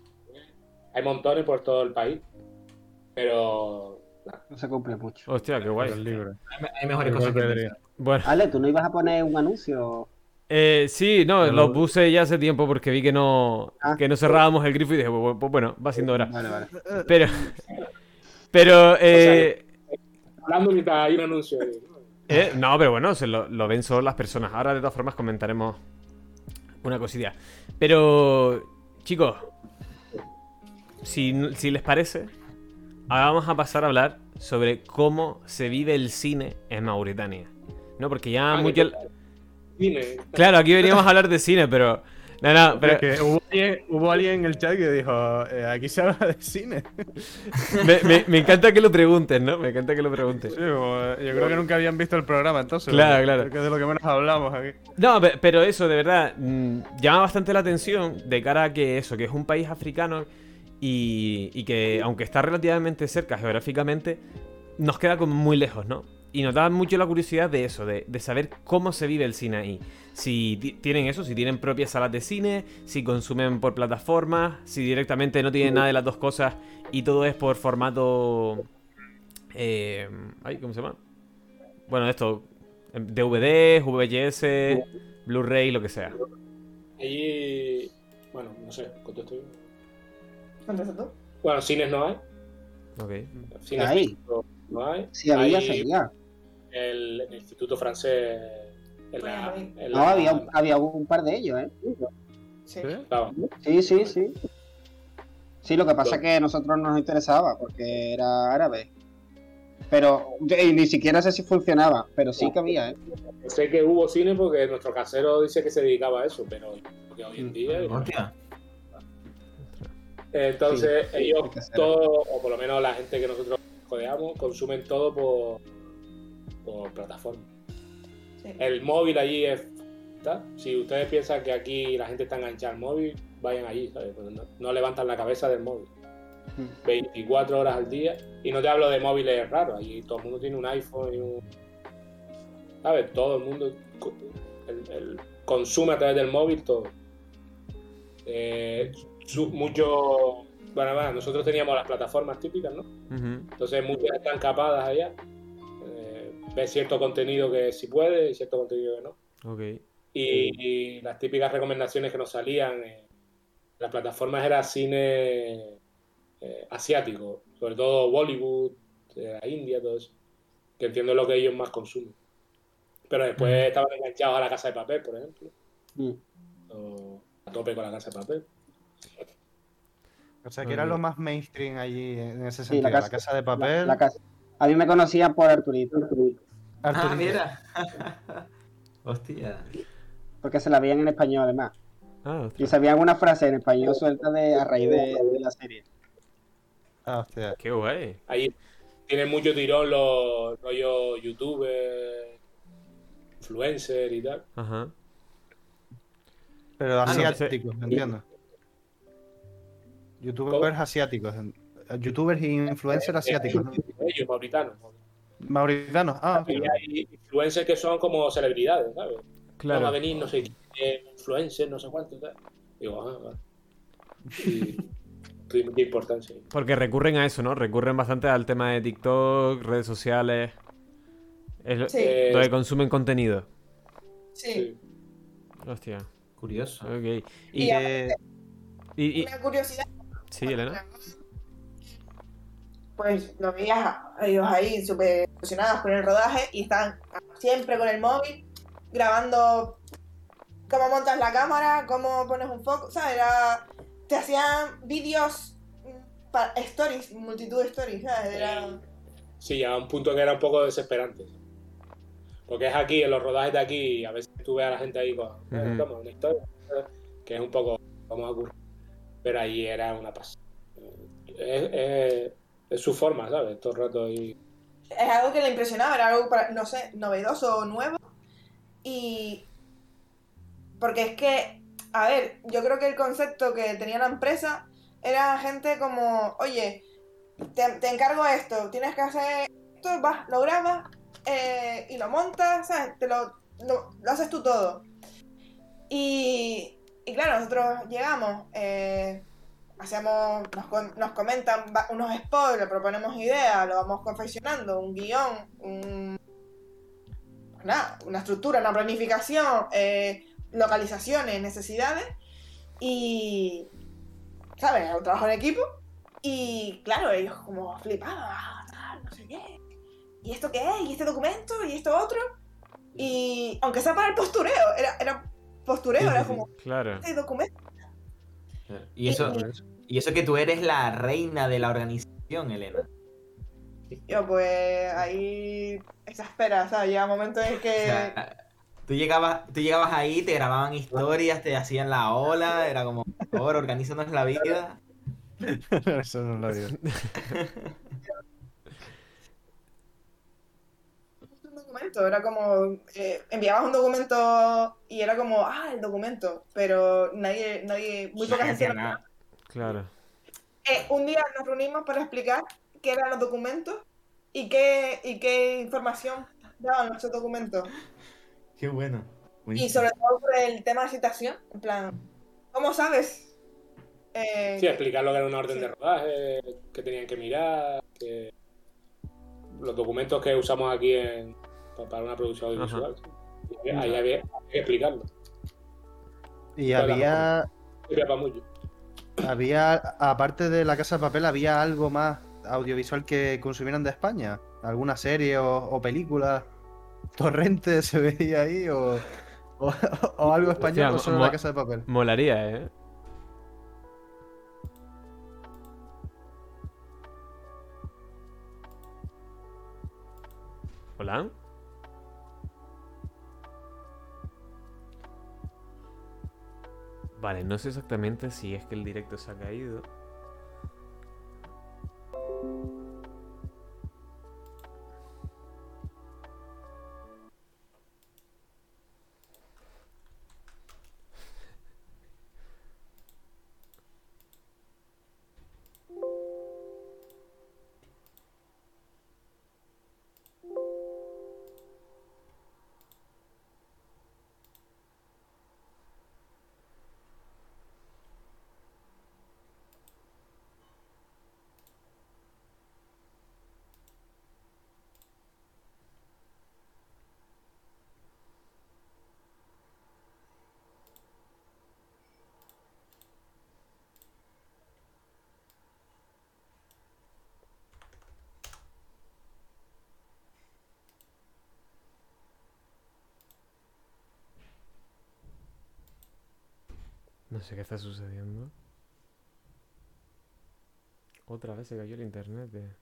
Hay montones por todo el país. Pero No se cumple mucho. Hostia, qué El guay. libro. Hay, hay mejores cosas que Pedri. Bueno, Ale, ¿tú no ibas a poner un anuncio? eh, sí, no, Pero- lo puse ya hace tiempo porque vi que no, Ah. que no cerrábamos el grifo y dije, pues, bueno, va siendo hora. Vale, vale. Pero, pero, eh, hablando mientras hay un anuncio. ahí, ¿no? eh, no, pero bueno, se lo, lo ven solo las personas. Ahora de todas formas comentaremos una cosilla. Pero, chicos, si, si les parece, ahora vamos a pasar a hablar sobre cómo se vive el cine en Mauritania. No, porque ya Ah, mucho... Cine. Claro, aquí veníamos a hablar de cine, pero... No, no, pero Que hubo, alguien, hubo alguien en el chat que dijo, eh, aquí se habla de cine. me, me- me encanta que lo preguntes, ¿no? Me encanta que lo preguntes. Sí, como, eh, yo creo que nunca habían visto el programa entonces. Claro, porque claro. creo que es de lo que menos hablamos aquí. No, pe- pero eso, de verdad, mm, llama bastante la atención de cara a que eso, que es un país africano y, y que, aunque está relativamente cerca geográficamente, nos queda como muy lejos, ¿no? Y nos da mucho la curiosidad de eso, de, de saber cómo se vive el cine ahí. Si ti- tienen eso, si tienen propias salas de cine, si consumen por plataformas, si directamente no tienen nada de las dos cosas y todo es por formato... eh, ay, ¿Cómo se llama? Bueno, esto, em, DVD, VHS, Blu-ray, lo que sea. Allí. Bueno, no sé, contesto yo. Bueno, cines no hay. Ok. Cines Hay. no hay. Sí, había, Hay seguía. el, el Instituto Francés. En la, Bueno, en No, la- había, un- había un par de ellos, ¿eh? Sí. ¿Sí? Claro. Sí, sí, sí. Sí, lo que pasa es que a nosotros nos interesaba porque era árabe. Pero y ni siquiera sé si funcionaba, pero sí que había, ¿eh? Sé que hubo cine porque nuestro casero dice que se dedicaba a eso, pero porque hoy en día. Hostia. Entonces, Sí, sí, ellos todo, o por lo menos la gente que nosotros codeamos, consumen todo por, por plataforma. Sí. El móvil allí es. ¿está? Si ustedes piensan que aquí la gente está enganchada al móvil, vayan allí, ¿sabes? Pues no, no levantan la cabeza del móvil. Mm. 24 horas al día. Y no te hablo de móviles raros, allí todo el mundo tiene un iPhone y un. ¿Sabes? Todo el mundo co- el- el- consume a través del móvil todo. Eh, mucho. Bueno, bueno, nosotros teníamos las plataformas típicas, ¿no? Entonces muchas están capadas allá. Eh, ves cierto contenido que sí puede y cierto contenido que no. Ok. Y, y las típicas recomendaciones que nos salían en las plataformas era cine eh, asiático, sobre todo Bollywood, la India, todo eso. Que entiendo lo que ellos más consumen. Pero después estaban enganchados a la casa de papel, por ejemplo. Mm. O a tope con la casa de papel. O sea, que era lo más mainstream allí en ese sentido. la la, casa- casa, de papel. la casa. A mí me conocían por Arturito, Ah, Arturito. mira. Hostia. porque se la veían en español además. Ah, Y sabían una frase en español suelta de, a raíz de, de la serie. Ah, hostia. Qué guay. Ahí tienen mucho tirón los rollos youtubers, influencers y tal. Ajá. Pero no, asiáticos, entiendo. Youtubers asiáticos. Youtubers y influencers asiáticos. ¿no? Ellos, mauritanos. Mauritanos. Ah, Y hay influencers que son como celebridades, ¿sabes? Van a Claro. venir, no sé influencers, no sé cuánto y tal. Digo, ah, vale. Y, importancia. Porque recurren a eso, ¿no? Recurren bastante al tema de TikTok, redes sociales. Es lo, Sí. Eh, donde consumen contenido. Sí. sí. Hostia. Curioso. Ok. Y, Y Eh, y- y- Una curiosidad. Sí, Elena. Pues lo veías a ellos ahí súper emocionados con el rodaje y están siempre con el móvil grabando cómo montas la cámara, cómo pones un foco, ¿sabes? Era- te hacían vídeos mm, para stories, multitud de stories, ¿sabes? Era- Sí, a un punto que era un poco desesperante. Porque es aquí, en los rodajes de aquí, a veces tú ves a la gente ahí con toma, una historia, que es un poco, vamos a ocurrir. Pero ahí era una pasada. Es, es- es su forma, ¿sabes? Todo el rato y... Es algo que le impresionaba, era algo, para, no sé, novedoso o nuevo. Y. Porque es que, a ver, yo creo que el concepto que tenía la empresa era gente como, oye, te, encargo esto, tienes que hacer esto, vas, lo grabas eh, y lo montas, ¿sabes? Te lo, lo haces tú todo. Y, y claro, nosotros llegamos, eh, hacemos, nos, nos comentan unos spoilers, proponemos ideas, lo vamos confeccionando, un guion, un, una estructura, una planificación, eh, localizaciones, necesidades y, ¿sabes? Un trabajo en equipo y claro, ellos como flipaban, "Ah, tal, no sé qué, ¿y esto qué es? ¿Y este documento? ¿Y esto otro? Y aunque sea para el postureo, era postureo, era como, Claro. este documento. Y eso, y eso que tú eres la reina de la organización, Elena. Yo pues ahí exaspera, ¿sabes? Llega un momento en O que... sea, tú llegabas, tú llegabas ahí, te grababan historias, te hacían la ola, era como, por favor, organízanos la vida. Eso no lo digo. documento, era como... eh, enviabas un documento y era como, ah, el documento, pero nadie, nadie, muy poca gente... nada. Claro. Eh, un día nos reunimos para explicar qué eran los documentos y qué, y qué información daban esos documentos. Qué bueno. Y sobre todo por el tema de citación, en plan, ¿cómo sabes? Eh, Sí, explicar lo que era una orden Sí. de rodaje, que tenían que mirar, que los documentos que usamos aquí en, para una producción audiovisual. Y Ahí había, había que explicarlo. Y había, para mucho. había, aparte de la Casa de Papel, había algo más audiovisual que consumieran de España. ¿Alguna serie o, o película? ¿Torrente se veía ahí? ¿O, o, o algo español o solo mo- la Casa de Papel? Molaría, ¿eh? ¿Hola? Vale, no sé exactamente si es que el directo se ha caído. No sé qué está sucediendo. Otra vez se cayó el internet. eh.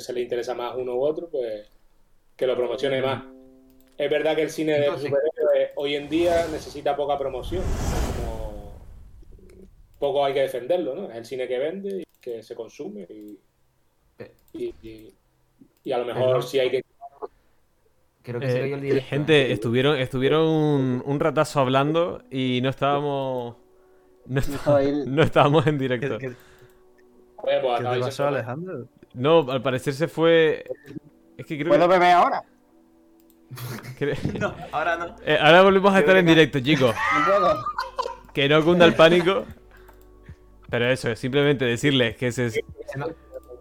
Se le interesa más uno u otro, pues que lo promocione más. Es verdad que el cine de superhéroes hoy en día necesita poca promoción. Como poco hay que defenderlo, ¿no? Es el cine que vende y que se consume y, y, y- y a lo mejor sí hay que... Creo que se Eh, el directo. gente, estuvieron, estuvieron un, un ratazo hablando y no estábamos. No, está- estábamos en ¿Qué, directo. qué- Oye, pues qué te pasó, Alejandro? No, al parecer se fue. Es que creo ¿Puedo beber ahora? que. No, ahora no. Eh, ahora volvemos a Creo estar en directo, chicos. No puedo. Que no cunda el pánico. Pero eso, simplemente decirles que se, Se nos,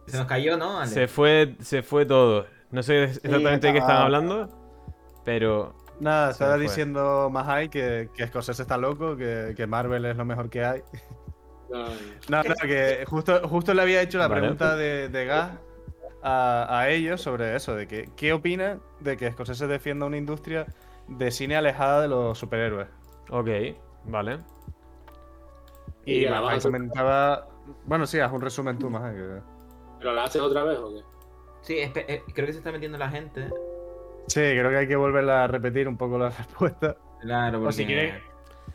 se nos cayó, ¿no? Ale? se fue se fue todo. No sé exactamente de qué están estaba- hablando, pero Nada, estaba diciendo Mahai que, que Scorsese está loco, que, que Marvel es lo mejor que hay. No, que justo, justo le había hecho la Vale. pregunta de, de Gas a, a ellos sobre eso, de que qué opinan de que Scorsese defienda una industria de cine alejada de los superhéroes. Ok, vale. Y, Y comentaba. Bueno, sí, haz un resumen tú, más. ¿Pero la haces otra vez o qué? Sí, eh, creo que se está metiendo la gente. Sí, creo que hay que volverla a repetir un poco la respuesta. Claro, porque... O si quiere,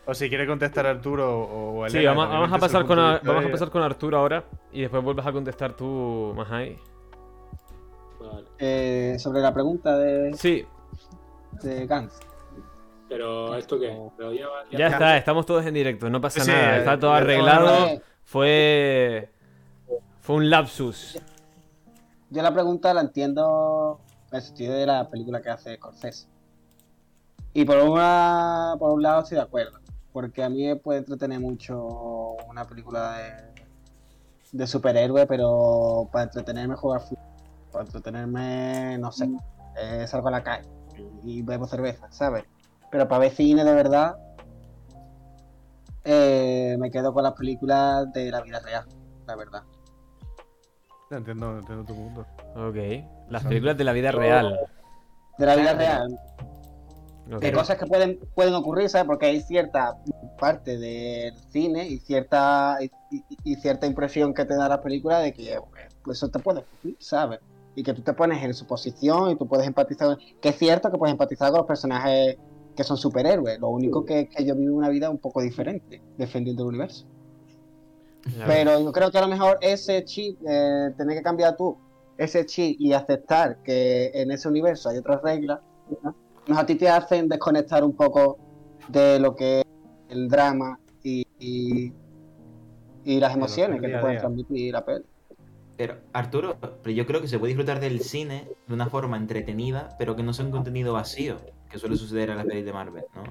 o si quiere contestar Arturo o, o Sí, Elena, vamos, también vamos a pasar con a- vamos a pasar con Arturo ahora y después vuelves a contestar tú, Mahai. Vale. Eh, sobre la pregunta de, Sí, de Gantz. Pero esto qué? Pero ya, ya- ya está, estamos todos en directo, no pasa Sí, sí, nada, eh, está todo ya arreglado. Eh, Fue fue un lapsus. Yo la pregunta la entiendo en el sentido de la película que hace Scorsese. Y por una por un lado estoy de acuerdo, porque a mí me puede entretener mucho una película de, de superhéroe, pero para entretenerme jugar fútbol, para entretenerme, no sé, eh, salgo a la calle y bebo cerveza, ¿sabes? Pero para ver cine de verdad, eh, me quedo con las películas de la vida real, la verdad. Entiendo, entiendo tu punto. Ok, las películas de la vida real. De la vida real, Ok. de cosas que pueden, pueden ocurrir, ¿sabes? Porque hay cierta parte del cine y cierta y, cierta impresión que te da la película de que pues, eso te puede ocurrir, ¿sabes? Y que tú te pones en su posición y tú puedes empatizar. Que es cierto que puedes empatizar con los personajes que son superhéroes. Lo único que que ellos viven una vida un poco diferente, defendiendo el universo. Pero yo creo que a lo mejor ese chip, eh, tener que cambiar tú ese chip y aceptar que en ese universo hay otras reglas, ¿no? Nos a ti te hacen desconectar un poco de lo que es el drama y, y, y las emociones que te pueden día. transmitir la peli. Pero, Arturo, pero yo creo que se puede disfrutar del cine de una forma entretenida, pero que no sea un contenido vacío, que suele suceder en las pelis de Marvel, ¿no?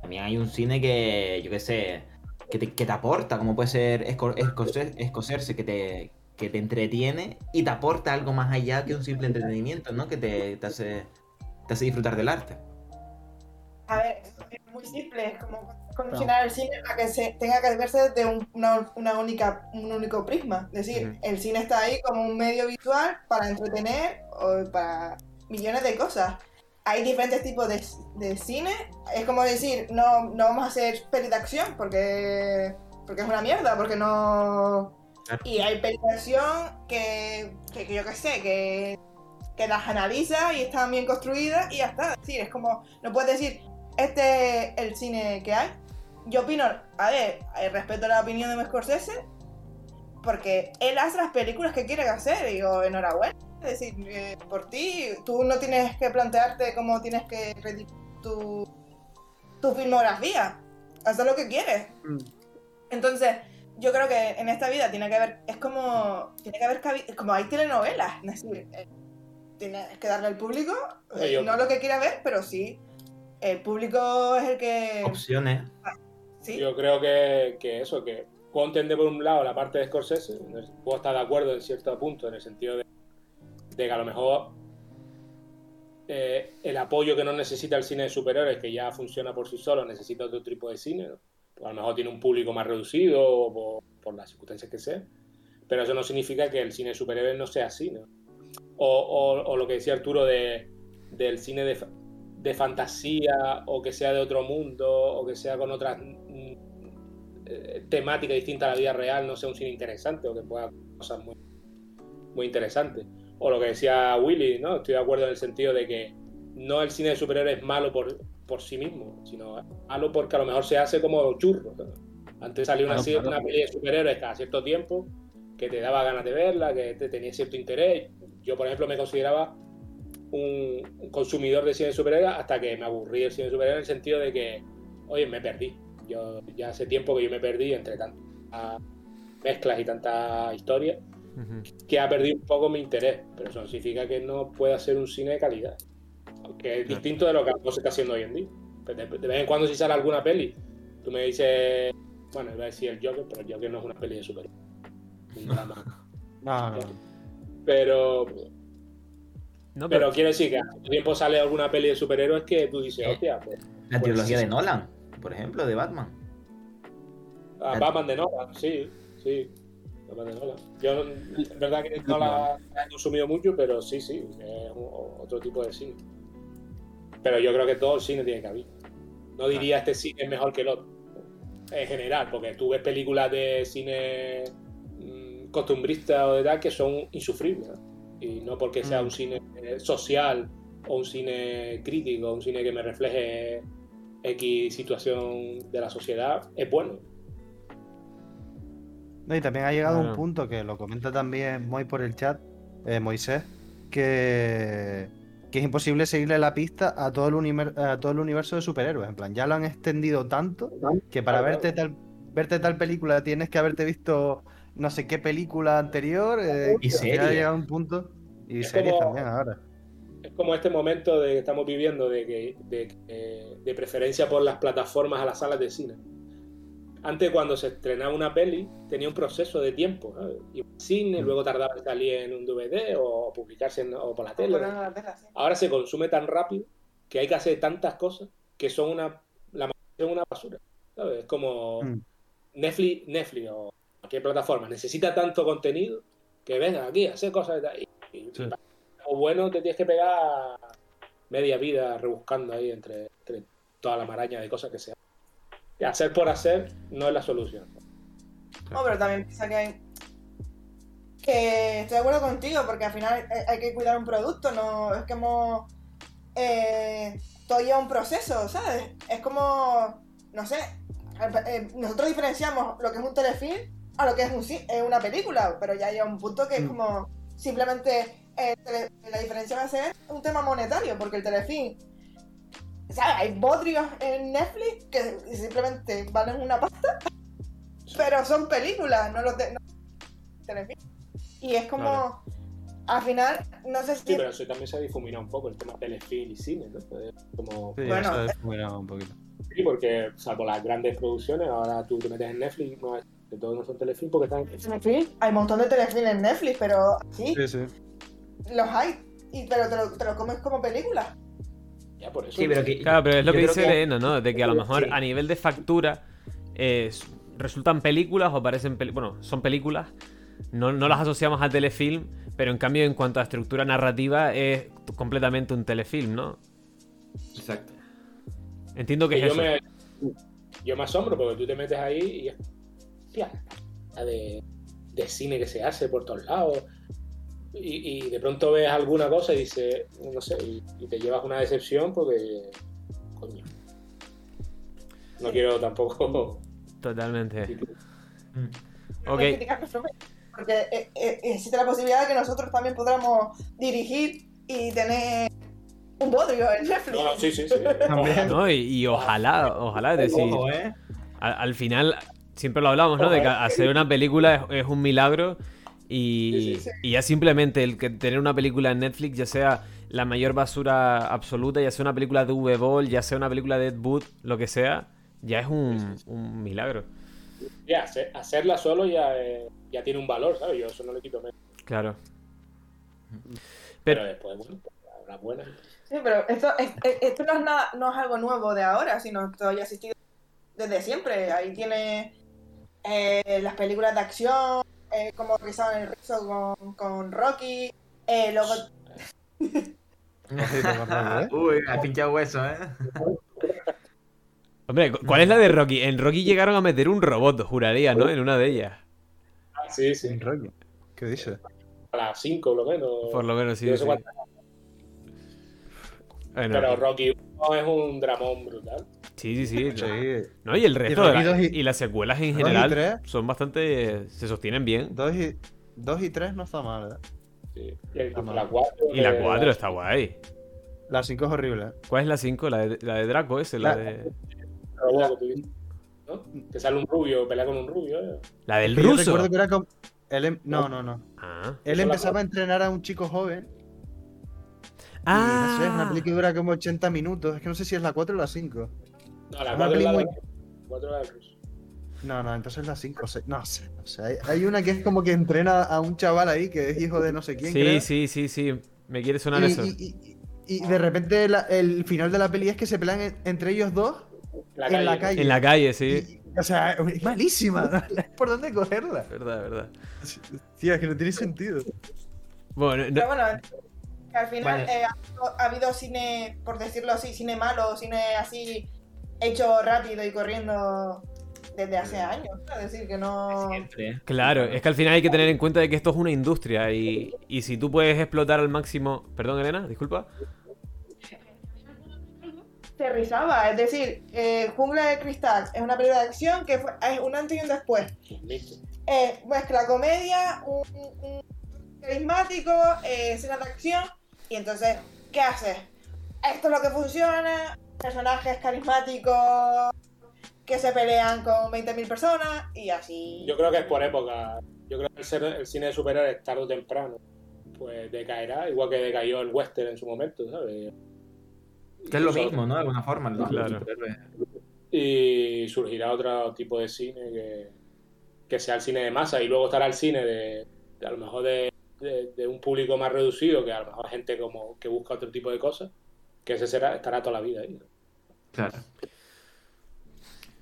También hay un cine que, yo qué sé, que te, que te aporta, como puede ser Esco- Escoce- Escocerse, que te, que te entretiene y te aporta algo más allá que un simple entretenimiento, ¿no? Que te, te hace, te hace disfrutar del arte. A ver, es muy simple, es como condicionar el cine a que se tenga que verse de un, una, una única, un único prisma. Es decir, el cine está ahí como un medio visual para entretener o para millones de cosas. Hay diferentes tipos de, de cine. Es como decir, no, no vamos a hacer peli de acción porque, porque es una mierda, porque no... Claro. Y hay peli de acción que, que, que yo qué sé, que, que las analiza y están bien construidas y ya está. Es decir, es como, no puedes decir, este es el cine que hay. Yo opino, a ver, eh, respeto la opinión de Scorsese, porque él hace las películas que quiere hacer, y digo, enhorabuena. Es decir, eh, por ti, tú no tienes que plantearte cómo tienes que redir tu, tu filmografía. Haz lo que quieres. Entonces, yo creo que en esta vida tiene que haber, es como, tiene que haber, como hay telenovelas, es decir, eh, tienes que darle al público, eh, no lo que quiera ver, pero sí, el público es el que, Opciones. sí, Yo creo que, que eso, que puedo entender por un lado la parte de Scorsese, puedo estar de acuerdo en cierto punto, en el sentido de, de que a lo mejor eh, el apoyo que no necesita el cine de superhéroes, que ya funciona por sí solo, necesita otro tipo de cine, ¿no? Pues a lo mejor tiene un público más reducido o por, por las circunstancias que sea, pero eso no significa que el cine de superhéroes no sea así, ¿no? O, o- o lo que decía Arturo de, del cine de, de fantasía o que sea de otro mundo o que sea con otras mm, eh, temáticas distintas a la vida real, no sea un cine interesante o que pueda cosas muy, muy interesantes. O lo que decía Willy, ¿no? Estoy de acuerdo en el sentido de que no el cine de superhéroes es malo por, por sí mismo, sino malo porque a lo mejor se hace como churro. Antes salía una, claro. una peli de superhéroes cada cierto tiempo que te daba ganas de verla, que te tenía cierto interés. Yo, por ejemplo, me consideraba un, consumidor de cine de superhéroes hasta que me aburrí del cine de superhéroes en el sentido de que, oye, me perdí. Yo ya hace tiempo que yo me perdí entre tantas mezclas y tantas historias que ha perdido un poco mi interés, pero eso no significa que no pueda ser un cine de calidad. Aunque es distinto de lo que se está haciendo hoy en día. Pero De, vez en cuando si sale alguna peli, tú me dices, bueno, iba a decir el Joker, pero el Joker no es una peli de superhéroes. Un drama. No, no. Pero, No, pero quiero decir que hace tiempo sale alguna peli de superhéroes que tú dices, Eh. hostia, pues, La Pues trilogía sí. de Nolan, por ejemplo, de Batman. A Batman de Nolan, sí, sí. Batman de Nolan. Yo, es verdad que no la he consumido mucho, pero sí, sí, es un- otro tipo de cine. Pero yo creo que todo el cine tiene que haber. No diría este cine es mejor que el otro. En general, porque tú ves películas de cine mm, costumbrista o de tal que son insufribles. ¿no? Y no porque sea Mm. un cine eh, social o un cine crítico, un cine que me refleje X situación de la sociedad, es bueno. No, y también ha llegado Claro. un punto que lo comenta también Moy por el chat, eh, Moisés, que, que es imposible seguirle la pista a todo, el univer- a todo el universo de superhéroes. En plan, ya lo han extendido tanto que para verte tal, verte tal película tienes que haberte visto no sé qué película anterior. eh, Y final ha series. llegado un punto. Y Es series como- también ahora. Es como este momento de que estamos viviendo de, que, de, que- de preferencia por las plataformas a las salas de cine. Antes, cuando se estrenaba una peli, tenía un proceso de tiempo. ¿no? Iba al cine, luego tardaba en salir en un DVD o publicarse en- o por la tele. Ahora se consume tan rápido que hay que hacer tantas cosas que son una, la mayoría son una basura. ¿sabes? Es como Mm. Netflix, Netflix o cualquier plataforma necesita tanto contenido que venga aquí a hacer cosas de tal. Y, y- Sí. algo bueno te tienes que pegar media vida rebuscando ahí entre, entre toda la maraña de cosas que se hacen. Y hacer por hacer no es la solución. No, pero también piensa que hay. Que estoy de acuerdo contigo, porque al final hay- que cuidar un producto, no es como. Eh, todo lleva un proceso, ¿sabes? Es como. No sé. eh, Nosotros diferenciamos lo que es un telefilm a lo que es un, eh, una película, pero ya llega un punto que es Mm. como. Simplemente eh, la diferencia va a ser un tema monetario, porque el telefilm. ¿Sabes? Hay bodrios en Netflix que simplemente valen una pasta, pero son películas, no los de. no- telefilm. Y es como. Al final, no sé si. Sí, pero eso también se ha difuminado un poco el tema telefilm y cine, ¿no? Es como... Sí, Bueno, eso eh. es muy grave un poquito. Sí, porque salvo las grandes producciones, ahora tú te metes en Netflix, no es, que todos no son telefilm porque están en Telefilm, Hay un montón de telefilm en Netflix, pero sí, Sí, sí. los hay. Y, pero te lo, te lo comes como película. ya por eso. Sí, pero que. Claro, pero es lo que dice Elena, ¿no? De que a lo mejor Sí. a nivel de factura eh, resultan películas o parecen bueno, son películas. No, no las asociamos a telefilm, pero en cambio en cuanto a estructura narrativa es completamente un telefilm, ¿no? Exacto. Entiendo que es yo, eso. me, yo me asombro porque tú te metes ahí y hostia, de, de cine que se hace por todos lados. Y, y de pronto ves alguna cosa y dices, no sé, y, y te llevas una decepción porque. Coño. No quiero tampoco. Totalmente. Mm. Ok. Porque eh, eh, existe la posibilidad de que nosotros también podamos dirigir y tener un bodrio en Netflix. No, no, sí, sí, sí. También. ¿no? Y, y ojalá, ojalá, es decir, Ojo, ¿eh? al, al final, siempre lo hablamos, ¿no? De que hacer una película es, es un milagro y, Sí, sí, sí. y ya simplemente el que tener una película en Netflix, ya sea la mayor basura absoluta, ya sea una película de V-Ball, ya sea una película de Ed Wood, lo que sea, ya es un, un milagro. Ya, hacer- hacerla solo ya, eh, ya tiene un valor, ¿sabes? Yo eso no le quito menos. Claro. Pero Pero, después, bueno, habrá buenas. Sí, pero esto, es- es- esto no, es nada, no es algo nuevo de ahora, sino esto ya ha existido desde siempre. Ahí tiene eh, las películas de acción, eh, como Rizado en el Rizo con, con Rocky. eh, luego, Uy, ha pinchado hueso, ¿eh? hombre, ¿cu- ¿cuál es la de Rocky? En Rocky llegaron a meter un robot, juraría, ¿no? En una de ellas. Ah, sí, sí. Rollo. ¿Qué dices? A las 5 por lo menos. Por lo menos, sí. Yo no sé sí. cuántas, Bueno, Pero Rocky 1 es un dramón brutal. Sí, sí, sí. Sí. No, y el resto, Rocky de la- y, y- las secuelas en y general tres. son bastante. se sostienen bien. Dos y, dos y tres no está mal, ¿eh? Sí. Y el- Ah, la mal. 4. Y la 4 está guay. La 5 es horrible. ¿Cuál es la 5? La de, la de Draco, ese, la La- de. ¿no? Que sale un rubio, pelea con un rubio. ¿eh? La del yo ruso. recuerdo que era como... Él em- No, no, no. Ah. Él la- empezaba a entrenar a un chico joven. Ah. Y no sé, es una película que dura como 80 minutos. Es que no sé si es la 4 o la 5. No, la Una 4 es la peli de muy- la 4 es la del ruso. No, no, entonces es la 5 o 6. No sé, no sé. Hay, hay una que es como que entrena a un chaval ahí que es hijo de no sé quién. Sí, creo. sí, sí, sí. Me quiere sonar y, eso. y- y- y de repente la- el final de la peli es que se pelean en- entre ellos dos La en la calle. En la calle, sí. Y, O sea, es malísima. No hay por dónde cogerla. Verdad, verdad. Tía, es que no tiene sentido. Bueno, no- Pero bueno, que al final Vale. eh, ha, habido, ha habido cine, por decirlo así, cine malo, cine así hecho rápido y corriendo desde hace años. ¿no? Es decir, que no. Siempre. claro, es que al final hay que tener en cuenta de que esto es una industria y, y si tú puedes explotar al máximo... Perdón, Elena, disculpa. Se rizaba, es decir, eh, Jungla de Cristal es una película de acción que fue, es un antes y un después. Eh, mezcla comedia, un, un carismático, eh, escena de acción, y entonces, ¿qué haces? Esto es lo que funciona, personajes carismáticos que se pelean con 20.000 personas, y así. Yo creo que es por época. Yo creo que el, ser- el cine de superhéroes tarde o temprano pues decaerá, igual que decayó el western en su momento, ¿sabes? Que es lo mismo, ¿no? De alguna forma. Claro. superhéroes. Y surgirá otro tipo de cine que, que sea el cine de masa y luego estará el cine de, de a lo mejor de, de- de un público más reducido, que a lo mejor gente como que busca otro tipo de cosas, que ese será, estará toda la vida ahí. Claro.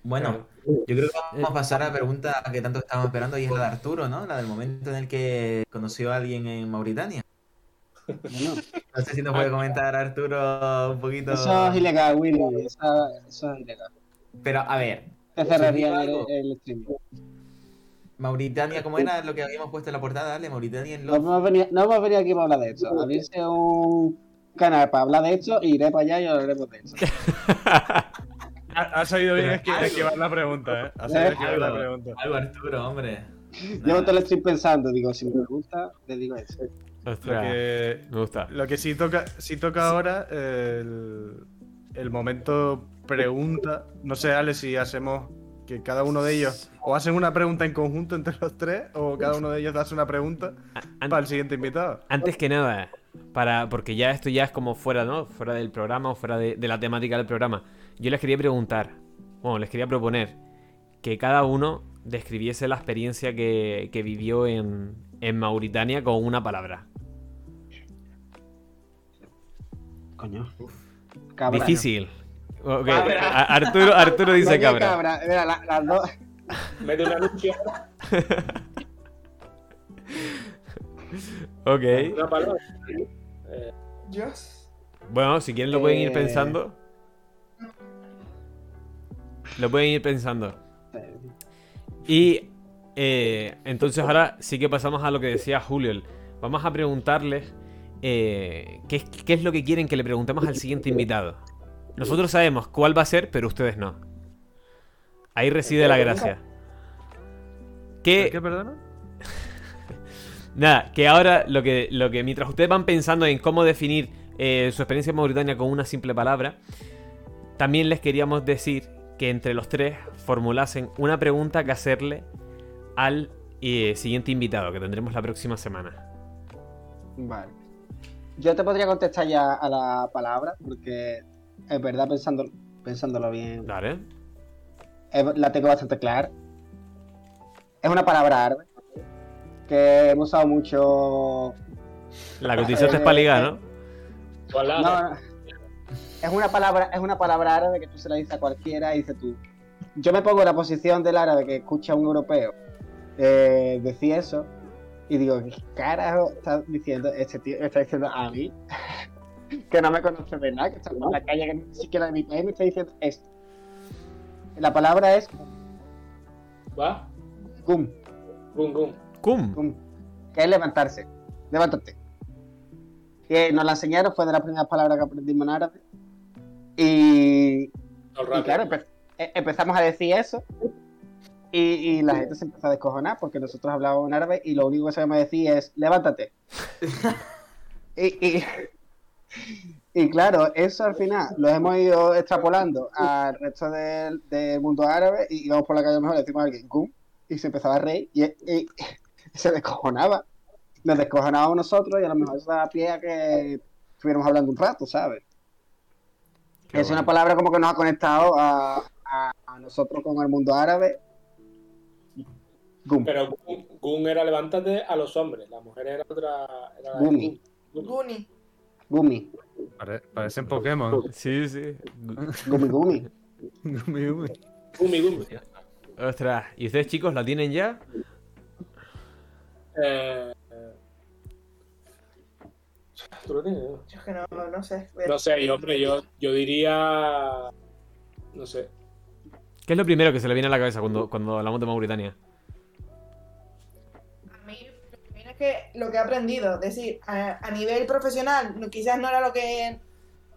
Bueno, yo creo que vamos a pasar a la pregunta que tanto estábamos esperando y es la de Arturo, ¿no? La del momento en el que conoció a alguien en Mauritania. Bueno, No sé si nos puede comentar Arturo un poquito. eso es ilegal, Willy. Eso, eso es ilegal. Pero a ver, Te cerraría el, el streaming. Mauritania, ¿cómo era lo que habíamos puesto en la portada? Dale, Mauritania en No Love. hemos, venido, no hemos venido aquí para hablar de esto. Abrirse un canal para hablar de esto y iré para allá y hablaremos de esto. Ha, ha sabido bien esquivar la pregunta, ¿eh? Ha sabido esquivar la pregunta. algo, Arturo, hombre. Yo todo lo estoy pensando, digo, si me gusta, le digo eso. Lo Ostras, que, me gusta. lo que sí toca, sí toca ahora, el, el momento pregunta. No sé, Ale, si hacemos que cada uno de ellos o hacen una pregunta en conjunto entre los tres o cada uno de ellos hace una pregunta An- para el siguiente invitado. Antes que nada, para, porque ya esto ya es como fuera, ¿no? Fuera del programa o fuera de, de la temática del programa. Yo les quería preguntar, bueno, les quería proponer que cada uno describiese la experiencia que, que vivió en, en Mauritania con una palabra. Coño. Cabra. Difícil. Ok, Cabra. a- Arturo, Arturo dice cabra. Mira, la-. Mete un anuncio, Ok. una palabra. Eh. Bueno, si quieren lo pueden ir Eh. pensando. Lo pueden ir pensando. Y eh, entonces ahora sí que pasamos a lo que decía Julio. Vamos a preguntarles eh, ¿qué, es- qué es lo que quieren que le preguntemos al siguiente invitado. Nosotros sabemos cuál va a ser, pero ustedes no. Ahí reside la gracia. ¿Qué, ¿Qué, perdona? Nada, que ahora lo que, lo que mientras ustedes van pensando en cómo definir eh, su experiencia en Mauritania con una simple palabra, también les queríamos decir que entre los tres formulasen una pregunta que hacerle al eh, siguiente invitado que tendremos la próxima semana. Vale. Yo te podría contestar ya a la palabra, porque es verdad, pensando, pensándolo bien, Vale. Es- la tengo bastante clara. Es una palabra árabe que hemos usado mucho. La que utilizaste es para ligar, ¿no? ¿cuál la- No, no. es una palabra, es una palabra árabe que tú se la dices a cualquiera y dices tú. Yo me pongo en la posición del árabe que escucha a un europeo eh, decir eso y digo, ¿qué carajo está diciendo este tío? Me está diciendo a mí que no me conoce de nada, que está en la calle que ni siquiera de mi país me está diciendo esto. La palabra es ¿Va? gum, Gum, gum. Cum. gum, que es levantarse, levántate. Que nos la enseñaron, fue de las primeras palabras que aprendimos en árabe. Y Y rato. claro, empe- e- empezamos a decir eso y, y la gente se empezó a descojonar porque nosotros hablábamos en árabe y lo único que sabemos decir es levántate. y, y, y claro, eso al final lo hemos ido extrapolando al resto del, del mundo árabe y íbamos por la calle a lo mejor le decimos a alguien "Gum", y se empezaba a reír y, y se descojonaba. Nos descojonábamos nosotros y a lo mejor eso daba pie a que estuviéramos hablando un rato, ¿sabes? Qué es una palabra como que nos ha conectado a, a- a nosotros con el mundo árabe. Gum. Pero gum, gum era levántate a los hombres, las mujeres era otra. Era Gumi. gum. Guni. Gumi. Pare- parecen Pokémon. Sí, sí. Gumi, gumi. Gumi, gumi. Gumi, gumi. Ostras, ¿y ustedes chicos la tienen ya? Eh, ¿Tú lo tienes? no? Yo es que no, no sé. No sé, yo, hombre, yo, yo diría. No sé. ¿Qué es lo primero que se le viene a la cabeza cuando, cuando hablamos de Mauritania? Es que lo que he aprendido, es decir, a, a nivel profesional, no- quizás no era lo que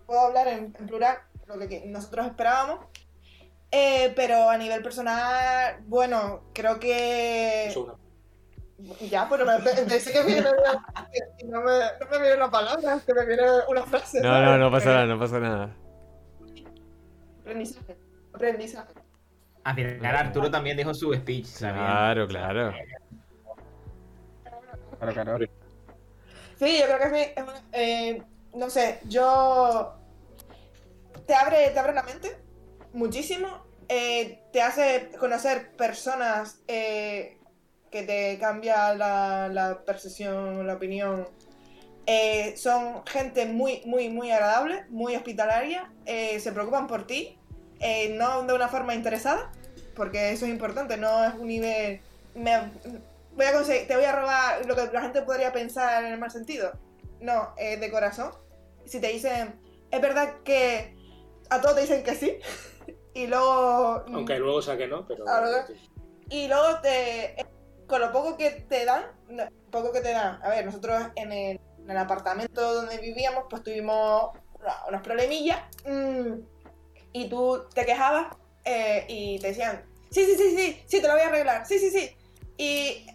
puedo hablar en, en plural, lo que, que nosotros esperábamos, eh, pero a nivel personal, bueno, creo que... Ya, pero me, me- pensé que viene no me, no me viene una palabra, que me viene una frase. No, no, no pasa nada, no pasa nada. Aprendizaje, aprendizaje. Al final Arturo también dejó su speech, ¿sabes? Claro, claro. Claro, claro. Sí, yo creo que es una- eh, no sé, yo. Te abre, te abre la mente muchísimo. eh, te hace conocer personas eh, que te cambia la, la percepción, la opinión. Eh, son gente muy, muy, muy agradable, muy hospitalaria. eh, se preocupan por ti, eh, no de una forma interesada, porque eso es importante, no es un nivel. me- voy a conseguir, te voy a robar lo que la gente podría pensar en el mal sentido. No, eh, de corazón. Si te dicen, es verdad que a todos te dicen que sí, y luego. Aunque luego saque no, pero. Y luego te. Con lo poco que te dan, no, poco que te dan. A ver, nosotros en el, en el apartamento donde vivíamos, pues tuvimos unos problemillas. mm, y tú te quejabas eh, y te decían, sí, sí, sí, sí, sí, te lo voy a arreglar, sí, sí, sí. Y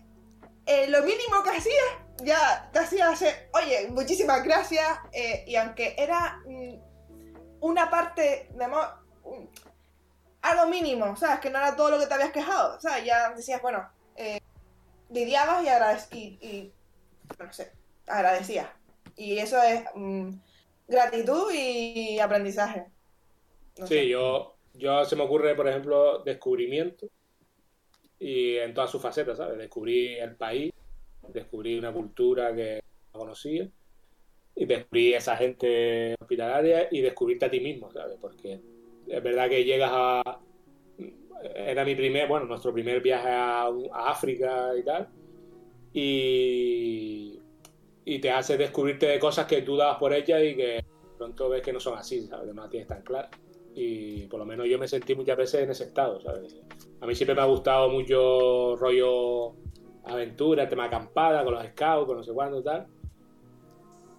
eh, lo mínimo que hacías, ya te hacías, eh, oye, muchísimas gracias. eh, y aunque era mm, una parte de mm, algo mínimo, ¿sabes? Que no era todo lo que te habías quejado, ¿sabes? Ya decías, bueno, eh, lidiabas y, agradec- y, y, no sé, agradecías. Y eso es mm, gratitud y aprendizaje. No sé. Sí, yo, yo se me ocurre, por ejemplo, descubrimiento y en todas sus facetas, ¿sabes? Descubrí el país, descubrí una cultura que no conocía y descubrí esa gente hospitalaria y descubrirte a ti mismo, ¿sabes? Porque es verdad que llegas a... Era mi primer, bueno, nuestro primer viaje a, a África y tal. Y, y te hace descubrirte de cosas que tú dabas por ellas y que pronto ves que no son así, ¿sabes? Que no las tienes tan claras y por lo menos yo me sentí muchas veces en ese estado, ¿sabes? A mí siempre me ha gustado mucho rollo aventura, tema acampada, con los scouts, con no sé cuándo tal.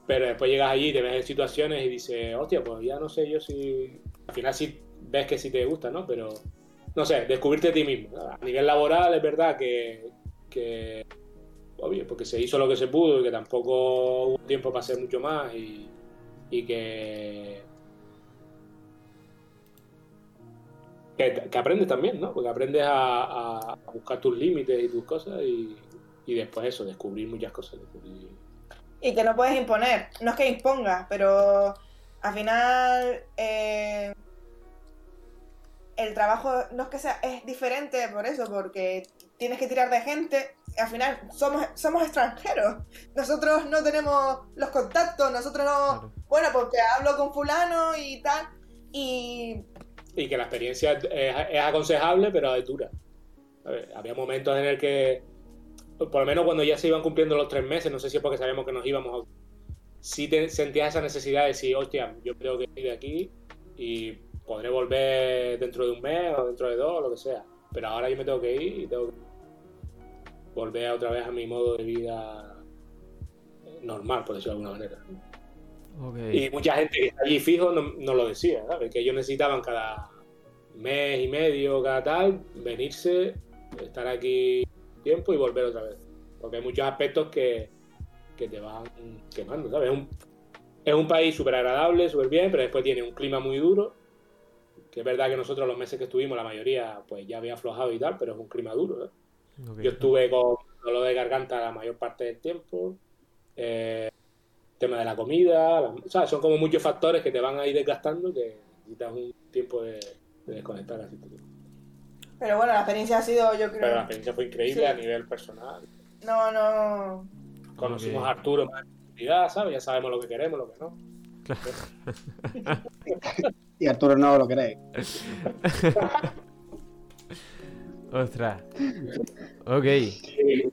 Pero después llegas allí, te ves en situaciones y dices, hostia, pues ya no sé yo si... Al final sí ves que sí te gusta, ¿no? Pero, no sé, descubrirte a ti mismo. A nivel laboral es verdad que... que obvio, porque se hizo lo que se pudo y que tampoco hubo tiempo para hacer mucho más y, y que que, que aprendes también, ¿no? Porque aprendes a, a buscar tus límites y tus cosas y, y después eso, descubrir muchas cosas. descubrir- Y que no puedes imponer. No es que impongas, pero al final eh, el trabajo no es que sea, es diferente por eso, porque tienes que tirar de gente. Al final somos, somos extranjeros. Nosotros no tenemos los contactos, nosotros no... Claro. Bueno, porque hablo con fulano y tal. Y Y que la experiencia es, aconsejable, pero es dura. Había momentos en el que, por lo menos cuando ya se iban cumpliendo los tres meses, no sé si es porque sabíamos que nos íbamos. Sí te sentías esa necesidad de decir, hostia, yo tengo que ir de aquí y podré volver dentro de un mes o dentro de dos o lo que sea. Pero ahora yo me tengo que ir y tengo que volver otra vez a mi modo de vida normal, por decirlo de alguna manera. Y mucha gente que está allí fijo no, no lo decía, ¿sabes? Que ellos necesitaban cada mes y medio, cada tal, venirse, estar aquí tiempo y volver otra vez. Porque hay muchos aspectos que, que te van quemando, ¿sabes? Es un, es un país súper agradable, súper bien, pero después tiene un clima muy duro. Que es verdad que nosotros los meses que estuvimos, la mayoría, pues ya había aflojado y tal, pero es un clima duro, ¿eh? Yo estuve con dolor de garganta la mayor parte del tiempo. Eh, tema de la comida. la- o sea, son como muchos factores que te van a ir desgastando que necesitas un tiempo de, de desconectar. Así. Pero bueno, la experiencia ha sido, yo Pero la creo. experiencia fue increíble Sí. a nivel personal. No, no. Conocimos a Arturo más profundidad, ¿sabes? Ya sabemos lo que queremos, lo que no. Y Arturo no lo cree. Ostras. Ok. Sí,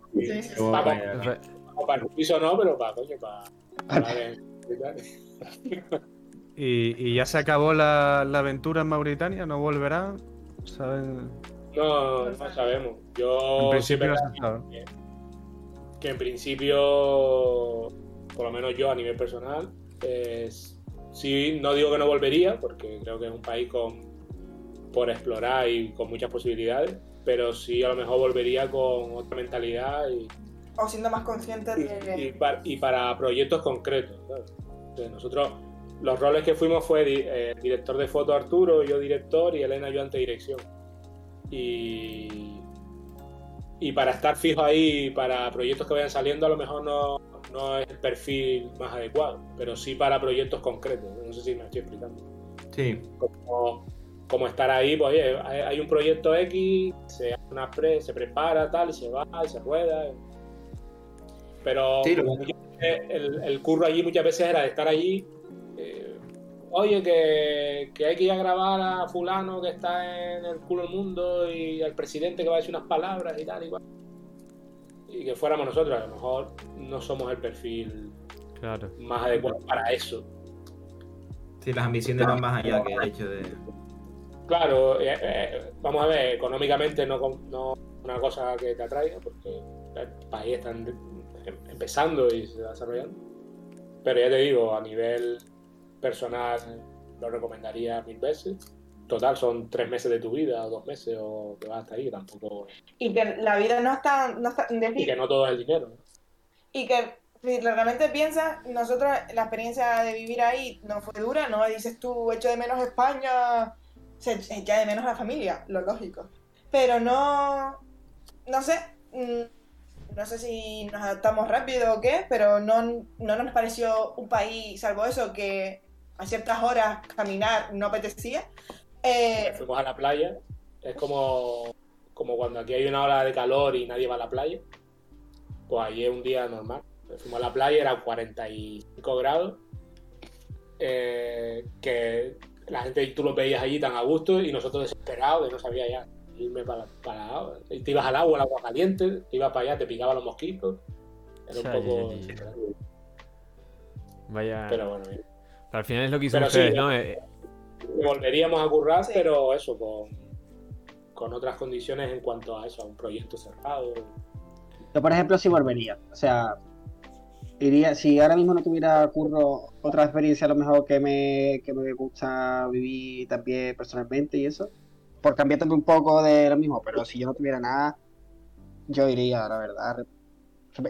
para el piso no, pero para, coño, para. ¿Y, y ya se acabó la, la aventura en Mauritania? ¿No volverán? ¿Saben? No, no sabemos. Yo En principio no sabe. que en principio, por lo menos yo a nivel personal, es- sí, no digo que no volvería, porque creo que es un país con, por explorar y con muchas posibilidades, pero sí a lo mejor volvería con otra mentalidad y, O siendo más conscientes y, de. y par- y para proyectos concretos. ¿sabes? Nosotros, los roles que fuimos fue di- eh, director de foto Arturo, yo director y Elena ayudante de dirección. Y, y para estar fijo ahí, para proyectos que vayan saliendo, a lo mejor no, no es el perfil más adecuado, pero sí para proyectos concretos. No sé si me estoy explicando. Sí. Como, como estar ahí, pues oye, hay, hay un proyecto X, se, hace una pre- se prepara, tal, y se va, y se rueda. Pero Sí, lo- como muchas veces el, el curro allí muchas veces era de estar allí. eh, oye, que, que hay que ir a grabar a fulano que está en el culo del mundo y al presidente que va a decir unas palabras y tal, igual. Y que fuéramos nosotros, a lo mejor no somos el perfil Claro. más adecuado para eso. Sí, las ambiciones van más allá que el hecho de. Claro, eh, eh, vamos a ver, económicamente no, no una cosa que te atraiga, porque el país está en- empezando y se está desarrollando. Pero ya te digo, a nivel personal lo recomendaría mil veces. Total, son tres meses de tu vida, o dos meses, o que vas hasta ahí, tampoco. Y que la vida no está. No está Y que no todo es el dinero. ¿no? Y que si realmente piensas, nosotros la experiencia de vivir ahí no fue dura, ¿no? Dices tú, echo de menos España, se echa de menos la familia, lo lógico. Pero no, no sé, mm, no sé si nos adaptamos rápido o qué, pero no, no nos pareció un país, salvo eso, que a ciertas horas caminar no apetecía. Eh, Fuimos a la playa, es como, como cuando aquí hay una ola de calor y nadie va a la playa. Pues allí es un día normal. Fuimos a la playa, eran 45 grados. eh, que la gente tú los veías allí tan a gusto y nosotros desesperados de no sabía ya irme para, para y te ibas al agua, el agua caliente, te ibas para allá, te picaban los mosquitos. Era un poco. ya, ya. Vaya. Pero bueno, bien. al final es lo que sí, ustedes, ya. ¿no? Eh, volveríamos a currar, Sí. pero eso, con, con otras condiciones en cuanto a eso, a un proyecto cerrado. Yo, por ejemplo, sí volvería. O sea, iría, si ahora mismo no tuviera curro, otra experiencia a lo mejor que me, que me gusta vivir también personalmente y eso, por cambiar también un poco de lo mismo, pero si yo no tuviera nada, yo iría, la verdad.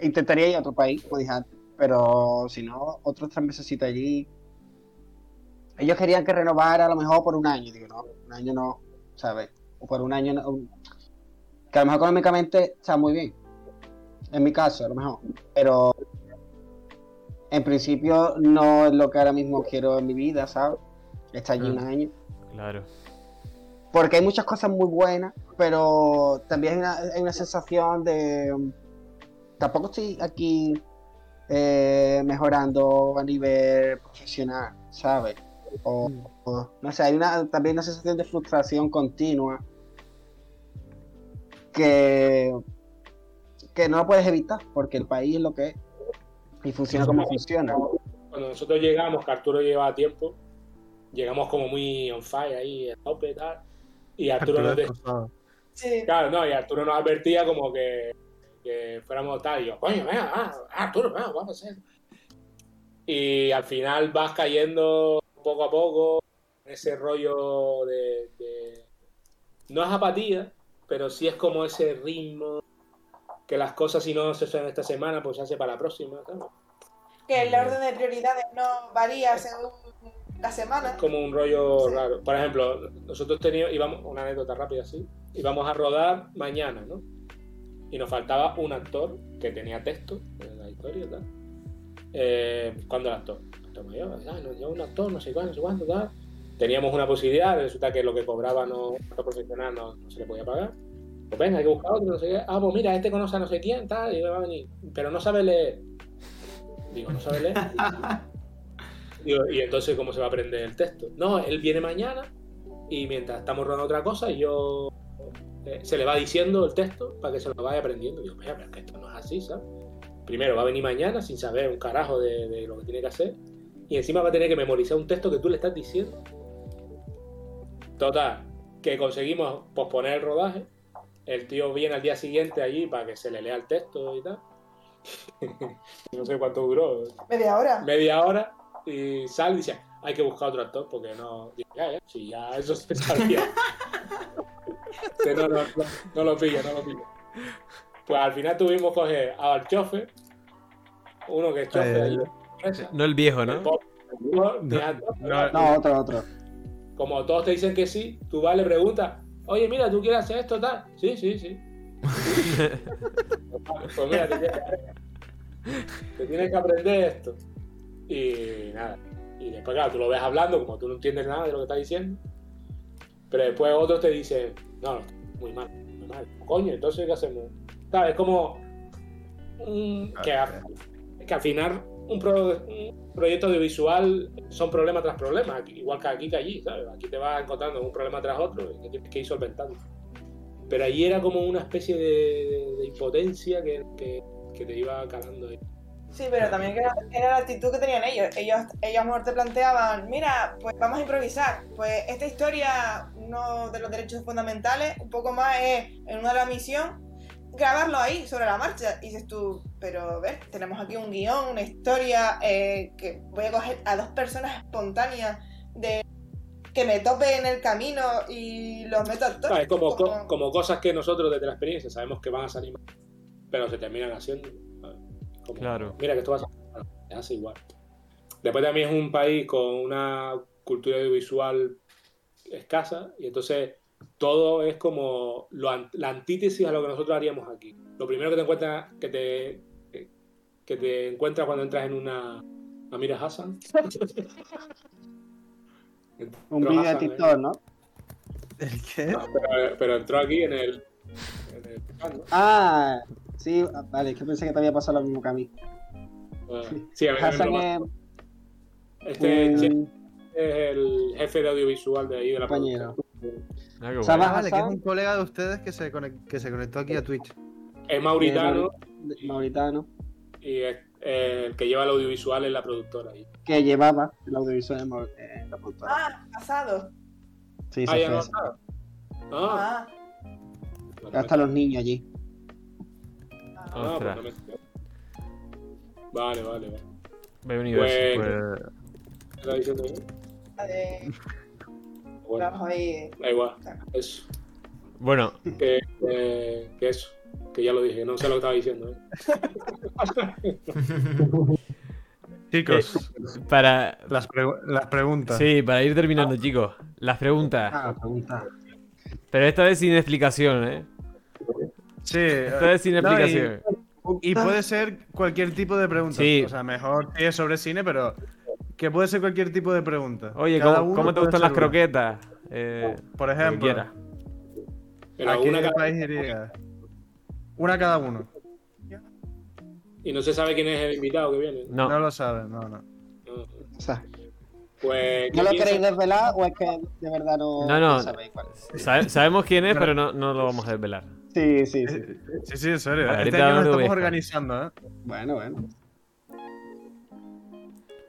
Intentaría ir a otro país, como dije antes, pero si no, otros tres meses allí. Ellos querían que renovara a lo mejor por un año, digo, no, un año no, ¿sabes? O por un año, no, que a lo mejor económicamente está muy bien en mi caso, a lo mejor. Pero en principio no es lo que ahora mismo quiero en mi vida, ¿sabes? Estar allí un año. claro. Porque hay muchas cosas muy buenas, pero también hay una, hay una sensación de... um, Tampoco estoy aquí eh, mejorando a nivel profesional, ¿sabes? O, o- no sé, hay una, también una sensación de frustración continua que, que no lo puedes evitar, porque el país es lo que es y funciona como funciona. Cuando nosotros llegamos, que Arturo llevaba tiempo, llegamos como muy on fire ahí, a tope y tal. Y Arturo, Arturo nos de- destrozado. sí. claro, no, y Arturo nos advertía como que, que fuéramos tal. Y yo, coño, venga, ah, Arturo, venga, vamos a hacer. Y al final vas cayendo poco a poco en ese rollo de, de- No es apatía, pero sí es como ese ritmo que las cosas si no se hacen esta semana, pues se hace para la próxima, ¿sabes? Que el orden de prioridades no varía según la semana. Es como un rollo Sí. raro. Por ejemplo, nosotros teníamos, íbamos, una anécdota rápida así, íbamos a rodar mañana, ¿no? Y nos faltaba un actor que tenía texto en la historia, tal. Eh, ¿Cuándo el actor? Actor mayor, ah, nos lleva un actor, no sé cuándo, no sé cuándo, tal. Teníamos una posibilidad, resulta que lo que cobraba no, no profesional no, no se le podía pagar. Pues venga, hay que buscar otro, no sé qué. Ah, pues mira, este conoce a no sé quién, tal, y va a venir. Pero no sabe leer. Digo, no sabe leer. Digo, y entonces, ¿cómo se va a aprender el texto? No, él viene mañana y mientras estamos rodando otra cosa, yo eh, se le va diciendo el texto para que se lo vaya aprendiendo. Y digo, mira, pero es que esto no es así, ¿sabes? Primero va a venir mañana sin saber un carajo de, de lo que tiene que hacer. Y encima va a tener que memorizar un texto que tú le estás diciendo. Total, que conseguimos posponer el rodaje. El tío viene al día siguiente allí para que se le lea el texto y tal. no sé cuánto duró, Media hora. media hora. Y sale y dice, hay que buscar otro actor porque no. Ya, ya, si ya eso se sabía. Que no, no, no, no lo pillo, no lo pillo. Pues al final tuvimos que coger al chofer, uno que es chofer Eh, No el viejo, el ¿no? pobre, no, No, otro, otro. como todos te dicen que sí, tú vas, le preguntas, oye, mira, ¿tú quieres hacer esto, tal? Sí, sí, sí. pues mira, te tienes, que, te tienes que aprender esto. Y nada. Y después, claro, tú lo ves hablando, como tú no entiendes nada de lo que está diciendo. Pero después otros te dicen, no, no, muy mal, muy mal. Coño, entonces, ¿qué hacemos? ¿Sabes? Es como un- que, a- que al final un, pro- un proyecto audiovisual son problema tras problema, igual que aquí que allí, ¿sabes? Aquí te vas encontrando un problema tras otro y que tienes que ir solventando. Pero allí era como una especie de, de- de impotencia que, que- que te iba calando ahí. Sí, pero también era, era la actitud que tenían ellos. Ellos, ellos a lo mejor te planteaban, mira, pues vamos a improvisar. Pues esta historia, uno de los derechos fundamentales, un poco más es en una de la misión, grabarlo ahí, sobre la marcha. Y dices tú, pero ves, tenemos aquí un guion, una historia, eh, que voy a coger a dos personas espontáneas de que me tope en el camino y los meto al. Como, co- como- como cosas que nosotros desde la experiencia sabemos que van a salir pero se terminan haciendo. Claro. Mira que esto va a salir mal, se hace igual. Después también es un país con una cultura audiovisual escasa y entonces todo es como lo la antítesis a lo que nosotros haríamos aquí. Lo primero que te encuentras que te que te encuentras cuando entras en una Amira Hassan. Un vídeo de ¿eh? TikTok, ¿no? ¿El qué? No, pero, pero entró aquí en el. En el ¿no? Ah, sí, vale, es que pensé que te había pasado lo mismo que a mí. Ah, Sí, a ver, Hassan lo- es este che- un es el jefe de audiovisual de ahí de la compañero. Ah. Ah, vale, que es un colega de ustedes que se, que se conectó aquí a Twitch. Es mauritano de- Mauritano, y es eh, el que lleva el audiovisual es la productora ahí. que llevaba el audiovisual en eh, la productora. Ah, pasado. Sí, Ah, se ya no. Ah, Ah, Hasta los niños allí. Ah, pues Ostras. no me- Vale, vale, vale. Bienvenido. Pues- Pues... Eh, Bueno, vamos ahí. da igual. Eso. Bueno, Que, eso. Que ya lo dije, no sé lo que estaba diciendo. ¿eh? Chicos, para... las, las preguntas. Sí, para ir terminando, chicos. Las preguntas. Ah, pregunta. Pero esta vez sin explicación, ¿eh? Sí, Esta vez sin no, y- explicación. Y puede ser cualquier tipo de pregunta. Sí. O sea, mejor si es sobre cine, pero que puede ser cualquier tipo de pregunta. Oye, Cada ¿cómo, uno cómo te gustan las una. croquetas? Eh, Por lo que ejemplo. Pero ¿a qué una cada- país iría? Una cada uno. Y no se sabe quién es el invitado que viene. No, No lo saben, no, no. No. O sea, Pues, ¿qué ¿no lo queréis desvelar o es que de verdad no, No, no. sabéis cuál? sabe- sabemos quién es, pero no, no lo vamos a desvelar. Sí, sí, sí. Sí, sí, en serio. Vale, este ahorita año lo nos estamos organizando, ¿eh? Bueno, bueno.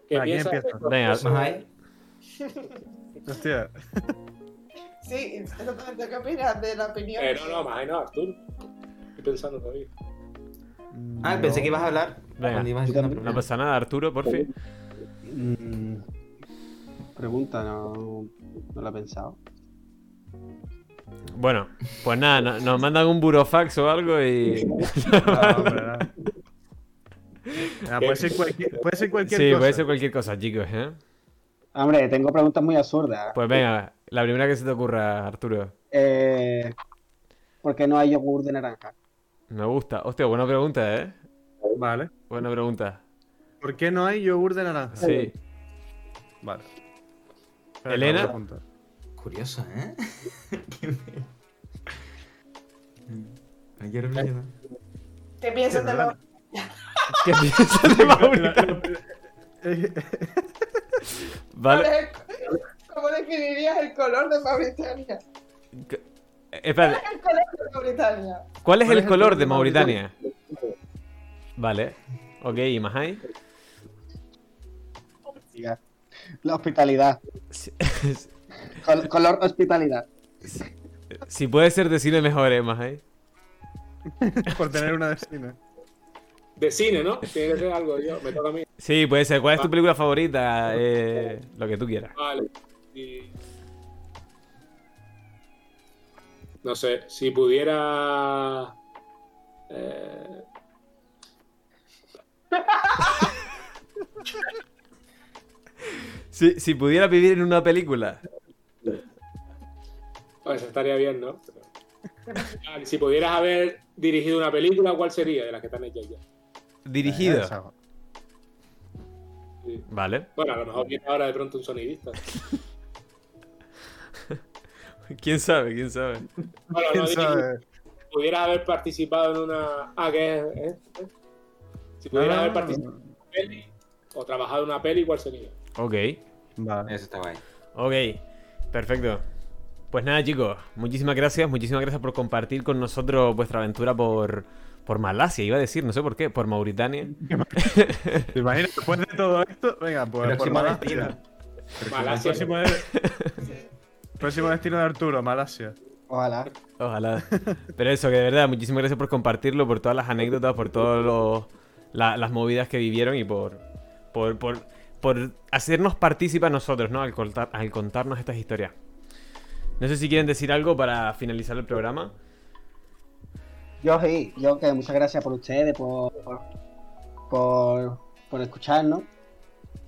¿Qué ¿A quién piensas? empieza? Venga, ¿Más ahí? Hostia. Sí, exactamente. ¿Qué opinas de la opinión? Eh, no, no, más ahí no, Arturo. Estoy pensando todavía. Ah, No. pensé que ibas a hablar. Venga. no pasa nada, Arturo, por fin. Mm, pregunta, no, no la he pensado. Bueno, pues nada, no- nos mandan un burofax o algo y. No, hombre, no. Ah, puede, ser cualquier, puede ser cualquier Sí, cosa. puede ser cualquier cosa, chicos, ¿eh? Hombre, tengo preguntas muy absurdas. Pues venga, la primera que se te ocurra, Arturo. Eh, ¿Por qué no hay yogur de naranja? Me gusta. Hostia, buena pregunta, ¿eh? Vale. Buena pregunta. ¿Por qué no hay yogur de naranja? Sí. Vale. Espera, Elena. Curioso, ¿eh? Hay que reflexionar. ¿Qué piensas de los ¿Qué piensas de Mauritania? Vale. ¿Cómo definirías el color de Mauritania? Eh, espérate, el color de Mauritania. ¿cuál es ¿Cuál el es color de de Mauritania? Vale. Ok, ¿y más ahí? La hospitalidad. Col- color hospitalidad. si puede ser de cine mejor, ¿eh? Más ahí. Por tener una de cine. De cine, ¿no? Tiene que ser algo, yo, me toca a mí. Sí, puede ser. ¿Cuál es tu película favorita? Eh, lo que tú quieras. Vale. Y- No sé, si pudiera. eh, Si, si pudiera vivir en una película. Pues estaría bien, ¿no? Si pudieras haber dirigido una película, ¿cuál sería de las que están hechas ya? Dirigido. Sí. Vale. Bueno, a lo mejor viene ahora de pronto un sonidista. ¿Quién sabe? ¿Quién sabe? Bueno, ¿Quién no, sabe? si pudieras haber participado en una. Ah, ¿qué es? ¿Eh? ¿Eh? Si pudieras Ah. haber participado en una peli o trabajado en una peli, ¿cuál sería? Ok. Vale. Eso está guay. Ok. Perfecto. Pues nada, chicos. Muchísimas gracias. Muchísimas gracias por compartir con nosotros vuestra aventura por, por Malasia. Iba a decir, no sé por qué. Por Mauritania. ¿Te imaginas? Después de todo esto, venga, pues por Próximo Malasia. Próximo, de- próximo destino de Arturo, Malasia. Ojalá. Ojalá. Pero eso, que de verdad, muchísimas gracias por compartirlo, por todas las anécdotas, por todas las movidas que vivieron y por, por, por, por hacernos partícipas nosotros, ¿no? Al, contar- al contarnos estas historias. No sé si quieren decir algo para finalizar el programa. Yo sí, yo que muchas gracias por ustedes, por, por, por escucharnos.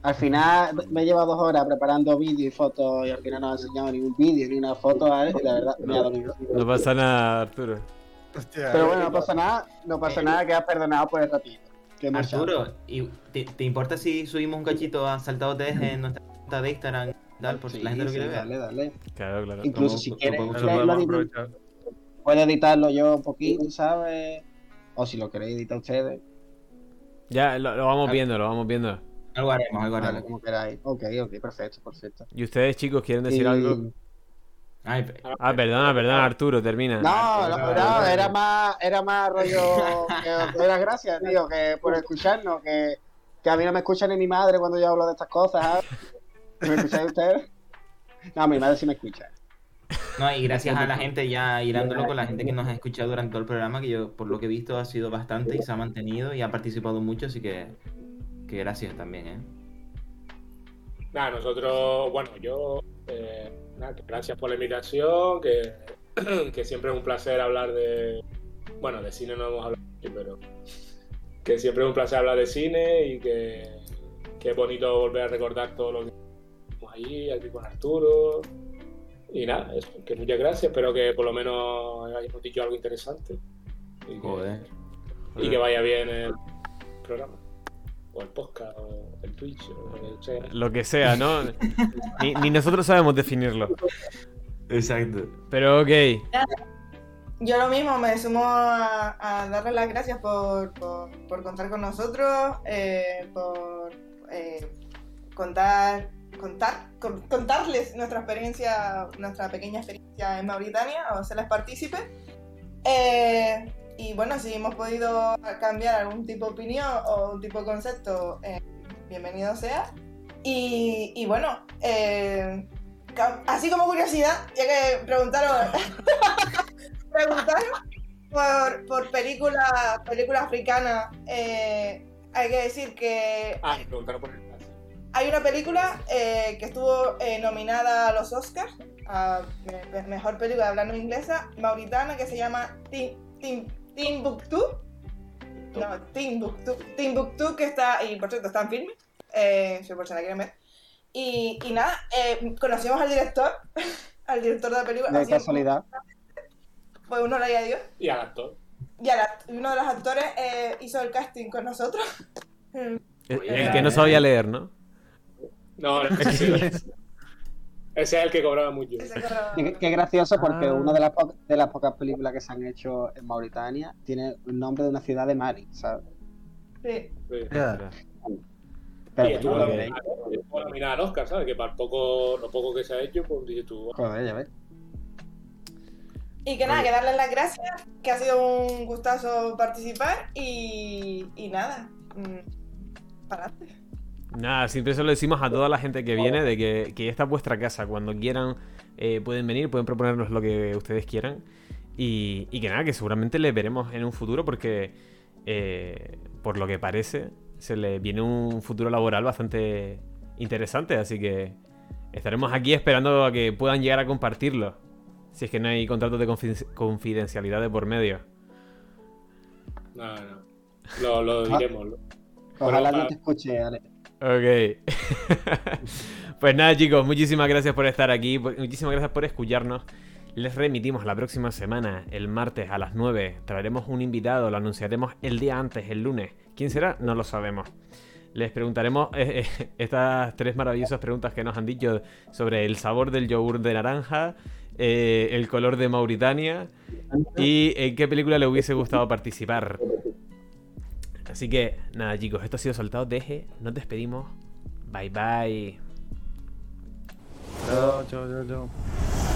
Al final me he llevado dos horas preparando vídeos y fotos y al final no he enseñado ningún vídeo ni una foto, ¿vale? y la verdad me ha dolido. No pasa nada, Arturo. Hostia, Pero bueno, no pasa nada, no pasa nada, quedas perdonado por el ratito. Arturo, ¿y te, te importa si subimos un cachito a Saltado TG en nuestra cuenta de Instagram tal, por si la Sí, gente lo sí, quiere ver? Dale, dale. Claro, claro. Incluso si lo quieres, puedo editarlo yo un poquito, ¿sabes? O si lo queréis editar ustedes, Ya, lo, lo vamos viendo, lo vamos viendo. Algo haremos, algo vale, haremos. como queráis. Ok, ok, perfecto, perfecto. ¿Y ustedes, chicos, quieren decir Y- algo? Ay, pe- Ah, perdona, perdona, Arturo, termina. No, no, no, era más, era más rollo que os doy las gracias, tío, que por escucharnos, que, que a mí no me escucha ni mi madre cuando yo hablo de estas cosas, ¿sabes? ¿Me escucháis ustedes? No, mi madre sí me escucha. No, y gracias a la gente ya hilándolo con la gente que nos ha escuchado durante todo el programa, que yo por lo que he visto ha sido bastante y se ha mantenido y ha participado mucho, así que, que gracias también, ¿eh? Nada, nosotros, bueno, yo, eh, nada, que gracias por la invitación, que, que siempre es un placer hablar de, bueno, de cine no hemos hablado, pero que siempre es un placer hablar de cine y que, que es bonito volver a recordar todo lo que hicimos allí, aquí con Arturo. Y nada, eso, que muchas gracias, espero que por lo menos hayamos dicho algo interesante. Y que, Joder. y que vaya bien el programa. O el podcast, o el Twitch, o lo que sea. Lo que sea, ¿no? Ni, ni nosotros sabemos definirlo. Exacto. Pero ok. Yo lo mismo, me sumo a, a darles las gracias por, por, por contar con nosotros, eh, por eh, contar, contar, con- contarles nuestra experiencia, nuestra pequeña experiencia en Mauritania, o hacerles partícipe. Eh, y bueno, si hemos podido cambiar algún tipo de opinión o un tipo de concepto, eh, bienvenido sea. Y, y bueno, eh, así como curiosidad, ya que preguntaron preguntaron por, por película, película africana. eh, hay que decir que Ah, preguntaron por el hay una película eh, que estuvo eh, nominada a los Oscars a me- me- mejor película hablando inglesa mauritana que se llama Tim, Tim, Timbuktu. No, Timbuktu. Timbuktu que está, y por cierto está en filme, eh, si por si la quieren ver. Y, y nada, eh, conocimos al director, al director de la película. De casualidad. Fue un honor y. Y al actor. Y al act- uno de los actores eh, hizo el casting con nosotros. El, el que no sabía leer, ¿no? No, sí. Ese es el que cobraba mucho. Qué, qué gracioso porque Ah. una de las, po- de las pocas películas que se han hecho en Mauritania tiene el nombre de una ciudad de Mali, ¿sabes? Sí. Sí. Ya. Pero Y estuvo nominada- nominada al Oscar, ¿sabes? Que para el poco, lo poco que se ha hecho, pues dices tú, joder, ya ves. Y que nada, que darles las gracias, que ha sido un gustazo participar y, y nada, mm, para adelante. Nada, siempre eso lo decimos a toda la gente que viene, de que, que esta es vuestra casa. Cuando quieran eh, pueden venir, pueden proponernos lo que ustedes quieran. Y, y que nada, que seguramente les veremos en un futuro porque, eh, por lo que parece, se le viene un futuro laboral bastante interesante. Así que estaremos aquí esperando a que puedan llegar a compartirlo. Si es que no hay contratos de confi- confidencialidad de por medio. No, no. Lo, lo diremos. lo- Ojalá no te escuche, Ale. Ok. pues nada, chicos, muchísimas gracias por estar aquí. Muchísimas gracias por escucharnos. Les remitimos la próxima semana, el martes a las 9. Traeremos un invitado, lo anunciaremos el día antes, el lunes. ¿Quién será? No lo sabemos. Les preguntaremos eh, eh, estas tres maravillosas preguntas que nos han dicho sobre el sabor del yogur de naranja, eh, el color de Mauritania y en qué película le hubiese gustado participar. Así que nada chicos, esto ha sido Soltado Deje, nos despedimos. Bye bye. Chao, chao, chao, chao.